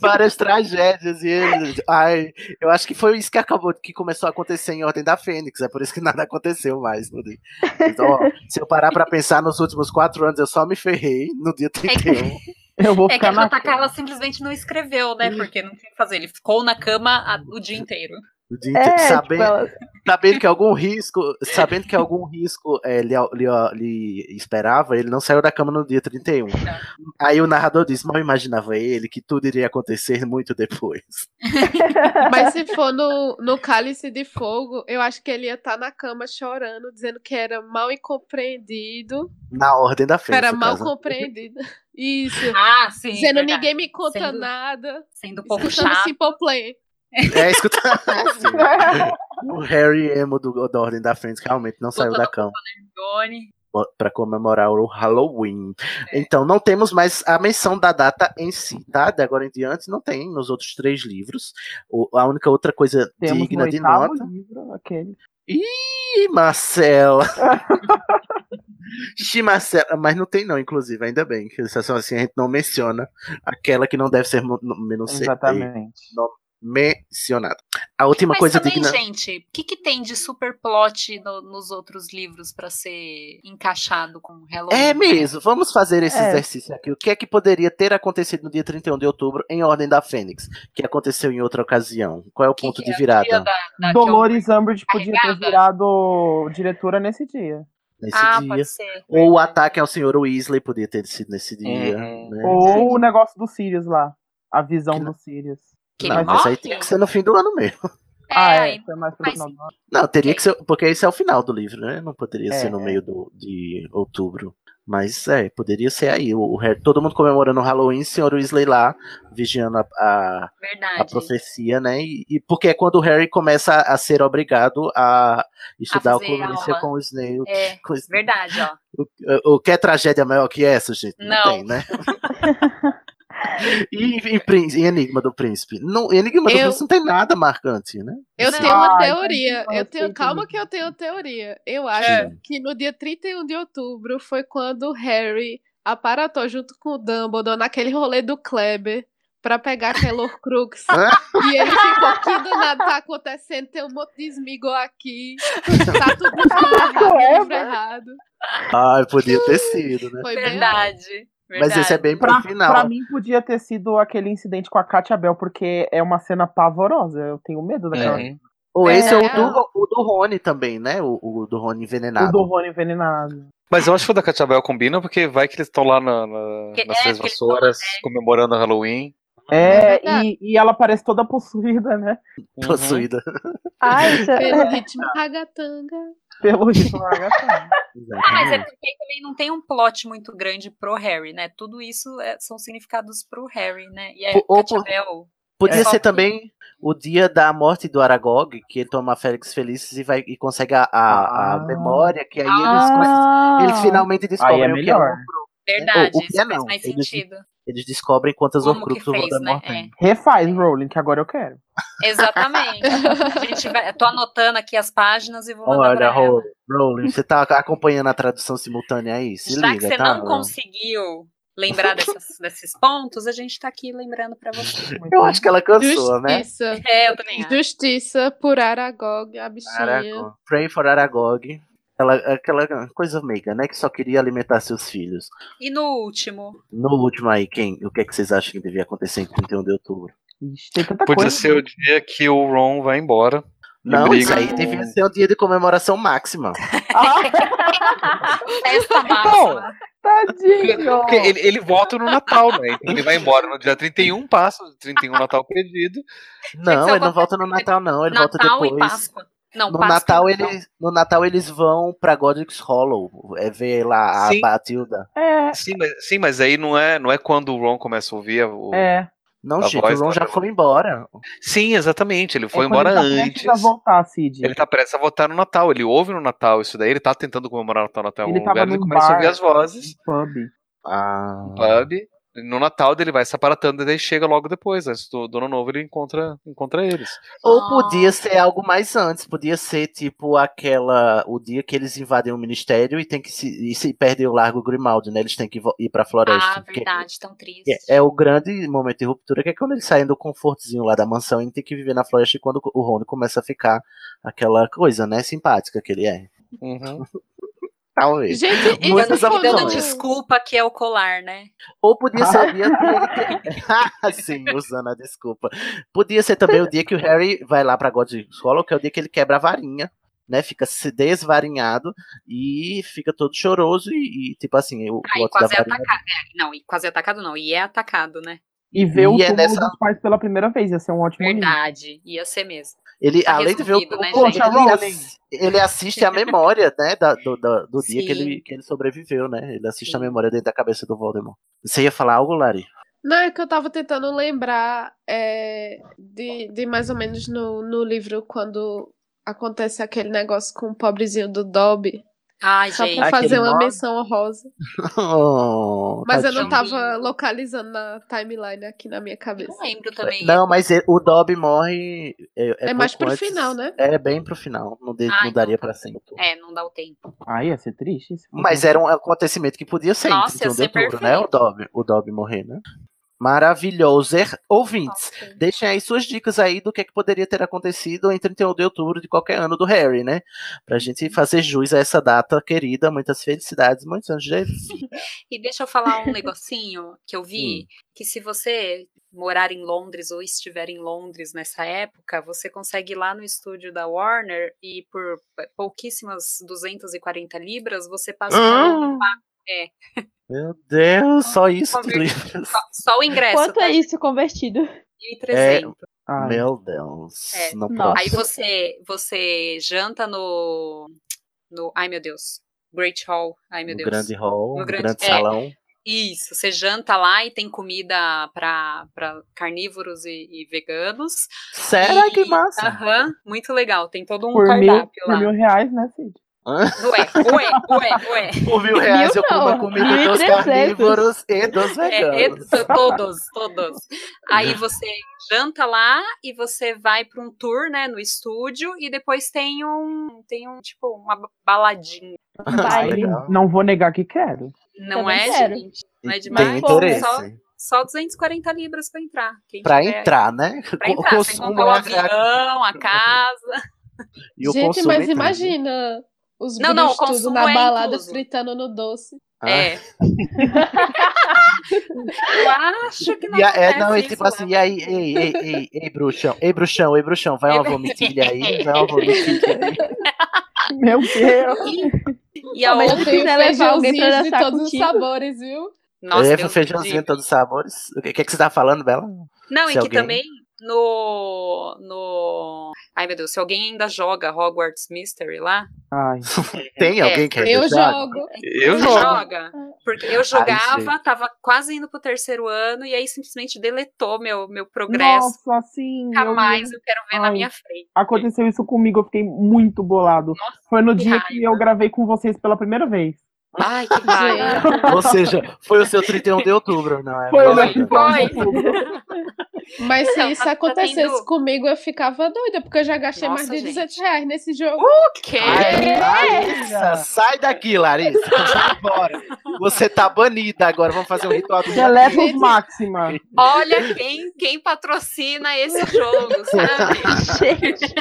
Várias tragédias e ele. Ai, eu acho que foi isso que acabou, que começou a acontecer em Ordem da Fênix. É por isso que nada aconteceu mais. no dia. Então, ó, se eu parar pra pensar nos últimos quatro anos, eu só me ferrei no dia 31. Eu vou É que ficar a na. JK ela simplesmente não escreveu, né? Porque não tinha o que fazer. Ele ficou na cama a- o dia inteiro. O dia inteiro, É, tipo, sabendo, ela- sabendo que algum risco, sabendo que algum risco é, lhe, lhe, lhe esperava, ele não saiu da cama no dia 31. Aí o narrador diz: mal imaginava ele que tudo iria acontecer muito depois. Mas se for no, no Cálice de Fogo, eu acho que ele ia estar na cama chorando, dizendo que era mal incompreendido. Na ordem da festa. Era mal caso. compreendido. Isso. Ah, sim. Dizendo verdade. ninguém me conta Sendo- nada. Sendo pouco chato. Simple Plan. É, escuta. O Harry Emo do, da Ordem da Fênix realmente não saiu da cama para comemorar o Halloween. Então, não temos mais a menção da data em si, tá? De agora em diante, não tem nos outros três livros. O- a única outra coisa Temos digna de nota. livro, aquele. Ih, Marcela! Ixi, Marcela, mas não tem não, inclusive, ainda bem, que assim, assim, a gente não menciona aquela que não deve ser menos Exatamente. Mencionada. A última Mas coisa também, digna. gente, o que, que tem de super plot no- nos outros livros pra ser encaixado com Halloween? É mesmo, vamos fazer esse É. exercício aqui. O que é que poderia ter acontecido no dia 31 de outubro em Ordem da Fênix, que aconteceu em outra ocasião? Qual é o ponto que de é? virada? Dia da- da Dolores Umbridge podia ter virado diretora nesse dia. Nesse Ah, dia. pode ser. Ou o ataque ao Sr. Weasley podia ter sido nesse dia. Uhum. né? Ou o negócio do Sirius lá. A visão do Sirius. Que Não, ele mas aí morre? tem que ser no fim do ano mesmo. É, ah, é. aí- Foi mais pro mas- final do ano. Não, teria que ser, porque esse é o final do livro, né? Não poderia É, ser no é. meio do, de outubro. Mas é, poderia ser aí. O, o Harry, todo mundo comemorando o Halloween, senhor Weasley lá, vigiando a, a, a profecia, né? E, e porque é quando o Harry começa a ser obrigado a estudar ocorrência aula. com o Snape. É, com o Snape. verdade, ó. O, o que é tragédia maior que essa, gente? Não, Não. tem, né? e em, Enigma do Príncipe? Não, Enigma do Eu- Príncipe não tem nada marcante, né? Eu Sim. tenho uma Ai, teoria. não Eu tenho, calma também. que eu tenho uma teoria. Eu acho Sim. que no dia 31 de outubro foi quando o Harry aparatou junto com o Dumbledore naquele rolê do Kleber pra pegar aquele Horcrux. e ele ficou, que danado tá acontecendo? Tem um monte de Smigol aqui. Tá tudo errado, livro errado. Ai, podia ter sido, né? Foi bem Verdade. Mas esse é bem pro Pra, final. pra mim podia ter sido aquele incidente com a Katia Bell, porque é uma cena pavorosa. Eu tenho medo daquela. É. Ou esse é, o, É. do, o do Rony também, né? O, o do Rony envenenado. O do Rony envenenado. Mas eu acho que o da Katia Bell combina, porque vai que eles estão lá na- na- Que- nas é, Três Vassouras comemorando o Halloween. É, verdade. e, e ela parece toda possuída, né? Possuída. Ai, isso é- Pelo ritmo ragatanga. Pelo gata. Ah, mas é porque também não tem um plot muito grande pro Harry, né? Tudo isso é- são significados pro Harry, né? E a Ou- ou Katia por- Bell Podia É. ser também o dia da morte do Aragog, que ele toma Félix Felices e, vai, e consegue a, a, a Ah. memória, que aí eles, Ah. eles finalmente descobrem Aí é o que é melhor. Verdade, O- o que isso é faz não, mais eles- sentido. Eles descobrem quantas Como Horcrux que o Voldemort né? tem. Refaz, Rowling, que agora eu quero. Exatamente. A gente vai, tô anotando aqui as páginas e vou mandar Olha, pra ela. Ro- Rowling, você tá acompanhando a tradução simultânea aí? Se Já que liga, você tá? não Rowling? conseguiu lembrar dessas- desses pontos, a gente tá aqui lembrando pra você. Eu acho que ela cansou, né? Justiça. É, eu também acho. Justiça por Aragog, a bichinha. Aragog. Pray for Aragog. Aquela, aquela coisa meiga, né? Que só queria alimentar seus filhos. E no último? No último aí, quem, o que, é que vocês acham que devia acontecer em 31 de outubro? Ixi, tem tanta Podia coisa. ser o dia que o Ron vai embora. e Não, isso aí com- devia ser um dia de comemoração máxima. Festa máxima. Tadinho! Porque ele, ele volta no Natal, né? Então ele vai embora no dia 31, passa o 31 Natal perdido. Não, ele não volta no Natal, não. Ele volta Natal e depois. Páscoa. Não, No Natal, eles, no Natal eles vão pra Godric's Hollow. É ver lá a Sim. Batilda. É, Sim, mas, sim, mas aí não é, não é quando o Ron começa a ouvir o. é. Não, A gente, voz o Ron tá já foi embora. Sim, exatamente. Ele foi é embora ele tá antes. prestes a voltar, Cid. Ele tá prestes a votar no Natal. Ele ouve no Natal isso daí. Ele tá tentando comemorar o Natal, Natal em Ele lugar. Ele começa a bar. ouvir as vozes. Pub. Ah. no pub. No Natal ele vai se aparatando e daí chega logo depois. Antes do, do ano novo ele encontra, encontra eles. Ou podia ser algo mais antes. Podia ser tipo aquela. O dia que eles invadem o ministério e tem que se, e se perdem o Largo Grimaldi, né? Eles têm que ir pra floresta. Ah, verdade, tão triste. É, é o grande momento de ruptura, que é quando eles saem do confortozinho lá da mansão e tem que viver na floresta e quando o Rony começa a ficar aquela coisa, né, simpática que ele é. Uhum. Talvez. Gente, isso Muitas quando- Dando opções. desculpa que é o colar, né? Ou podia ser o dia que... Sim, usando a desculpa. Podia ser também o dia que o Harry vai lá pra Hollow, que é o dia que ele quebra a varinha, né? Fica se desvarinhado e fica todo choroso e, e, tipo assim, o plot da quase é varinha... atacado. É, não, e quase atacado não, e é atacado, né? E ver o E é túmulo nessa- dos pais pela primeira vez. Ia ser um ótimo livro. Verdade, ia ser mesmo. Ele, Tá além de ver o né, ele, assi- ele assiste a memória, né, da- do, da- do dia que ele, que ele sobreviveu, né? Ele assiste a Sim. memória dentro da cabeça do Voldemort. Você ia falar algo, Lari? Não, é que eu tava tentando lembrar é, de, de mais ou menos no, no livro quando acontece aquele negócio com o pobrezinho do Dobby. Ai, Só gente. por fazer Aquele uma nome? menção honrosa. Oh, Mas eu não tava localizando na timeline aqui na minha Eu cabeça. não lembro também. Não, mas ele- o Dobby morre. É, É mais pouco pro antes. final, né? É bem pro final. Não, de- Ah, não então daria tá. pra sempre. É, não dá o tempo. Ah, ia ser triste. isso. Mas era um acontecimento que podia ser Nossa, em 31 de ia ser outubro, né? O Dobby, o Dobby morrer, né? Maravilhoso. Er- Ouvintes, deixem aí suas dicas aí do que, é que poderia ter acontecido em 31 de outubro de qualquer ano do Harry, né? Pra gente fazer jus a essa data querida. Muitas felicidades, muitos anos de. E deixa eu falar um negocinho que eu vi, que se você morar em Londres ou estiver em Londres nessa época, você consegue ir lá no estúdio da Warner e por pouquíssimas 240 libras você passa Ah! É, Meu Deus, só isso só, só o ingresso. Quanto tá? é isso convertido? 1.300. Ai. Meu Deus. É, no nossa. Aí você, você janta no, no. Ai, meu Deus. Great Hall. Ai, meu No Deus. grande hall, No grande- grande é. salão. Isso, você janta lá e tem comida para carnívoros e, e veganos. Sério? E- Que massa. Aham, muito legal. Tem todo um Por mil, cardápio por lá. mil reais, né, Cid? Ué, ué, ué, ué. Por mil reais eu como a comida dos 1.300. carnívoros e dos É, é, veganos. to- todos, todos. Aí você janta lá e você vai para um tour, né, no estúdio e depois tem um, tem um tipo uma baladinha. Aí, não vou negar que quero. Não Também é, quero. gente? Não é Tem demais. interesse. Só, só 240 libras para entrar. Tiver- entrar, né? Pra O entrar, contar o é- avião, a casa. E o Gente, mas é imagina os Não, não, tudo na é balada incluso. fritando no doce. Ah. É. Eu acho que não E é, não, e isso tipo assim, e aí, ei, ei, ei, ei, bruxão, ei, bruxão, ei, bruxão, vai uma vomitilha aí, vai uma vomitilha aí. Meu Deus. E a Mas outra... alguém pra Feijãozinhos de todos contigo. os sabores, viu? Nossa, é, feijãozinho em todos os sabores. O que, que, que você tá falando, Bela? Não, Se e que alguém- também no, no. Ai, meu Deus, se alguém ainda joga Hogwarts Mystery lá. Ai. Tem É, alguém que ainda Eu joga? jogo. Eu Você jogo. joga? Porque eu jogava, gente. tava quase indo pro terceiro ano, e aí simplesmente deletou meu, meu progresso. Nossa, sim. Nunca eu- mais eu quero ver na Ai. minha frente. Aconteceu isso comigo, eu fiquei muito bolado. Nossa, Foi no que dia que raiva. eu gravei com vocês pela primeira vez. Ai, que raiva. Ou seja, foi o seu 31 de outubro, não é? Foi meu Foi. Mas se isso tá- tá acontecesse tendo- comigo, eu ficava doida, porque eu já gastei mais Nossa, de gente. 200 reais nesse jogo. Que? Ai, Larissa, sai daqui, Larissa. Vai embora. Você tá banida agora. Vamos fazer um ritual do Deleta os máxima. Olha quem, quem patrocina esse jogo, sabe? Gente,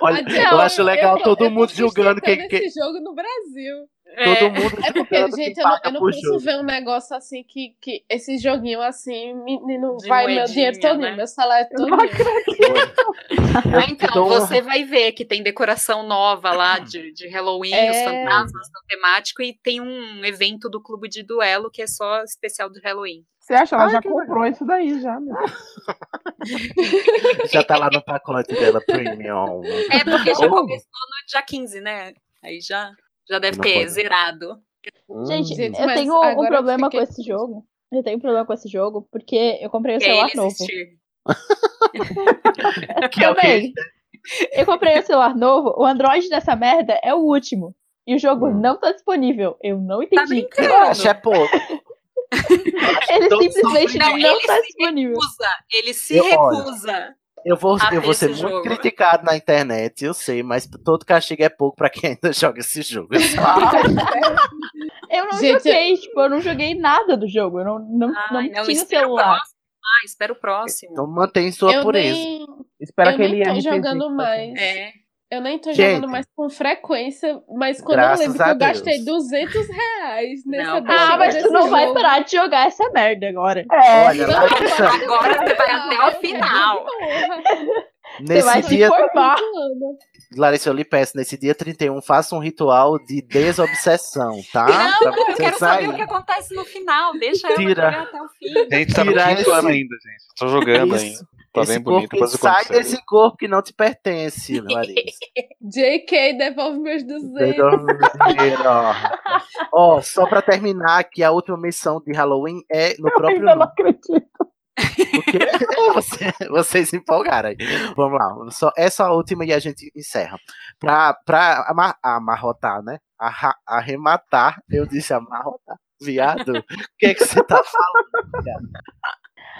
Olha, eu acho legal tô- todo eu mundo julgando quem- esse jogo no Brasil. Todo mundo É porque, gente, eu não, eu não pro posso jogo. ver um negócio assim que, que esse joguinho assim, menino, De vai meu moedinha, dinheiro todo, né? meu salário todo. Ah, então, Então- você vai ver que tem decoração nova lá de, de Halloween, os É. fantasmas estão temático e tem um evento do clube de duelo que é só especial do Halloween. Você acha? Ela Ai, já comprou isso daí, já, meu. Já tá lá no pacote dela, premium. É porque já Oh. começou no dia 15, né? Aí já, já deve Não ter pode. zerado. gente, Gente, eu mas tenho um problema fiquei- com esse jogo. Eu tenho um problema com esse jogo porque eu comprei o celular novo. Que é? Também. Eu comprei o celular novo, o Android dessa merda é o último. E o jogo Hum. não tá disponível. Eu não Tá entendi. brincando? Eu acho é pouco. Ele simplesmente Não, não, ele tá se disponível. recusa. Ele se Eu- olha, recusa. Eu vou, Ah, eu vou ser muito jogo. criticado na internet, eu sei, mas todo castigo é pouco pra quem ainda joga esse jogo. Eu não Gente, joguei, tipo, eu não joguei nada do jogo. Eu não, não, Ai, não, não, tinha celular. próximo. Ah, espera o próximo. Então mantém sua Eu pureza. nem, Espera eu aquele nem tô jogando que mais. É. Eu nem tô Gente. jogando mais com frequência, mas quando Graças eu lembro que eu gastei Deus. 200 reais nessa Não, Ah, mas tu não vai jogo. parar de jogar essa merda agora. É, Olha, Não, Larissa, Agora você vai até o final. Você vai nesse se dia, formar. Larissa, eu lhe peço, nesse dia 31, faça um ritual de desobsessão, tá? Não, eu quero saber o que sair. acontece no final. Deixa Tira. jogar até o fim. A gente tá no Tirar quinto esse- ano ainda, gente. Tô jogando Isso. ainda. Tá Esse bem corpo bonito, que mas sai desse corpo que não te pertence, Larissa. JK, devolve meus 200. Ó, Ó, só pra terminar aqui, a última missão de Halloween é no eu próprio ainda não acredito. Porque é, você- vocês se empolgaram aí. Vamos lá, só, essa a última e a gente encerra. Pra, pra amar, amarrotar, né? Arra, arrematar, eu disse amarrotar. Viado, o que é que você tá falando, viado?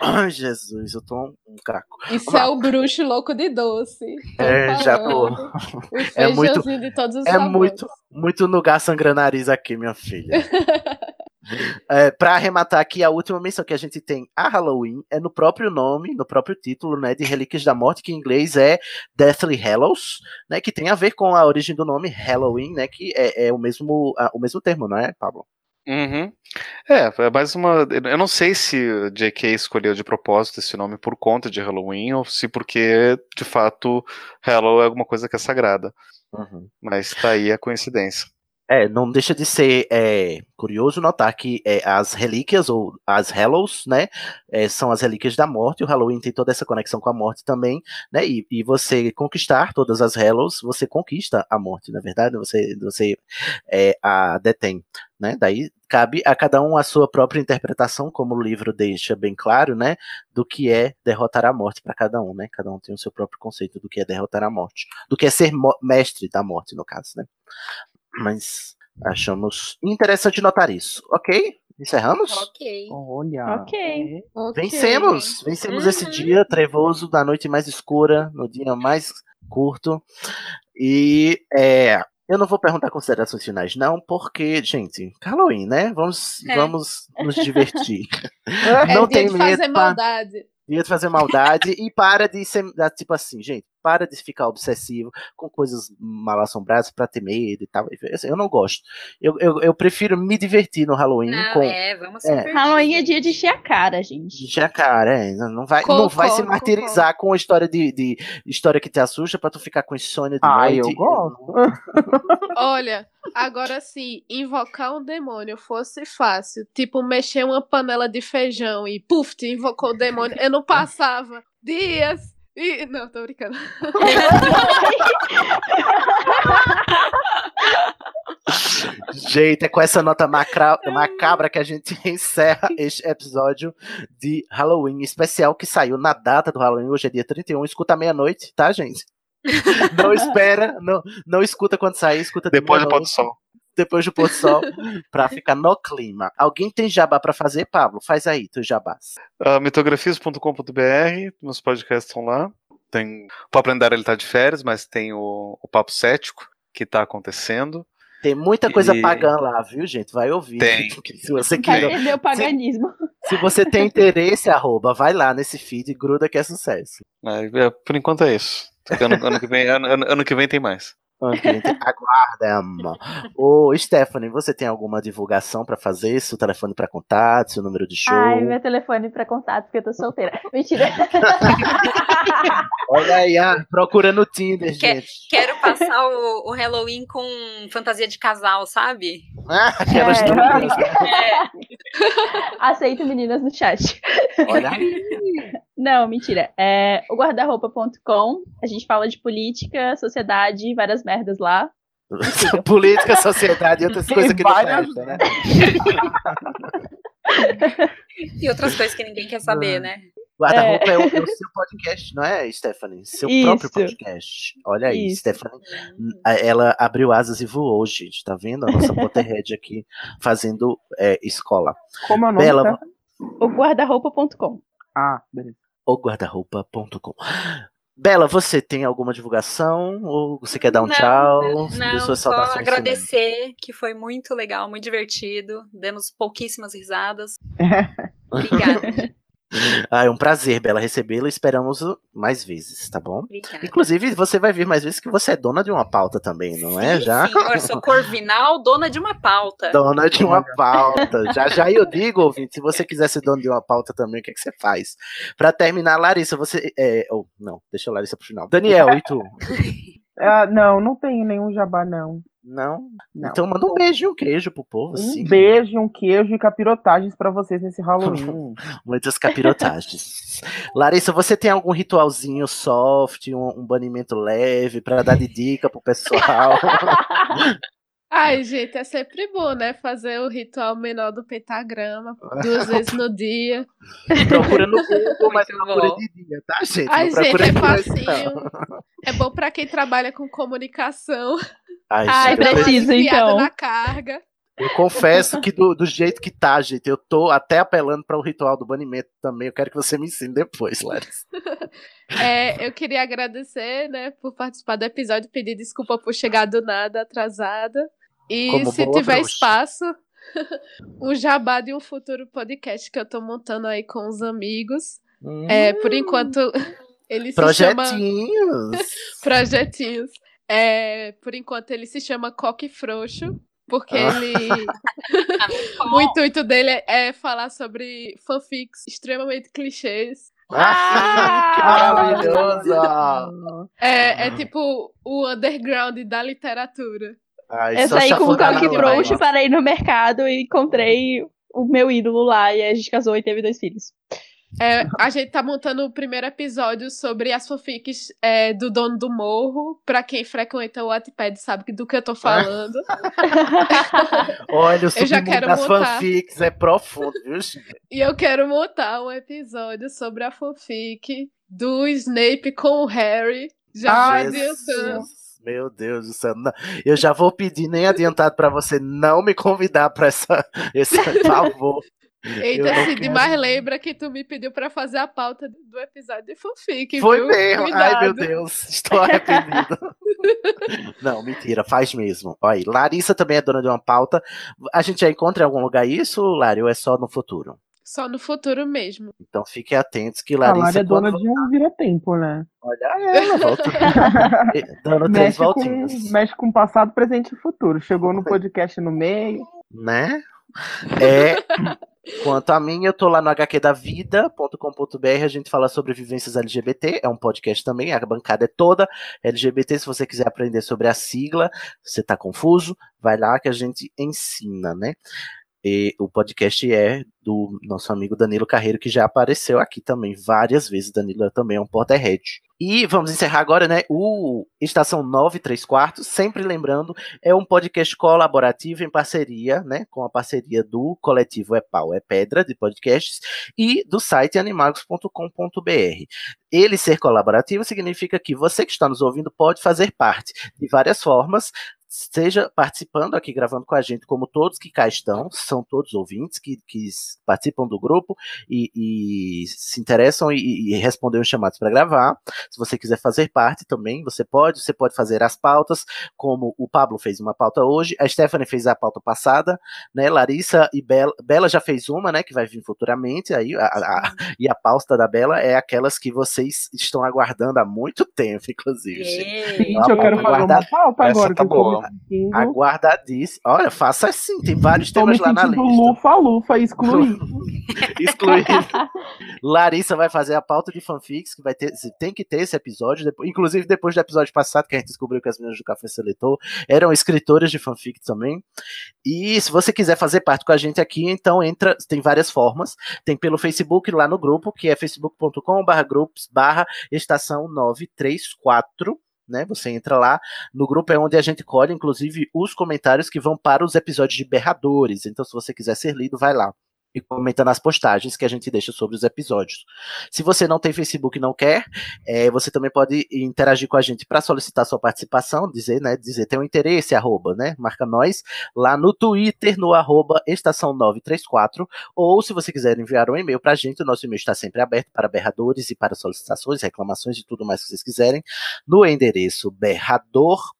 Ai, Jesus, eu tô um, caco. Isso é o bruxo louco de doce. É, já tô. falando. O É muito- de todos os É sabores. muito, muito nugar sangra nariz aqui, minha filha. É, para arrematar aqui, a última menção que a gente tem a Halloween é no próprio nome, no próprio título, né, de Relíquias da Morte, que em inglês é Deathly Hallows, né, que tem a ver com a origem do nome Halloween, né, que é, é o mesmo a- o mesmo termo, não é, Pablo? Uhum. É, é mais uma. Eu não sei se J.K. escolheu de propósito esse nome por conta de Halloween ou se porque, de fato, Hallow é alguma coisa que é sagrada. Uhum. Mas tá aí a coincidência. É, não deixa de ser é, curioso notar que é, as relíquias, ou as Hallows, né, é, são as relíquias da morte, o Halloween tem toda essa conexão com a morte também, né, e, e você conquistar todas as Hallows, você conquista a morte, na é verdade, você, você é, a detém, né, daí cabe a cada um a sua própria interpretação, como o livro deixa bem claro, né, do que é derrotar a morte para cada um, né, cada um tem o seu próprio conceito do que é derrotar a morte, do que é ser mestre da morte, no caso, né. Mas achamos interessante notar isso. Ok? Encerramos? Ok. Olha. Ok. Vencemos! Vencemos esse Uhum. dia trevoso da noite mais escura, no dia mais curto. E é, eu não vou perguntar considerações finais, não, porque, gente, Halloween, né? Vamos, É. vamos nos divertir. É não dia tem de medo. fazer pa- maldade. Dia de fazer maldade e para de ser, tipo assim, gente, para de ficar obsessivo com coisas mal assombradas pra ter medo e tal. Assim, Eu não gosto. Eu, eu, eu prefiro me divertir no Halloween Não, com. é, vamos se É. Halloween é dia de encher a cara, gente. Já, cara, é, não vai, não vai se Concordo, martirizar com a história de, de história que te assusta pra tu ficar com insônia de Ah, noite. eu gosto. Olha, agora sim, invocar um demônio fosse fácil, tipo mexer uma panela de feijão e puf, te invocou o demônio, eu não passava dias e não, tô brincando. Gente, é com essa nota macra- macabra que a gente encerra este episódio de Halloween especial que saiu na data do Halloween. Hoje é dia 31. Escuta à meia-noite, tá, gente? Não espera, não, não escuta quando sair, escuta de Depois do pôr do sol. Depois do pôr do sol, pra ficar no clima. Alguém tem jabá pra fazer, Pablo? Faz aí, teu jabás. Uh, mitografias.com.br, meus podcasts estão lá. Tem, o Papo Lendário ele tá de férias, mas tem o, o Papo Cético, que tá acontecendo. Tem muita coisa E- pagã lá, viu, gente? Vai ouvir. Tem. Se você Vai quer, perder o paganismo. se você tem interesse, arroba, vai lá nesse feed e gruda que é sucesso. É, é, por enquanto é isso. Ano, ano que vem, ano, ano- ano que vem tem mais. Tem- Aguarda. Ô, Stephanie, você tem alguma divulgação pra fazer? Seu telefone pra contato, seu número de show? Ai, meu telefone pra contato, porque eu tô solteira. Mentira. Olha aí, ah, procura no Tinder, Que- gente. Quero passar o, o Halloween com fantasia de casal, sabe? Ah, aquelas É. dúvidas. Aceito meninas no chat. Olha aí. Não, mentira. É o guardarroupa.com. A gente fala de política, sociedade, várias merdas lá. Política, sociedade e outras coisas que não várias- prestam, né? E outras coisas que ninguém quer saber, né? Guarda-roupa é. É. o, é o seu podcast, não é, Stephanie? Seu Isso. próprio podcast. Olha aí, Isso. Stephanie. Ela abriu asas e voou, gente. Tá vendo? A nossa Potterhead aqui fazendo é, escola. Como é o nome? Bela, tá? O guardarroupa.com. Ah, beleza. Ou guardarroupa.com. Bela, você tem alguma divulgação? Ou você quer dar um Não, tchau? Não, suas só agradecer, que foi muito legal, muito divertido. Demos pouquíssimas risadas. Obrigada. Ah, é um prazer, Bela, recebê-la. Esperamos mais vezes, tá bom? Obrigada. Inclusive, você vai vir mais vezes que você é dona de uma pauta também, não é? Já? Senhor, sou corvinal, dona de uma pauta. Dona de uma pauta. Já já eu digo, ouvinte, se você quiser ser dono de uma pauta também, o que, é que você faz? Pra terminar, Larissa, você. É, ou, não, deixa a Larissa pro final. Daniel, e tu? Ah, não, não tenho nenhum jabá, não. Não? Não. Então manda um beijo e um queijo pro povo, Um assim. beijo, um queijo e capirotagens pra vocês nesse Halloween. Muitas capirotagens. Larissa, você tem algum ritualzinho soft, um, um banimento leve pra dar de dica pro pessoal? Ai, gente, é sempre bom, né? Fazer o ritual menor do pentagrama duas vezes no dia. procura no Google, mas Muito procura bom. de dia, tá, gente? Ai, não gente, é facinho. É bom pra quem trabalha com comunicação. Ai, Ai, aliviada então. na carga. Eu confesso que do, do jeito que tá, gente, eu tô até apelando para o ritual do banimento também. Eu quero que você me ensine depois, Larissa. É, eu queria agradecer, né, por participar do episódio, pedir desculpa por chegar do nada atrasada. E Como se tiver bruxa. espaço, o jabá de um futuro podcast que eu tô montando aí com os amigos. É, por enquanto, ele se chama Projetinhos. Projetinhos. É, por enquanto ele se chama Coque Frouxo, porque Ah. ele. o intuito dele é, falar sobre fanfics extremamente clichês. Ah, que maravilhoso! É, é tipo o underground da literatura. Ai, Eu só saí com um coque na frouxo ir no mercado e encontrei o meu ídolo lá. E a gente casou e teve dois filhos. É, a gente tá montando o primeiro episódio sobre as fanfics é, do dono do morro. Pra quem frequenta o Wattpad sabe do que eu tô falando. Olha, o Eu já submundo quero das montar. fanfics é profundo, viu, gente? E eu quero montar um episódio sobre a fanfic do Snape com o Harry. Já Ai, adiantando. Meu Deus do céu. não- Eu já vou pedir nem adiantado pra você não me convidar pra essa, esse favor. Eita, Cid, mas lembra que tu me pediu pra fazer a pauta do episódio de fanfic, Foi viu? mesmo. Ai, meu Cuidado. Deus. Estou arrependido. Não, mentira, faz mesmo. Olha Larissa também é dona de uma pauta. A gente já encontra em algum lugar isso, Lari, ou é só no futuro? Só no futuro mesmo. Então fiquem atentos que A Larissa. Lari é dona de um vira-tempo, né? Olha ela, volta. Dando três Mexe com, voltinhas. mexe com passado, presente e futuro. Chegou no podcast no meio. né? É, quanto a mim, eu tô lá no hqdavida.com.br, a gente fala sobre vivências LGBT, é um podcast também, a bancada é toda LGBT, se você quiser aprender sobre a sigla, você tá confuso, vai lá que a gente ensina, né? E o podcast é do nosso amigo Danilo Carreiro, que já apareceu aqui também várias vezes. Danilo também é um Potterhead. E vamos encerrar agora, né? O Estação 9 3 quartos, sempre lembrando, é um podcast colaborativo em parceria, né? Com a parceria do coletivo É Pau, É Pedra, de podcasts, e do site animagos.com.br. Ele ser colaborativo significa que você que está nos ouvindo pode fazer parte de várias formas, seja participando aqui, gravando com a gente, como todos que cá estão, são todos ouvintes que, que participam do grupo e, e se interessam e, e respondem os chamados para gravar. Se você quiser fazer parte também, você pode, você pode fazer as pautas, como o Pablo fez uma pauta hoje, a Stephanie fez a pauta passada, né? Larissa e Bela, Bela já fez uma, né? Que vai vir futuramente, aí a, a- e a pauta da Bela é aquelas que vocês estão aguardando há muito tempo, inclusive. gente. Gente, eu quero fazer uma pauta Essa agora. tá boa aguarda Aquilo. aguardadíssimo. Olha, faça assim, tem vários temas lá na tipo lista. Lufa, lufa, exclui. Larissa vai fazer a pauta de fanfics, que vai ter, tem que ter esse episódio. Depois, inclusive, depois do episódio passado, que a gente descobriu que as meninas do Café Seletor eram escritoras de fanfic também. E se você quiser fazer parte com a gente aqui, então entra, tem várias formas. Tem pelo Facebook lá no grupo, que é facebook.com/groups/estação934 né? Você entra lá no grupo é onde a gente colhe, inclusive, os comentários que vão para os episódios de berradores. Então, se você quiser ser lido, vai lá e comenta nas postagens que a gente deixa sobre os episódios. Se você não tem Facebook e não quer, é, você também pode interagir com a gente para solicitar sua participação, dizer, né, dizer tem um interesse, arroba, né, marca nós, lá no Twitter, no arroba estação 934, ou se você quiser enviar um e-mail para a gente, o nosso e-mail está sempre aberto para berradores e para solicitações, reclamações e tudo mais que vocês quiserem, no endereço berrador.934 arroba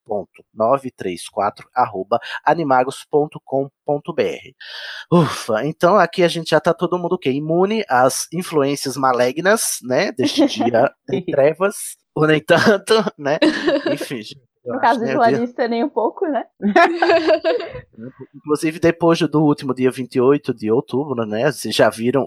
animagos.com.br. Ufa, então aqui a gente já tá todo mundo o quê? Imune às influências malignas, né, deste dia de trevas, ou nem tanto, né? Enfim, gente, eu No caso né, de o dia- Larissa, nem um pouco, né? Inclusive, depois do último dia 28 de outubro, né? Vocês já viram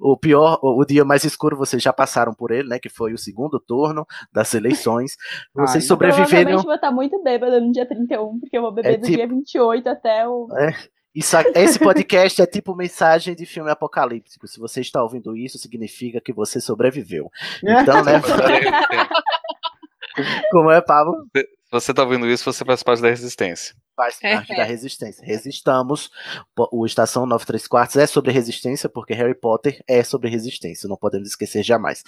o, o pior, o, o dia mais escuro, vocês já passaram por ele, né? Que foi o segundo turno das eleições. Vocês Eu sobreviveram. Provavelmente vou estar muito bêbada no dia 31, porque eu vou beber É do tipo- dia 28 até o. É, isso, a- esse podcast é tipo mensagem de filme apocalíptico. Se você está ouvindo isso, significa que você sobreviveu. Então, né? Como é, Pablo? Se você tá ouvindo isso, você faz parte da resistência. Faz parte da resistência. Resistamos. O Estação 93 Quartos é sobre resistência, porque Harry Potter é sobre resistência. Não podemos esquecer jamais.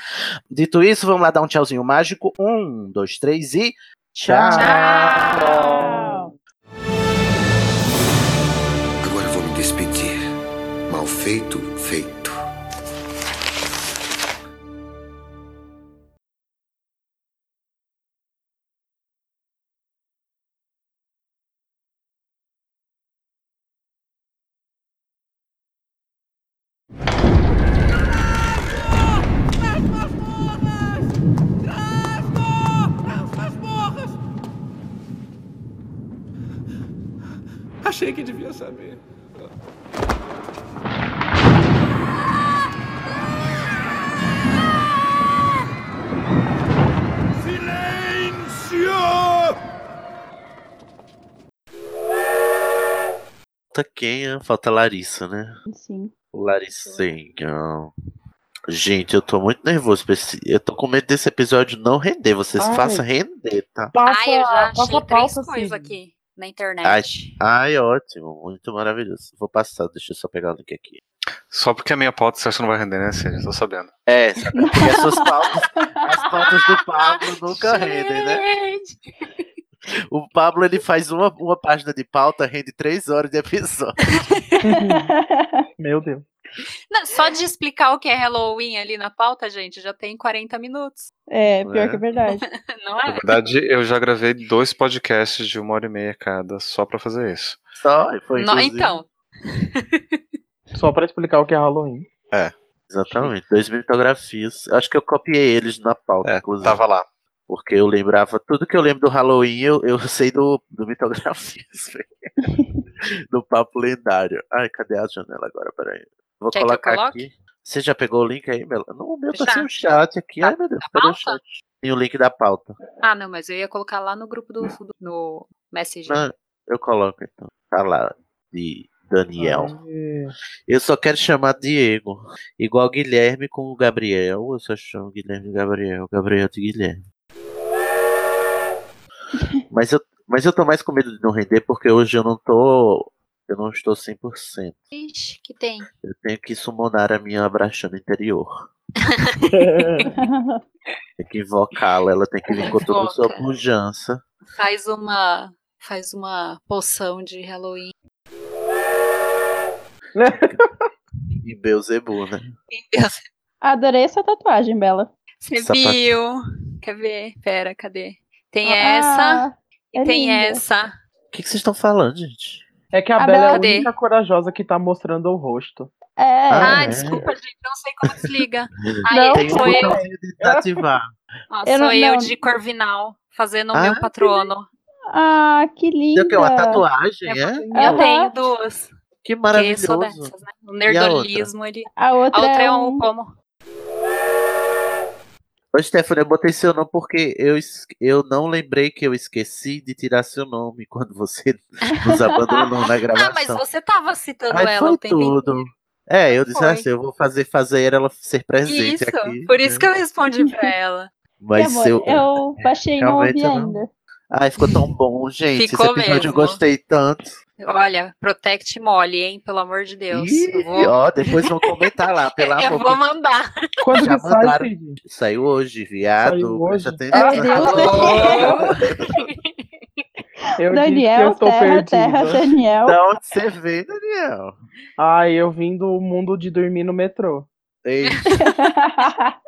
Dito isso, vamos lá dar um tchauzinho mágico. Um, dois, três e. Tchau! Agora eu vou me despedir. Mal feito, feito. Achei que devia saber. Silêncio! falta quem? Falta Larissa, né? Sim. Laricinha. Gente, eu tô muito nervoso. Eu tô com medo desse episódio não render. Vocês Ai. façam render, tá? Passa, Ai, eu já achei passa três pauta, coisas aqui na Ai, internet. ai, ótimo. Muito maravilhoso. Vou passar, deixa eu só pegar o link aqui. Só porque a minha pauta você acha que não vai render, né, Cid? Tô sabendo. É, sabe? porque as suas pautas, as pautas do Pablo nunca rendem, né? O Pablo ele faz uma, uma página de pauta, rende três horas de episódio. Meu Deus. Não, só de explicar o que é Halloween ali na pauta, gente, já tem 40 minutos. É, pior É. que é verdade. Não Na é? verdade, eu já gravei dois podcasts de uma hora e meia cada, só pra fazer isso. Só, e foi Não, então, Só pra explicar o que é Halloween. É, exatamente. Dois mitografias. Acho que eu copiei eles na pauta, inclusive. Tava lá. Porque eu lembrava, tudo que eu lembro do Halloween, eu, eu sei do, do mitografias. do papo lendário. Ai, cadê a janela agora? Peraí. Vou Quer que eu colocar coloque? aqui. Você já pegou o link aí, Mela? Não, o meu tá Já. sem o chat aqui. Ai, meu Deus, cadê o chat? Tem o link da pauta. Ah, não, mas eu ia colocar lá no grupo do, do no Messenger. Não, eu coloco então. Tá lá, de Daniel. Eu só quero chamar Diego. Igual Guilherme com o Gabriel. Eu só chamo Guilherme de Gabriel. Gabriel de Guilherme. Mas eu, mas eu tô mais com medo de não render porque hoje eu não tô. Eu não estou 100%. Ixi, que tem. Eu tenho que summonar a minha Abraxana interior. Tem que invocá-la. Ela tem que vir com toda a sua pujança. Faz uma. Faz uma poção de Halloween. E Beuzebu, né? Adorei essa tatuagem, Bela. Você Sapatinho. viu? Quer ver? Pera, cadê? Tem Ah, essa. E é tem linda. essa. O que, que vocês estão falando, gente? É que a, A Bela é a Bela- Cadê? única corajosa que tá mostrando o rosto. É. Ah, Ah, é? desculpa, gente, eu não sei como desliga. Não, Aí Tem um sou eu. desativar. Ó, Eu sou não- eu não. de Corvinal, fazendo o Ah, meu patrono. Ah, que linda. Tem o quê? Uma tatuagem, é? Eu Aham. tenho duas. Que eu maravilhoso. dessas, né? O E a nerdolismo, ele. A outra, A outra é é um um... como? Ô, Stephanie, eu botei seu nome porque eu, eu não lembrei que eu esqueci de tirar seu nome quando você nos abandonou na gravação. Ah, mas você tava citando Aí ela foi o tempo inteiro. tudo. É, eu disse Foi. assim, eu vou fazer, fazer ela ser presente Isso, aqui. por isso que eu respondi pra ela. Mas amor, eu... eu baixei e não ouvi eu não- ainda. Ai, ficou tão bom, gente. Ficou Esse episódio eu mesmo. gostei tanto. Olha, protect mole, hein? Pelo amor de Deus. Ih, eu vou, ó, depois vão comentar lá, pelo eu amor vou de mandar. Quando Já que sai, mandaram. Cid? Saiu hoje, viado. Saiu hoje? céu. Eu Daniel, eu terra, perdido. terra, Daniel. Da onde você veio, Daniel? Ai, eu vim do mundo de dormir no metrô. Ei,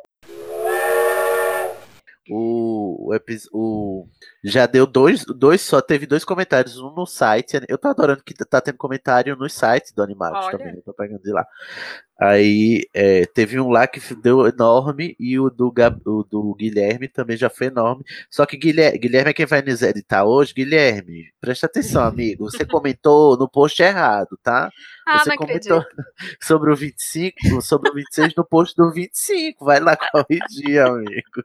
o, o, já deu dois, dois, só teve dois comentários, um no site. Eu tô adorando que tá tendo comentário nos sites do Olha. também, eu tô pegando de lá. Aí é, teve um lá que deu enorme e o do, o do Guilherme também já foi enorme. Só que Guilherme, Guilherme é quem vai nos editar hoje. Guilherme, presta atenção, amigo. Você comentou no post errado, tá? Ah, Você comentou acredito. sobre o 25, sobre o 26 no post do 25. Vai lá corrigir, amigo.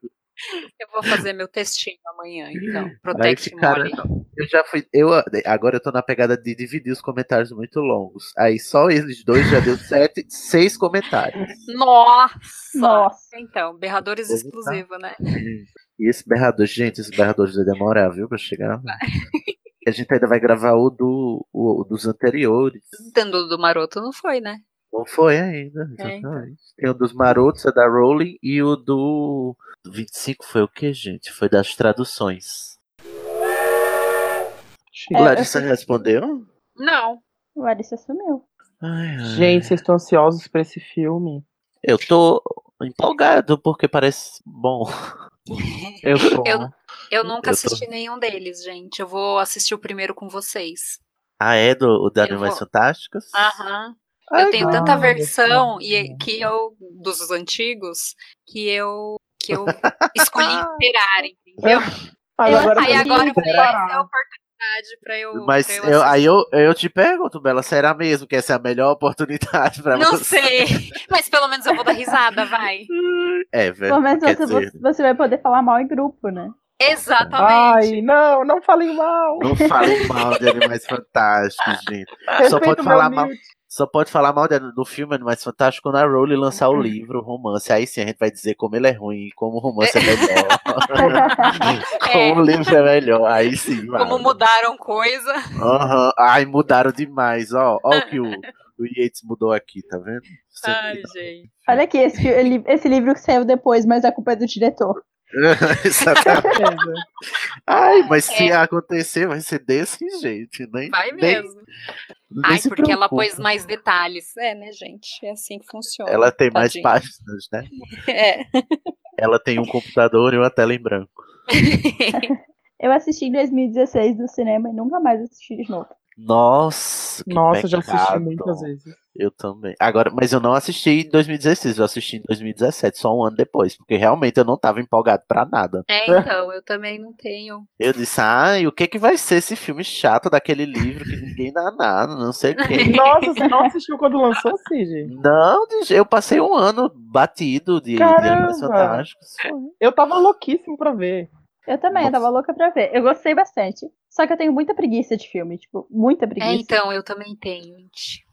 Eu vou fazer meu textinho amanhã, então. Protect ficaram. mole. Eu já fui. Eu, agora eu tô na pegada de dividir os comentários muito longos. Aí só eles dois já deu sete, seis comentários. Nossa! Nossa. Então, berradores Vou botar. exclusivo, né? E esse berrador, gente, esse berrador vai demorar, viu, pra chegar. A gente ainda vai gravar o, do, o, o dos anteriores. Dando do maroto não foi, né? Não foi ainda, É, então. exatamente. Tem o dos marotos, é da Rowling, e o do 25 foi o que, gente? Foi das traduções. É, Larissa eu- respondeu? Não. Larissa sumiu. Ai, ai. Gente, vocês estão ansiosos pra esse filme? Eu tô empolgado porque parece bom. Eu tô. Eu, eu nunca Eu tô- assisti nenhum deles, gente. Eu vou assistir o primeiro com vocês. Ah, é do o da Animais vou- Fantásticas? Aham. Ai, eu tenho tanta versão e que eu dos antigos que eu que eu escolhi esperar, entendeu? Mas Eu agora Aí agora que eu falei, esperar. essa é a oportunidade pra eu. Mas pra eu eu- aí eu, eu te pergunto, Bela, será mesmo que essa é a melhor oportunidade pra Não você? sei, mas pelo menos eu vou dar risada, vai. É, velho. Pelo menos você, dizer, você vai poder falar mal em grupo, né? Exatamente. Ai, não, não falem mal. Não falem mal de Animais Fantásticos, gente. Só pode falar mal. Só pode falar mal de- do filme Animais Fantásticos quando a Rowling lançar o livro, o romance. Aí sim a gente vai dizer como ele é ruim, como o romance é melhor. como o livro é melhor. Aí sim, vai. Como mudaram coisa. Aham. Ai, mudaram demais, ó. Ó o que o, o Yates mudou aqui, tá vendo? Ai, gente. Olha aqui, esse, esse livro que saiu depois, mas a culpa é do diretor. Exatamente. Ai, mas se É. acontecer, vai ser desse jeito, nem. Vai nem- mesmo. nem Ai, se porque ela pôs mais detalhes. É, né, gente? É assim que funciona. Ela tem mais Tadinha. páginas, né? É. Ela tem um computador e uma tela em branco. Eu assisti em 2016 no cinema e nunca mais assisti de novo. Nossa, que Nossa, eu já assisti pecado. muitas vezes. Eu também. Agora, mas eu não assisti em 2016, eu assisti em 2017, só um ano depois, porque realmente eu não tava empolgado pra nada. É, então, eu também não tenho. Eu disse, ai, o que que vai ser esse filme chato daquele livro que ninguém dá nada, não sei o quê. Nossa, você não assistiu quando lançou, Cid? Não, de eu passei um ano batido de, de Caramba! Fantásticos. Eu tava louquíssimo pra ver. Eu também, eu tava louca pra ver. Eu gostei bastante. Só que eu tenho muita preguiça de filme, tipo, muita preguiça. É, então, eu também tenho, gente.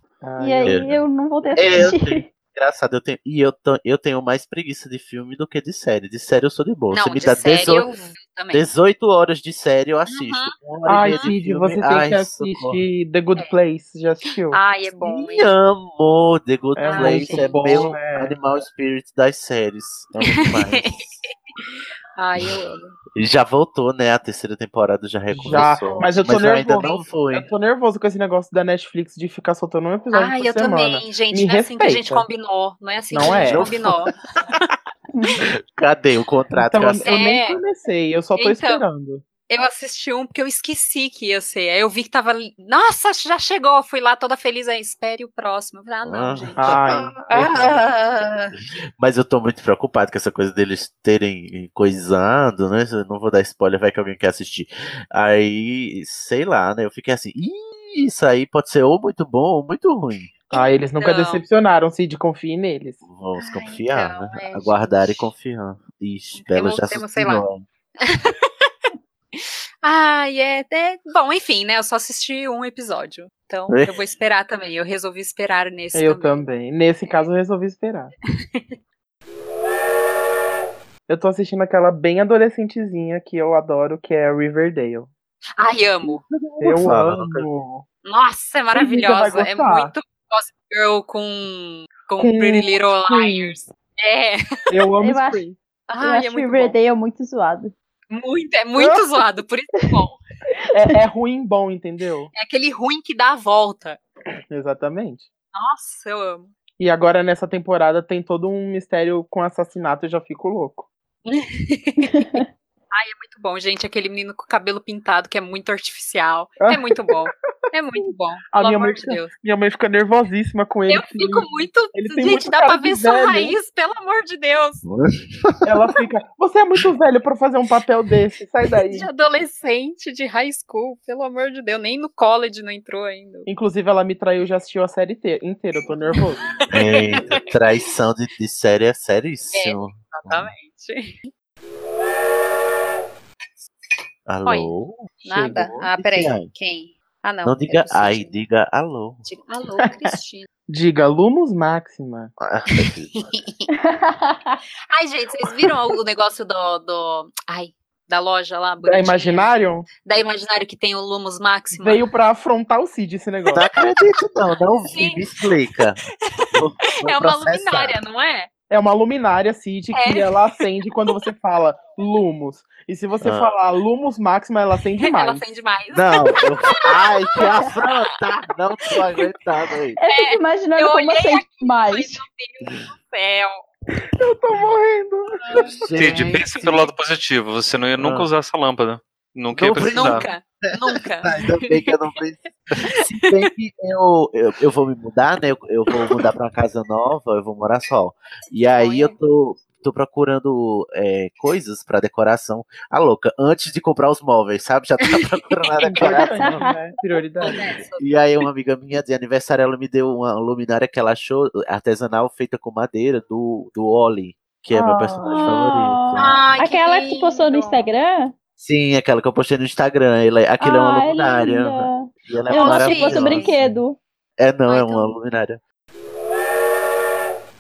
E aí eu- eu não voltei a É, eu assistir. tenho. Engraçado, eu tenho, e eu, tô- eu tenho mais preguiça de filme do que de série. De série eu sou de boa. Não, Você me de dá série 18, eu vi também. 18 horas de série, eu assisto. Uma hora e Ai, Cid, filme, você tem ai, que assistir The Good Place. Já assistiu? Ai, é bom. Me amo, The Good É Place muito é bom, meu né? animal spirit das séries. Amo demais. Ai, eu amo. e já voltou, né? A terceira temporada já Já, recomeçou. mas eu tô ainda nervoso. não foi. Eu tô nervoso com esse negócio da Netflix de ficar soltando um episódio Ai, por eu semana. também, gente. Me não é assim que a gente combinou. Não é assim Não que a gente é. combinou. Cadê o contrato? Então, eu, eu eu nem É. comecei, eu só tô Então, esperando. Eu assisti um porque eu esqueci que ia ser. Aí eu vi que tava. Nossa, já chegou. Fui lá toda feliz. Aí espere o próximo. Eu falei, ah, não, Ah. gente. Ai, Ah. Mas eu tô muito preocupado com essa coisa deles terem coisando, né? Eu não vou dar spoiler, vai que alguém quer assistir. Aí, sei lá, né? Eu fiquei assim, "Ih, isso aí pode ser ou muito bom ou muito ruim. Ah, eles nunca Então. decepcionaram, Cid, confie neles. Vamos confiar, então, né? é, Aguardar gente. e confiar. Ixi, Bela já temos, sei lá. Ai, é, é. Bom, enfim, né? Eu só assisti um episódio. Então É. eu vou esperar também. Eu resolvi esperar nesse Eu também. também. Nesse caso, eu resolvi esperar. eu tô assistindo aquela bem adolescentezinha que eu adoro, que é Riverdale. Ai, amo. Eu Fala, amo. Nossa, é maravilhosa. É muito Gossip Girl com, com, Com Pretty Little. Liars. É. Eu amo Eu acho-. Eu Ai, acho é muito bom. Riverdale muito zoado. Muito, é muito zoado, por isso é bom. É, é ruim bom, entendeu? É aquele ruim que dá a volta. Exatamente. Nossa, eu amo. E agora nessa temporada tem todo um mistério com assassinato, eu já fico louco. Ai, é muito bom, gente. Aquele menino com o cabelo pintado que é muito artificial. É muito bom. É muito bom. A Pelo minha amor mãe, de fica, Deus. minha mãe fica nervosíssima com ele. Eu fico muito. ele Gente, muito dá pra ver sua raiz, pelo amor de Deus. Ela fica, você é muito velho pra fazer um papel desse, sai daí. De adolescente, de high school, pelo amor de Deus. Nem no college não entrou ainda. Inclusive, ela me traiu, já assistiu a série te- inteira, eu tô nervoso. Eita, traição de, de série é seríssimo. Exatamente. Alô? Nada? Chegou? Ah, peraí. é? Quem? Ah, não. Não é diga ai, diga alô. Diga, Alô, Cristina. Diga, Lumos Máxima. Ai, gente, vocês viram o negócio do. do ai, da loja lá? Da bonitinha? Imaginário? Da Imaginário que tem o Lumos Máxima? Veio pra afrontar o Cid esse negócio. Não acredito, não, não vi, me explica. Vou- vou É uma processar. luminária, não é? É uma luminária, Cid, que É. ela acende quando você fala Lumos. E se você Ah. falar Lumos Máxima, ela acende mais. Ela acende mais. Não, eu... ai, que afronta! Não tô aguentando aí. Eu fico imaginando eu como acende mais. Meu Deus do céu. Eu tô morrendo. Cid, pense pelo lado positivo. Você não ia nunca Ah. usar essa lâmpada. Nunca ia precisar. Nunca. Nunca. Ainda bem que eu não preciso. Se bem que eu, eu, eu vou me mudar, né? Eu, eu vou mudar pra uma casa nova, eu vou morar só. E aí eu tô, tô procurando é, coisas pra decoração. A louca, antes de comprar os móveis, sabe? Já tá procurando a decoração. Né? Prioridade. E aí uma amiga minha de aniversário, ela me deu uma luminária que ela achou artesanal feita com madeira do, do Oli. Que é meu personagem favorito. Ai, que Aquela que tu postou no Instagram? Sim, aquela que eu postei no Instagram. Ele, aquilo é uma Ah, é luminária. E ela é Eu não maravilhosa. fosse um brinquedo. É, não, é uma luminária.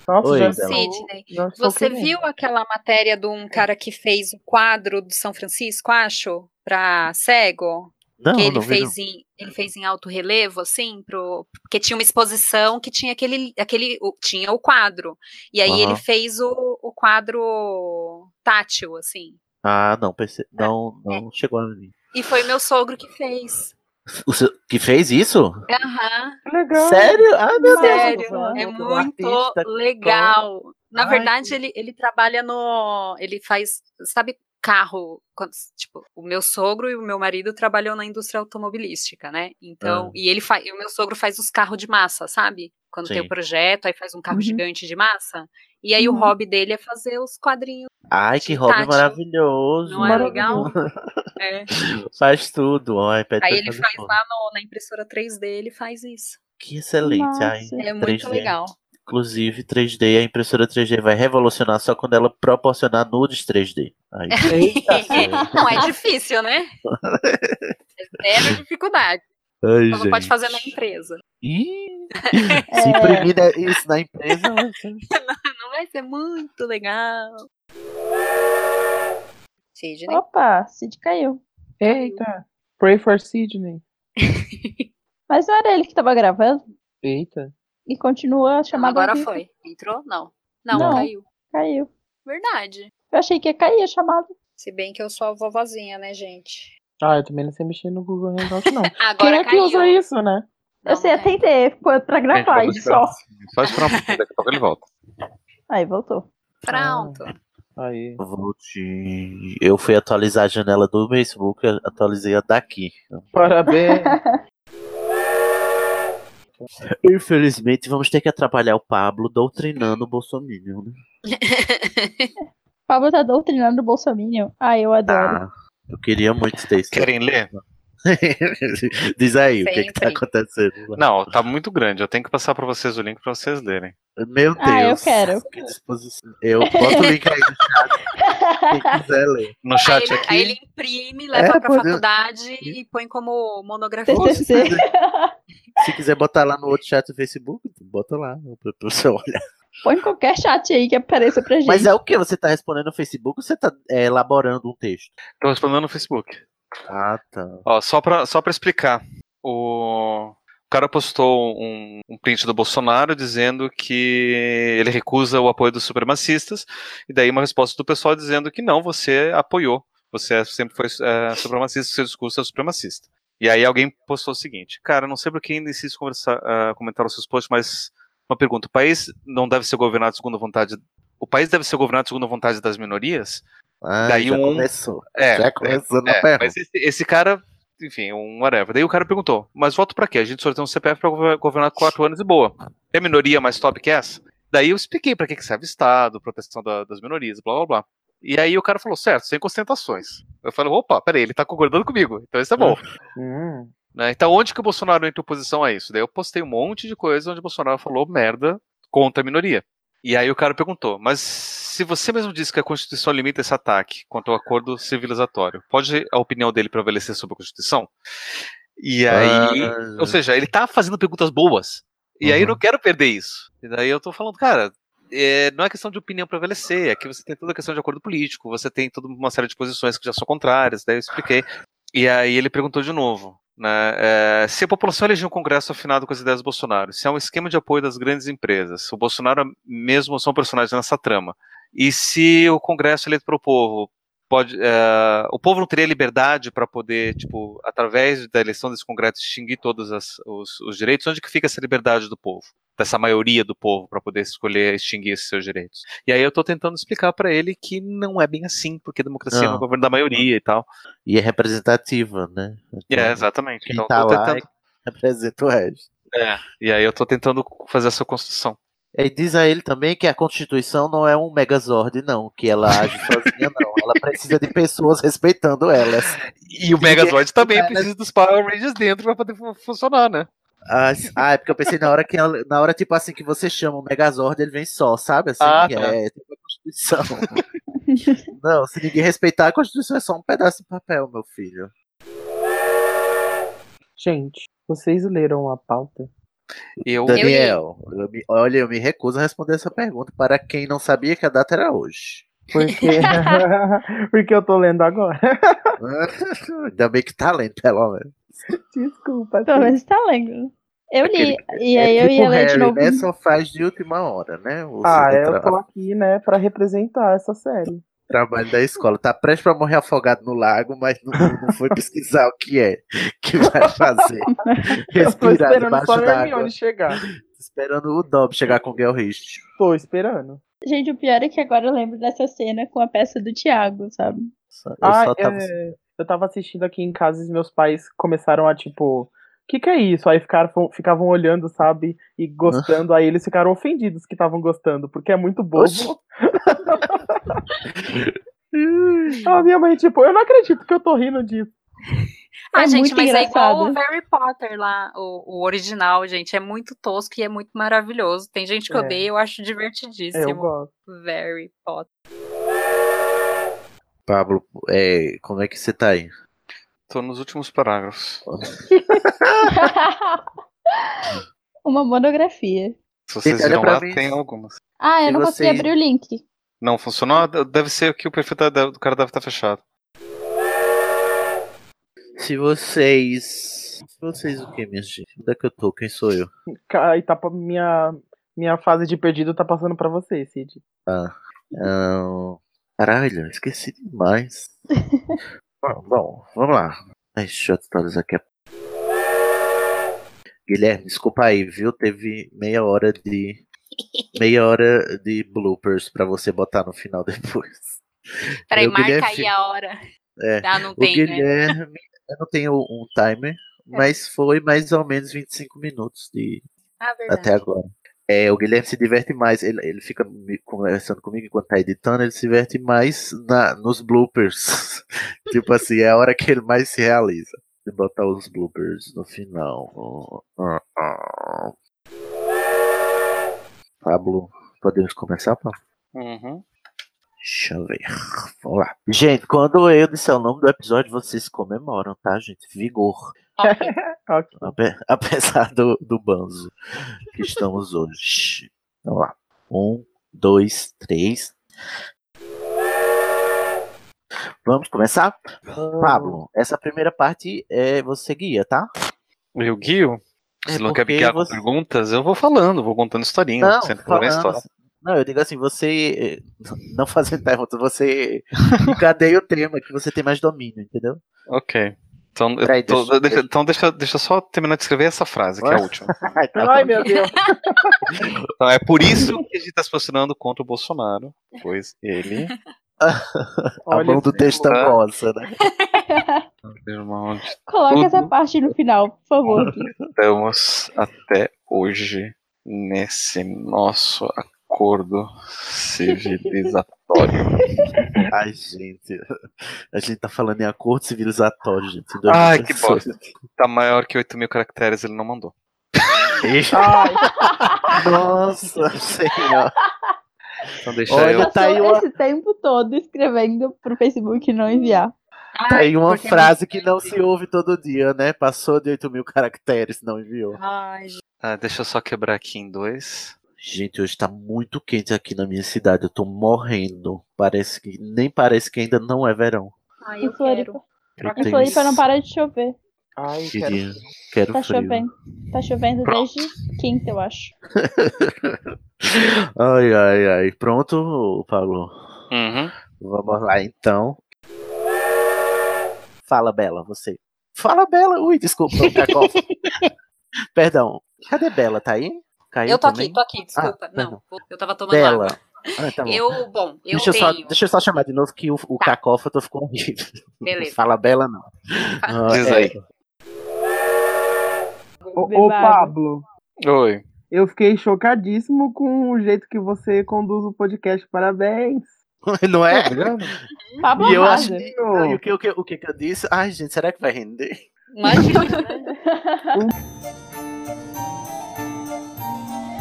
Nossa, Oi, já. Sidney, já você viu aquela matéria de um cara que fez o quadro do São Francisco, acho, pra cego? Não, que ele não vi, fez em ele fez em alto relevo, assim, pro, porque tinha uma exposição que tinha aquele, aquele o- tinha o quadro. E aí ele Aham. fez o, o quadro tátil, assim. Ah, não, perce... não, não chegou a mim. E foi meu sogro que fez. O seu... Que fez isso? Aham. Legal. Sério? Ah, meu Deus. Sério, é muito artista, legal. Na Ai, verdade, ele, ele trabalha no. Ele faz. Sabe, carro. quando- tipo, o meu sogro e o meu marido trabalham na indústria automobilística, né? Então. Ah. E ele faz. O meu sogro faz os carros de massa, sabe? Quando tem Sim. o projeto, aí faz um carro Uhum. gigante de massa. E aí Uhum. o hobby dele é fazer os quadrinhos. Ai, que hobby tátil. maravilhoso. Não é legal? maravilhoso. É. Faz tudo. Ai, pede Aí ele faz tudo. lá no- na impressora 3D, ele faz isso. Que excelente. Ai, Massa. É muito 3D. legal. Inclusive, 3D, a impressora 3D vai revolucionar só quando ela proporcionar nudes 3D. Aí, Não é difícil, né? É zero dificuldade. Ai, não pode gente. fazer na empresa. Ih, É. se imprimir né, isso na empresa, vai ser- Não vai ser muito legal. Sidney. Opa, Cid caiu. Eita. Pray for Sidney. Mas não era ele que tava gravando? Eita. E continua a chamada. Agora foi. Entrou? Não. Não, Não. caiu. Caiu. Verdade. Eu achei que ia cair a chamada. Se bem que eu sou a vovozinha, né, gente? Ah, eu também não sei mexer no Google Hangout, não. Agora Quem é que caiu. usa isso, né? eu sei atender, pra gravar vamos e só. Só esperar um pouquinho, daqui a pouco ele volta. Aí voltou. Pronto. Aí. Volte. Eu fui atualizar a janela do Facebook, atualizei a daqui. Parabéns. Infelizmente, vamos ter que atrapalhar o Pablo doutrinando o Bolsonaro, né? Pablo tá doutrinando o Bolsonaro. Ah, eu adoro. Ah, eu queria muito ter isso. Querem ler? Diz aí, o que, que tá Sempre. acontecendo? Não, tá muito grande. Eu tenho que passar pra vocês o link pra vocês lerem. Meu Deus. Ah, eu quero. Que disposição. Eu boto o link aí no chat. Quem quiser ler. No Aí chat ele, aqui. aí ele imprime, leva É, pra faculdade e põe como monografia. TCC. Se quiser botar lá no outro chat do Facebook, bota lá pra, pra você olhar. Põe qualquer chat aí que apareça pra gente. Mas é o que? Você tá respondendo no Facebook ou você tá é, elaborando um texto? Tô respondendo no Facebook. Ah, tá. Ó, só pra, só pra explicar. O... o cara postou um, um print do Bolsonaro dizendo que ele recusa o apoio dos supremacistas, e daí uma resposta do pessoal dizendo que não, você apoiou. Você sempre foi é, supremacista, seu discurso é supremacista. E aí alguém postou o seguinte: Cara, não sei por que ainda insiste em conversar, ah, comentar os seus posts, mas uma pergunta: o país não deve ser governado segundo a vontade. O país deve ser governado segundo a vontade das minorias? Ah, Daí já um- começou. É, já começou na é, pergunta. mas esse, esse cara, enfim, um whatever. Daí o cara perguntou, mas voto pra quê? A gente só tem um CPF pra gover- governar quatro anos e boa. É minoria mais top que essa? Daí eu expliquei pra que que serve Estado, proteção da- das minorias, blá blá blá. E aí o cara falou, certo, sem ostentações. Eu falei, opa, peraí, ele tá concordando comigo, então isso é bom. Hum. Né? Então onde que o Bolsonaro entra em oposição a isso? Daí eu postei um monte de coisa onde o Bolsonaro falou merda contra a minoria. E aí o cara perguntou, mas se você mesmo disse que a Constituição limita esse ataque quanto ao acordo civilizatório, pode a opinião dele prevalecer sobre a Constituição? E aí, Ah. ou seja, ele tá fazendo perguntas boas. E aí eu não quero perder isso. E daí eu tô falando, cara, é, não é questão de opinião prevalecer, aqui você tem toda a questão de acordo político, você tem toda uma série de posições que já são contrárias, daí eu expliquei. E aí ele perguntou de novo, né, é, se a população eleger um congresso afinado com as ideias do Bolsonaro, se é um esquema de apoio das grandes empresas, o Bolsonaro mesmo são personagens nessa trama, e se o congresso eleito pelo povo pode, é, o povo não teria liberdade para poder, tipo, através da eleição desse congresso extinguir todos as- os, os direitos, onde que fica essa liberdade do povo? Dessa maioria do povo para poder escolher extinguir esses seus direitos. E aí eu tô tentando explicar para ele que não é bem assim, porque a democracia não, é Não. o governo da maioria e tal. E é representativa, né? Então, É, exatamente. Quem Então, tá lá tentando- é- representa o resto. É, e aí eu tô tentando fazer essa construção. E diz a ele também que a Constituição não é um megazord, não, que ela age sozinha, não. Ela precisa de pessoas respeitando elas. E o Megazord também precisa dos Power Rangers dentro pra poder fu- funcionar, né? Ah, ah, é porque eu pensei na hora que na hora, tipo assim, que você chama o Megazord, ele vem só, sabe? Assim, Ah, que tá. é tipo a Constituição. Não, se ninguém respeitar a Constituição, é só um pedaço de papel, meu filho. Gente, vocês leram a pauta? Eu... Daniel, eu me- olha, eu me recuso a responder essa pergunta para quem não sabia que a data era hoje. Porque, porque eu tô lendo agora. Ainda bem que tá lendo, pelo menos. Desculpa. Pelo menos tá lendo. Eu li. Aquele- E é aí eu tipo ia ler de Harry, novo. né? Só faz de última hora, né? O Ah, seu eu tô aqui, né, pra representar essa série. Trabalho da escola. Tá prestes pra morrer afogado no lago, mas não, não foi pesquisar o que é que vai fazer. Eu tô Respirar esperando debaixo d'água. Chegar. Esperando o Dobby chegar com o Gelrist. Tô esperando. Gente, o pior é que agora eu lembro dessa cena com a peça do Thiago, sabe? Eu ah, só tava- é, eu tava assistindo aqui em casa e meus pais começaram a, tipo, que que é isso? Aí ficaram, ficavam olhando, sabe? E gostando. Aí eles ficaram ofendidos que estavam gostando, porque é muito bobo. ah, minha mãe, tipo, eu não acredito que eu tô rindo disso. Ah, É gente, mas é igual o engraçado. Harry Potter lá, o, o original, gente. É muito tosco e é muito maravilhoso. Tem gente que É. odeia, eu acho divertidíssimo. Eu gosto. Harry Potter. Pablo, é, como é que você tá aí? Tô nos últimos parágrafos. Uma monografia. Se vocês Olha viram lá, mim. tem algumas. Ah, eu E não consegui vocês? abrir o link. Não funcionou? Deve ser que o perfil do cara deve estar fechado. Se vocês. Se vocês o que, minha gente? Onde é que eu tô? Quem sou eu? Aí tá pra minha, minha fase de perdido tá passando pra você, Cid. Ah. caralho, esqueci demais. bom, bom, vamos lá. Deixa eu todas aqui. Guilherme, desculpa aí, viu? Teve meia hora de. Meia hora de bloopers pra você botar no final depois. Peraí, marca Guilherme aí a hora. É, Ah, não o tem, né? Guilherme, eu não tenho um timer, mas foi mais ou menos 25 minutos de Ah, verdade. até agora. É, o Guilherme se diverte mais, ele, ele fica me- conversando comigo enquanto tá editando, ele se diverte mais na, nos bloopers. tipo assim, é a hora que ele mais se realiza. De botar os bloopers no final. Pablo, podemos começar, Pablo? Uhum. Deixa eu ver. Vamos lá. Gente, quando eu disser o nome do episódio, vocês comemoram, tá, gente? Vigor. Ok. Ape- Apesar do, do banzo que estamos hoje. Vamos lá. Um, dois, três. Vamos começar? Pablo, essa primeira parte é você guia, tá? Eu guio? É Se não quer picar com você- perguntas, eu vou falando, vou contando historinha. Não, sempre falando história. não, eu digo assim, você eh, não fazendo perguntas, você encadeia o tema que você tem mais domínio, entendeu? Ok. Então, Peraí, tô- deixa- deixa, então deixa, deixa eu só terminar de escrever essa frase, que é a última. Ai, tá Ai, meu Deus. Então, é por isso que a gente está se posicionando contra o Bolsonaro, pois ele, A mão do texto tamposa, né? irmão, de Coloca Tudo. essa parte no final, por favor. estamos até hoje nesse nosso acordo civilizatório. Ai, gente. A gente tá falando em acordo civilizatório, gente. Ai, que 2018. bosta. Tá maior que 8 mil caracteres, ele não mandou. Ixi, Ai, Nossa senhora. Então deixa Olha, eu. tá aí uma- esse tempo todo escrevendo pro Facebook não enviar. Tá aí uma é frase que não se ouve todo dia, né? Passou de 8 mil caracteres, não enviou. Ai. Ah, deixa eu só quebrar aqui em dois. Gente, hoje tá muito quente aqui na minha cidade. Eu tô morrendo. Parece que. Nem parece que ainda não é verão. Ai, Em eu Floripa. quero. Eu Em tenho Floripa não para de chover. ai, quero. Queria- Quero Tá frio. chovendo. Tá chovendo desde quinta, eu acho. ai, ai, ai. Pronto, Paulo? Uhum. Vamos lá então. Fala, Bela, você. Fala, Bela. Ui, desculpa, cacófato. Perdão. Cadê Bela? Tá aí? Caiu Eu tô também? aqui, tô aqui, desculpa. Ah, não, eu tava tomando Bela. água. Ah, tá bom. Eu, bom, eu deixa, eu só, tenho. deixa eu só chamar de novo que o, o Tá. cacófato ficou horrível. Beleza. Fala Bela, não. Ah, Diz é, aí. Ô, ô. Pablo, Oi. eu fiquei chocadíssimo com o jeito que você conduz o podcast. Parabéns. Não é? Pablo E eu acho que. não, e o, que, o, que, o que que eu disse? Ai, gente, será que vai render? Imagina, né?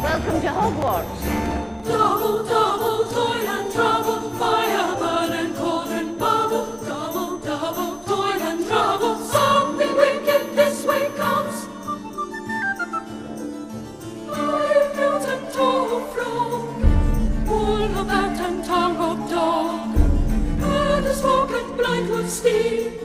Welcome to Hogwarts. Double, double, toil and trouble, fire, burn and cauldron, bubble. Double, double, toil and trouble, something wicked this way comes. I am built and tall from wool of bat and tongue of dog. Heard smoke spoken, blind with steam.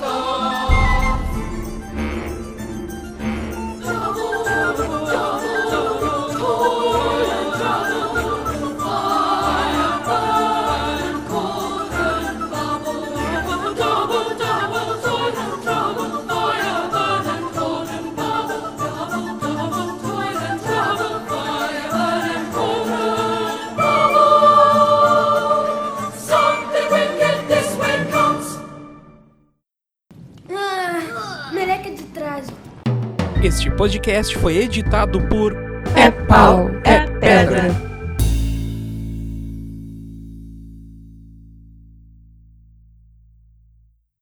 또 Este podcast foi editado por É pau, é pedra.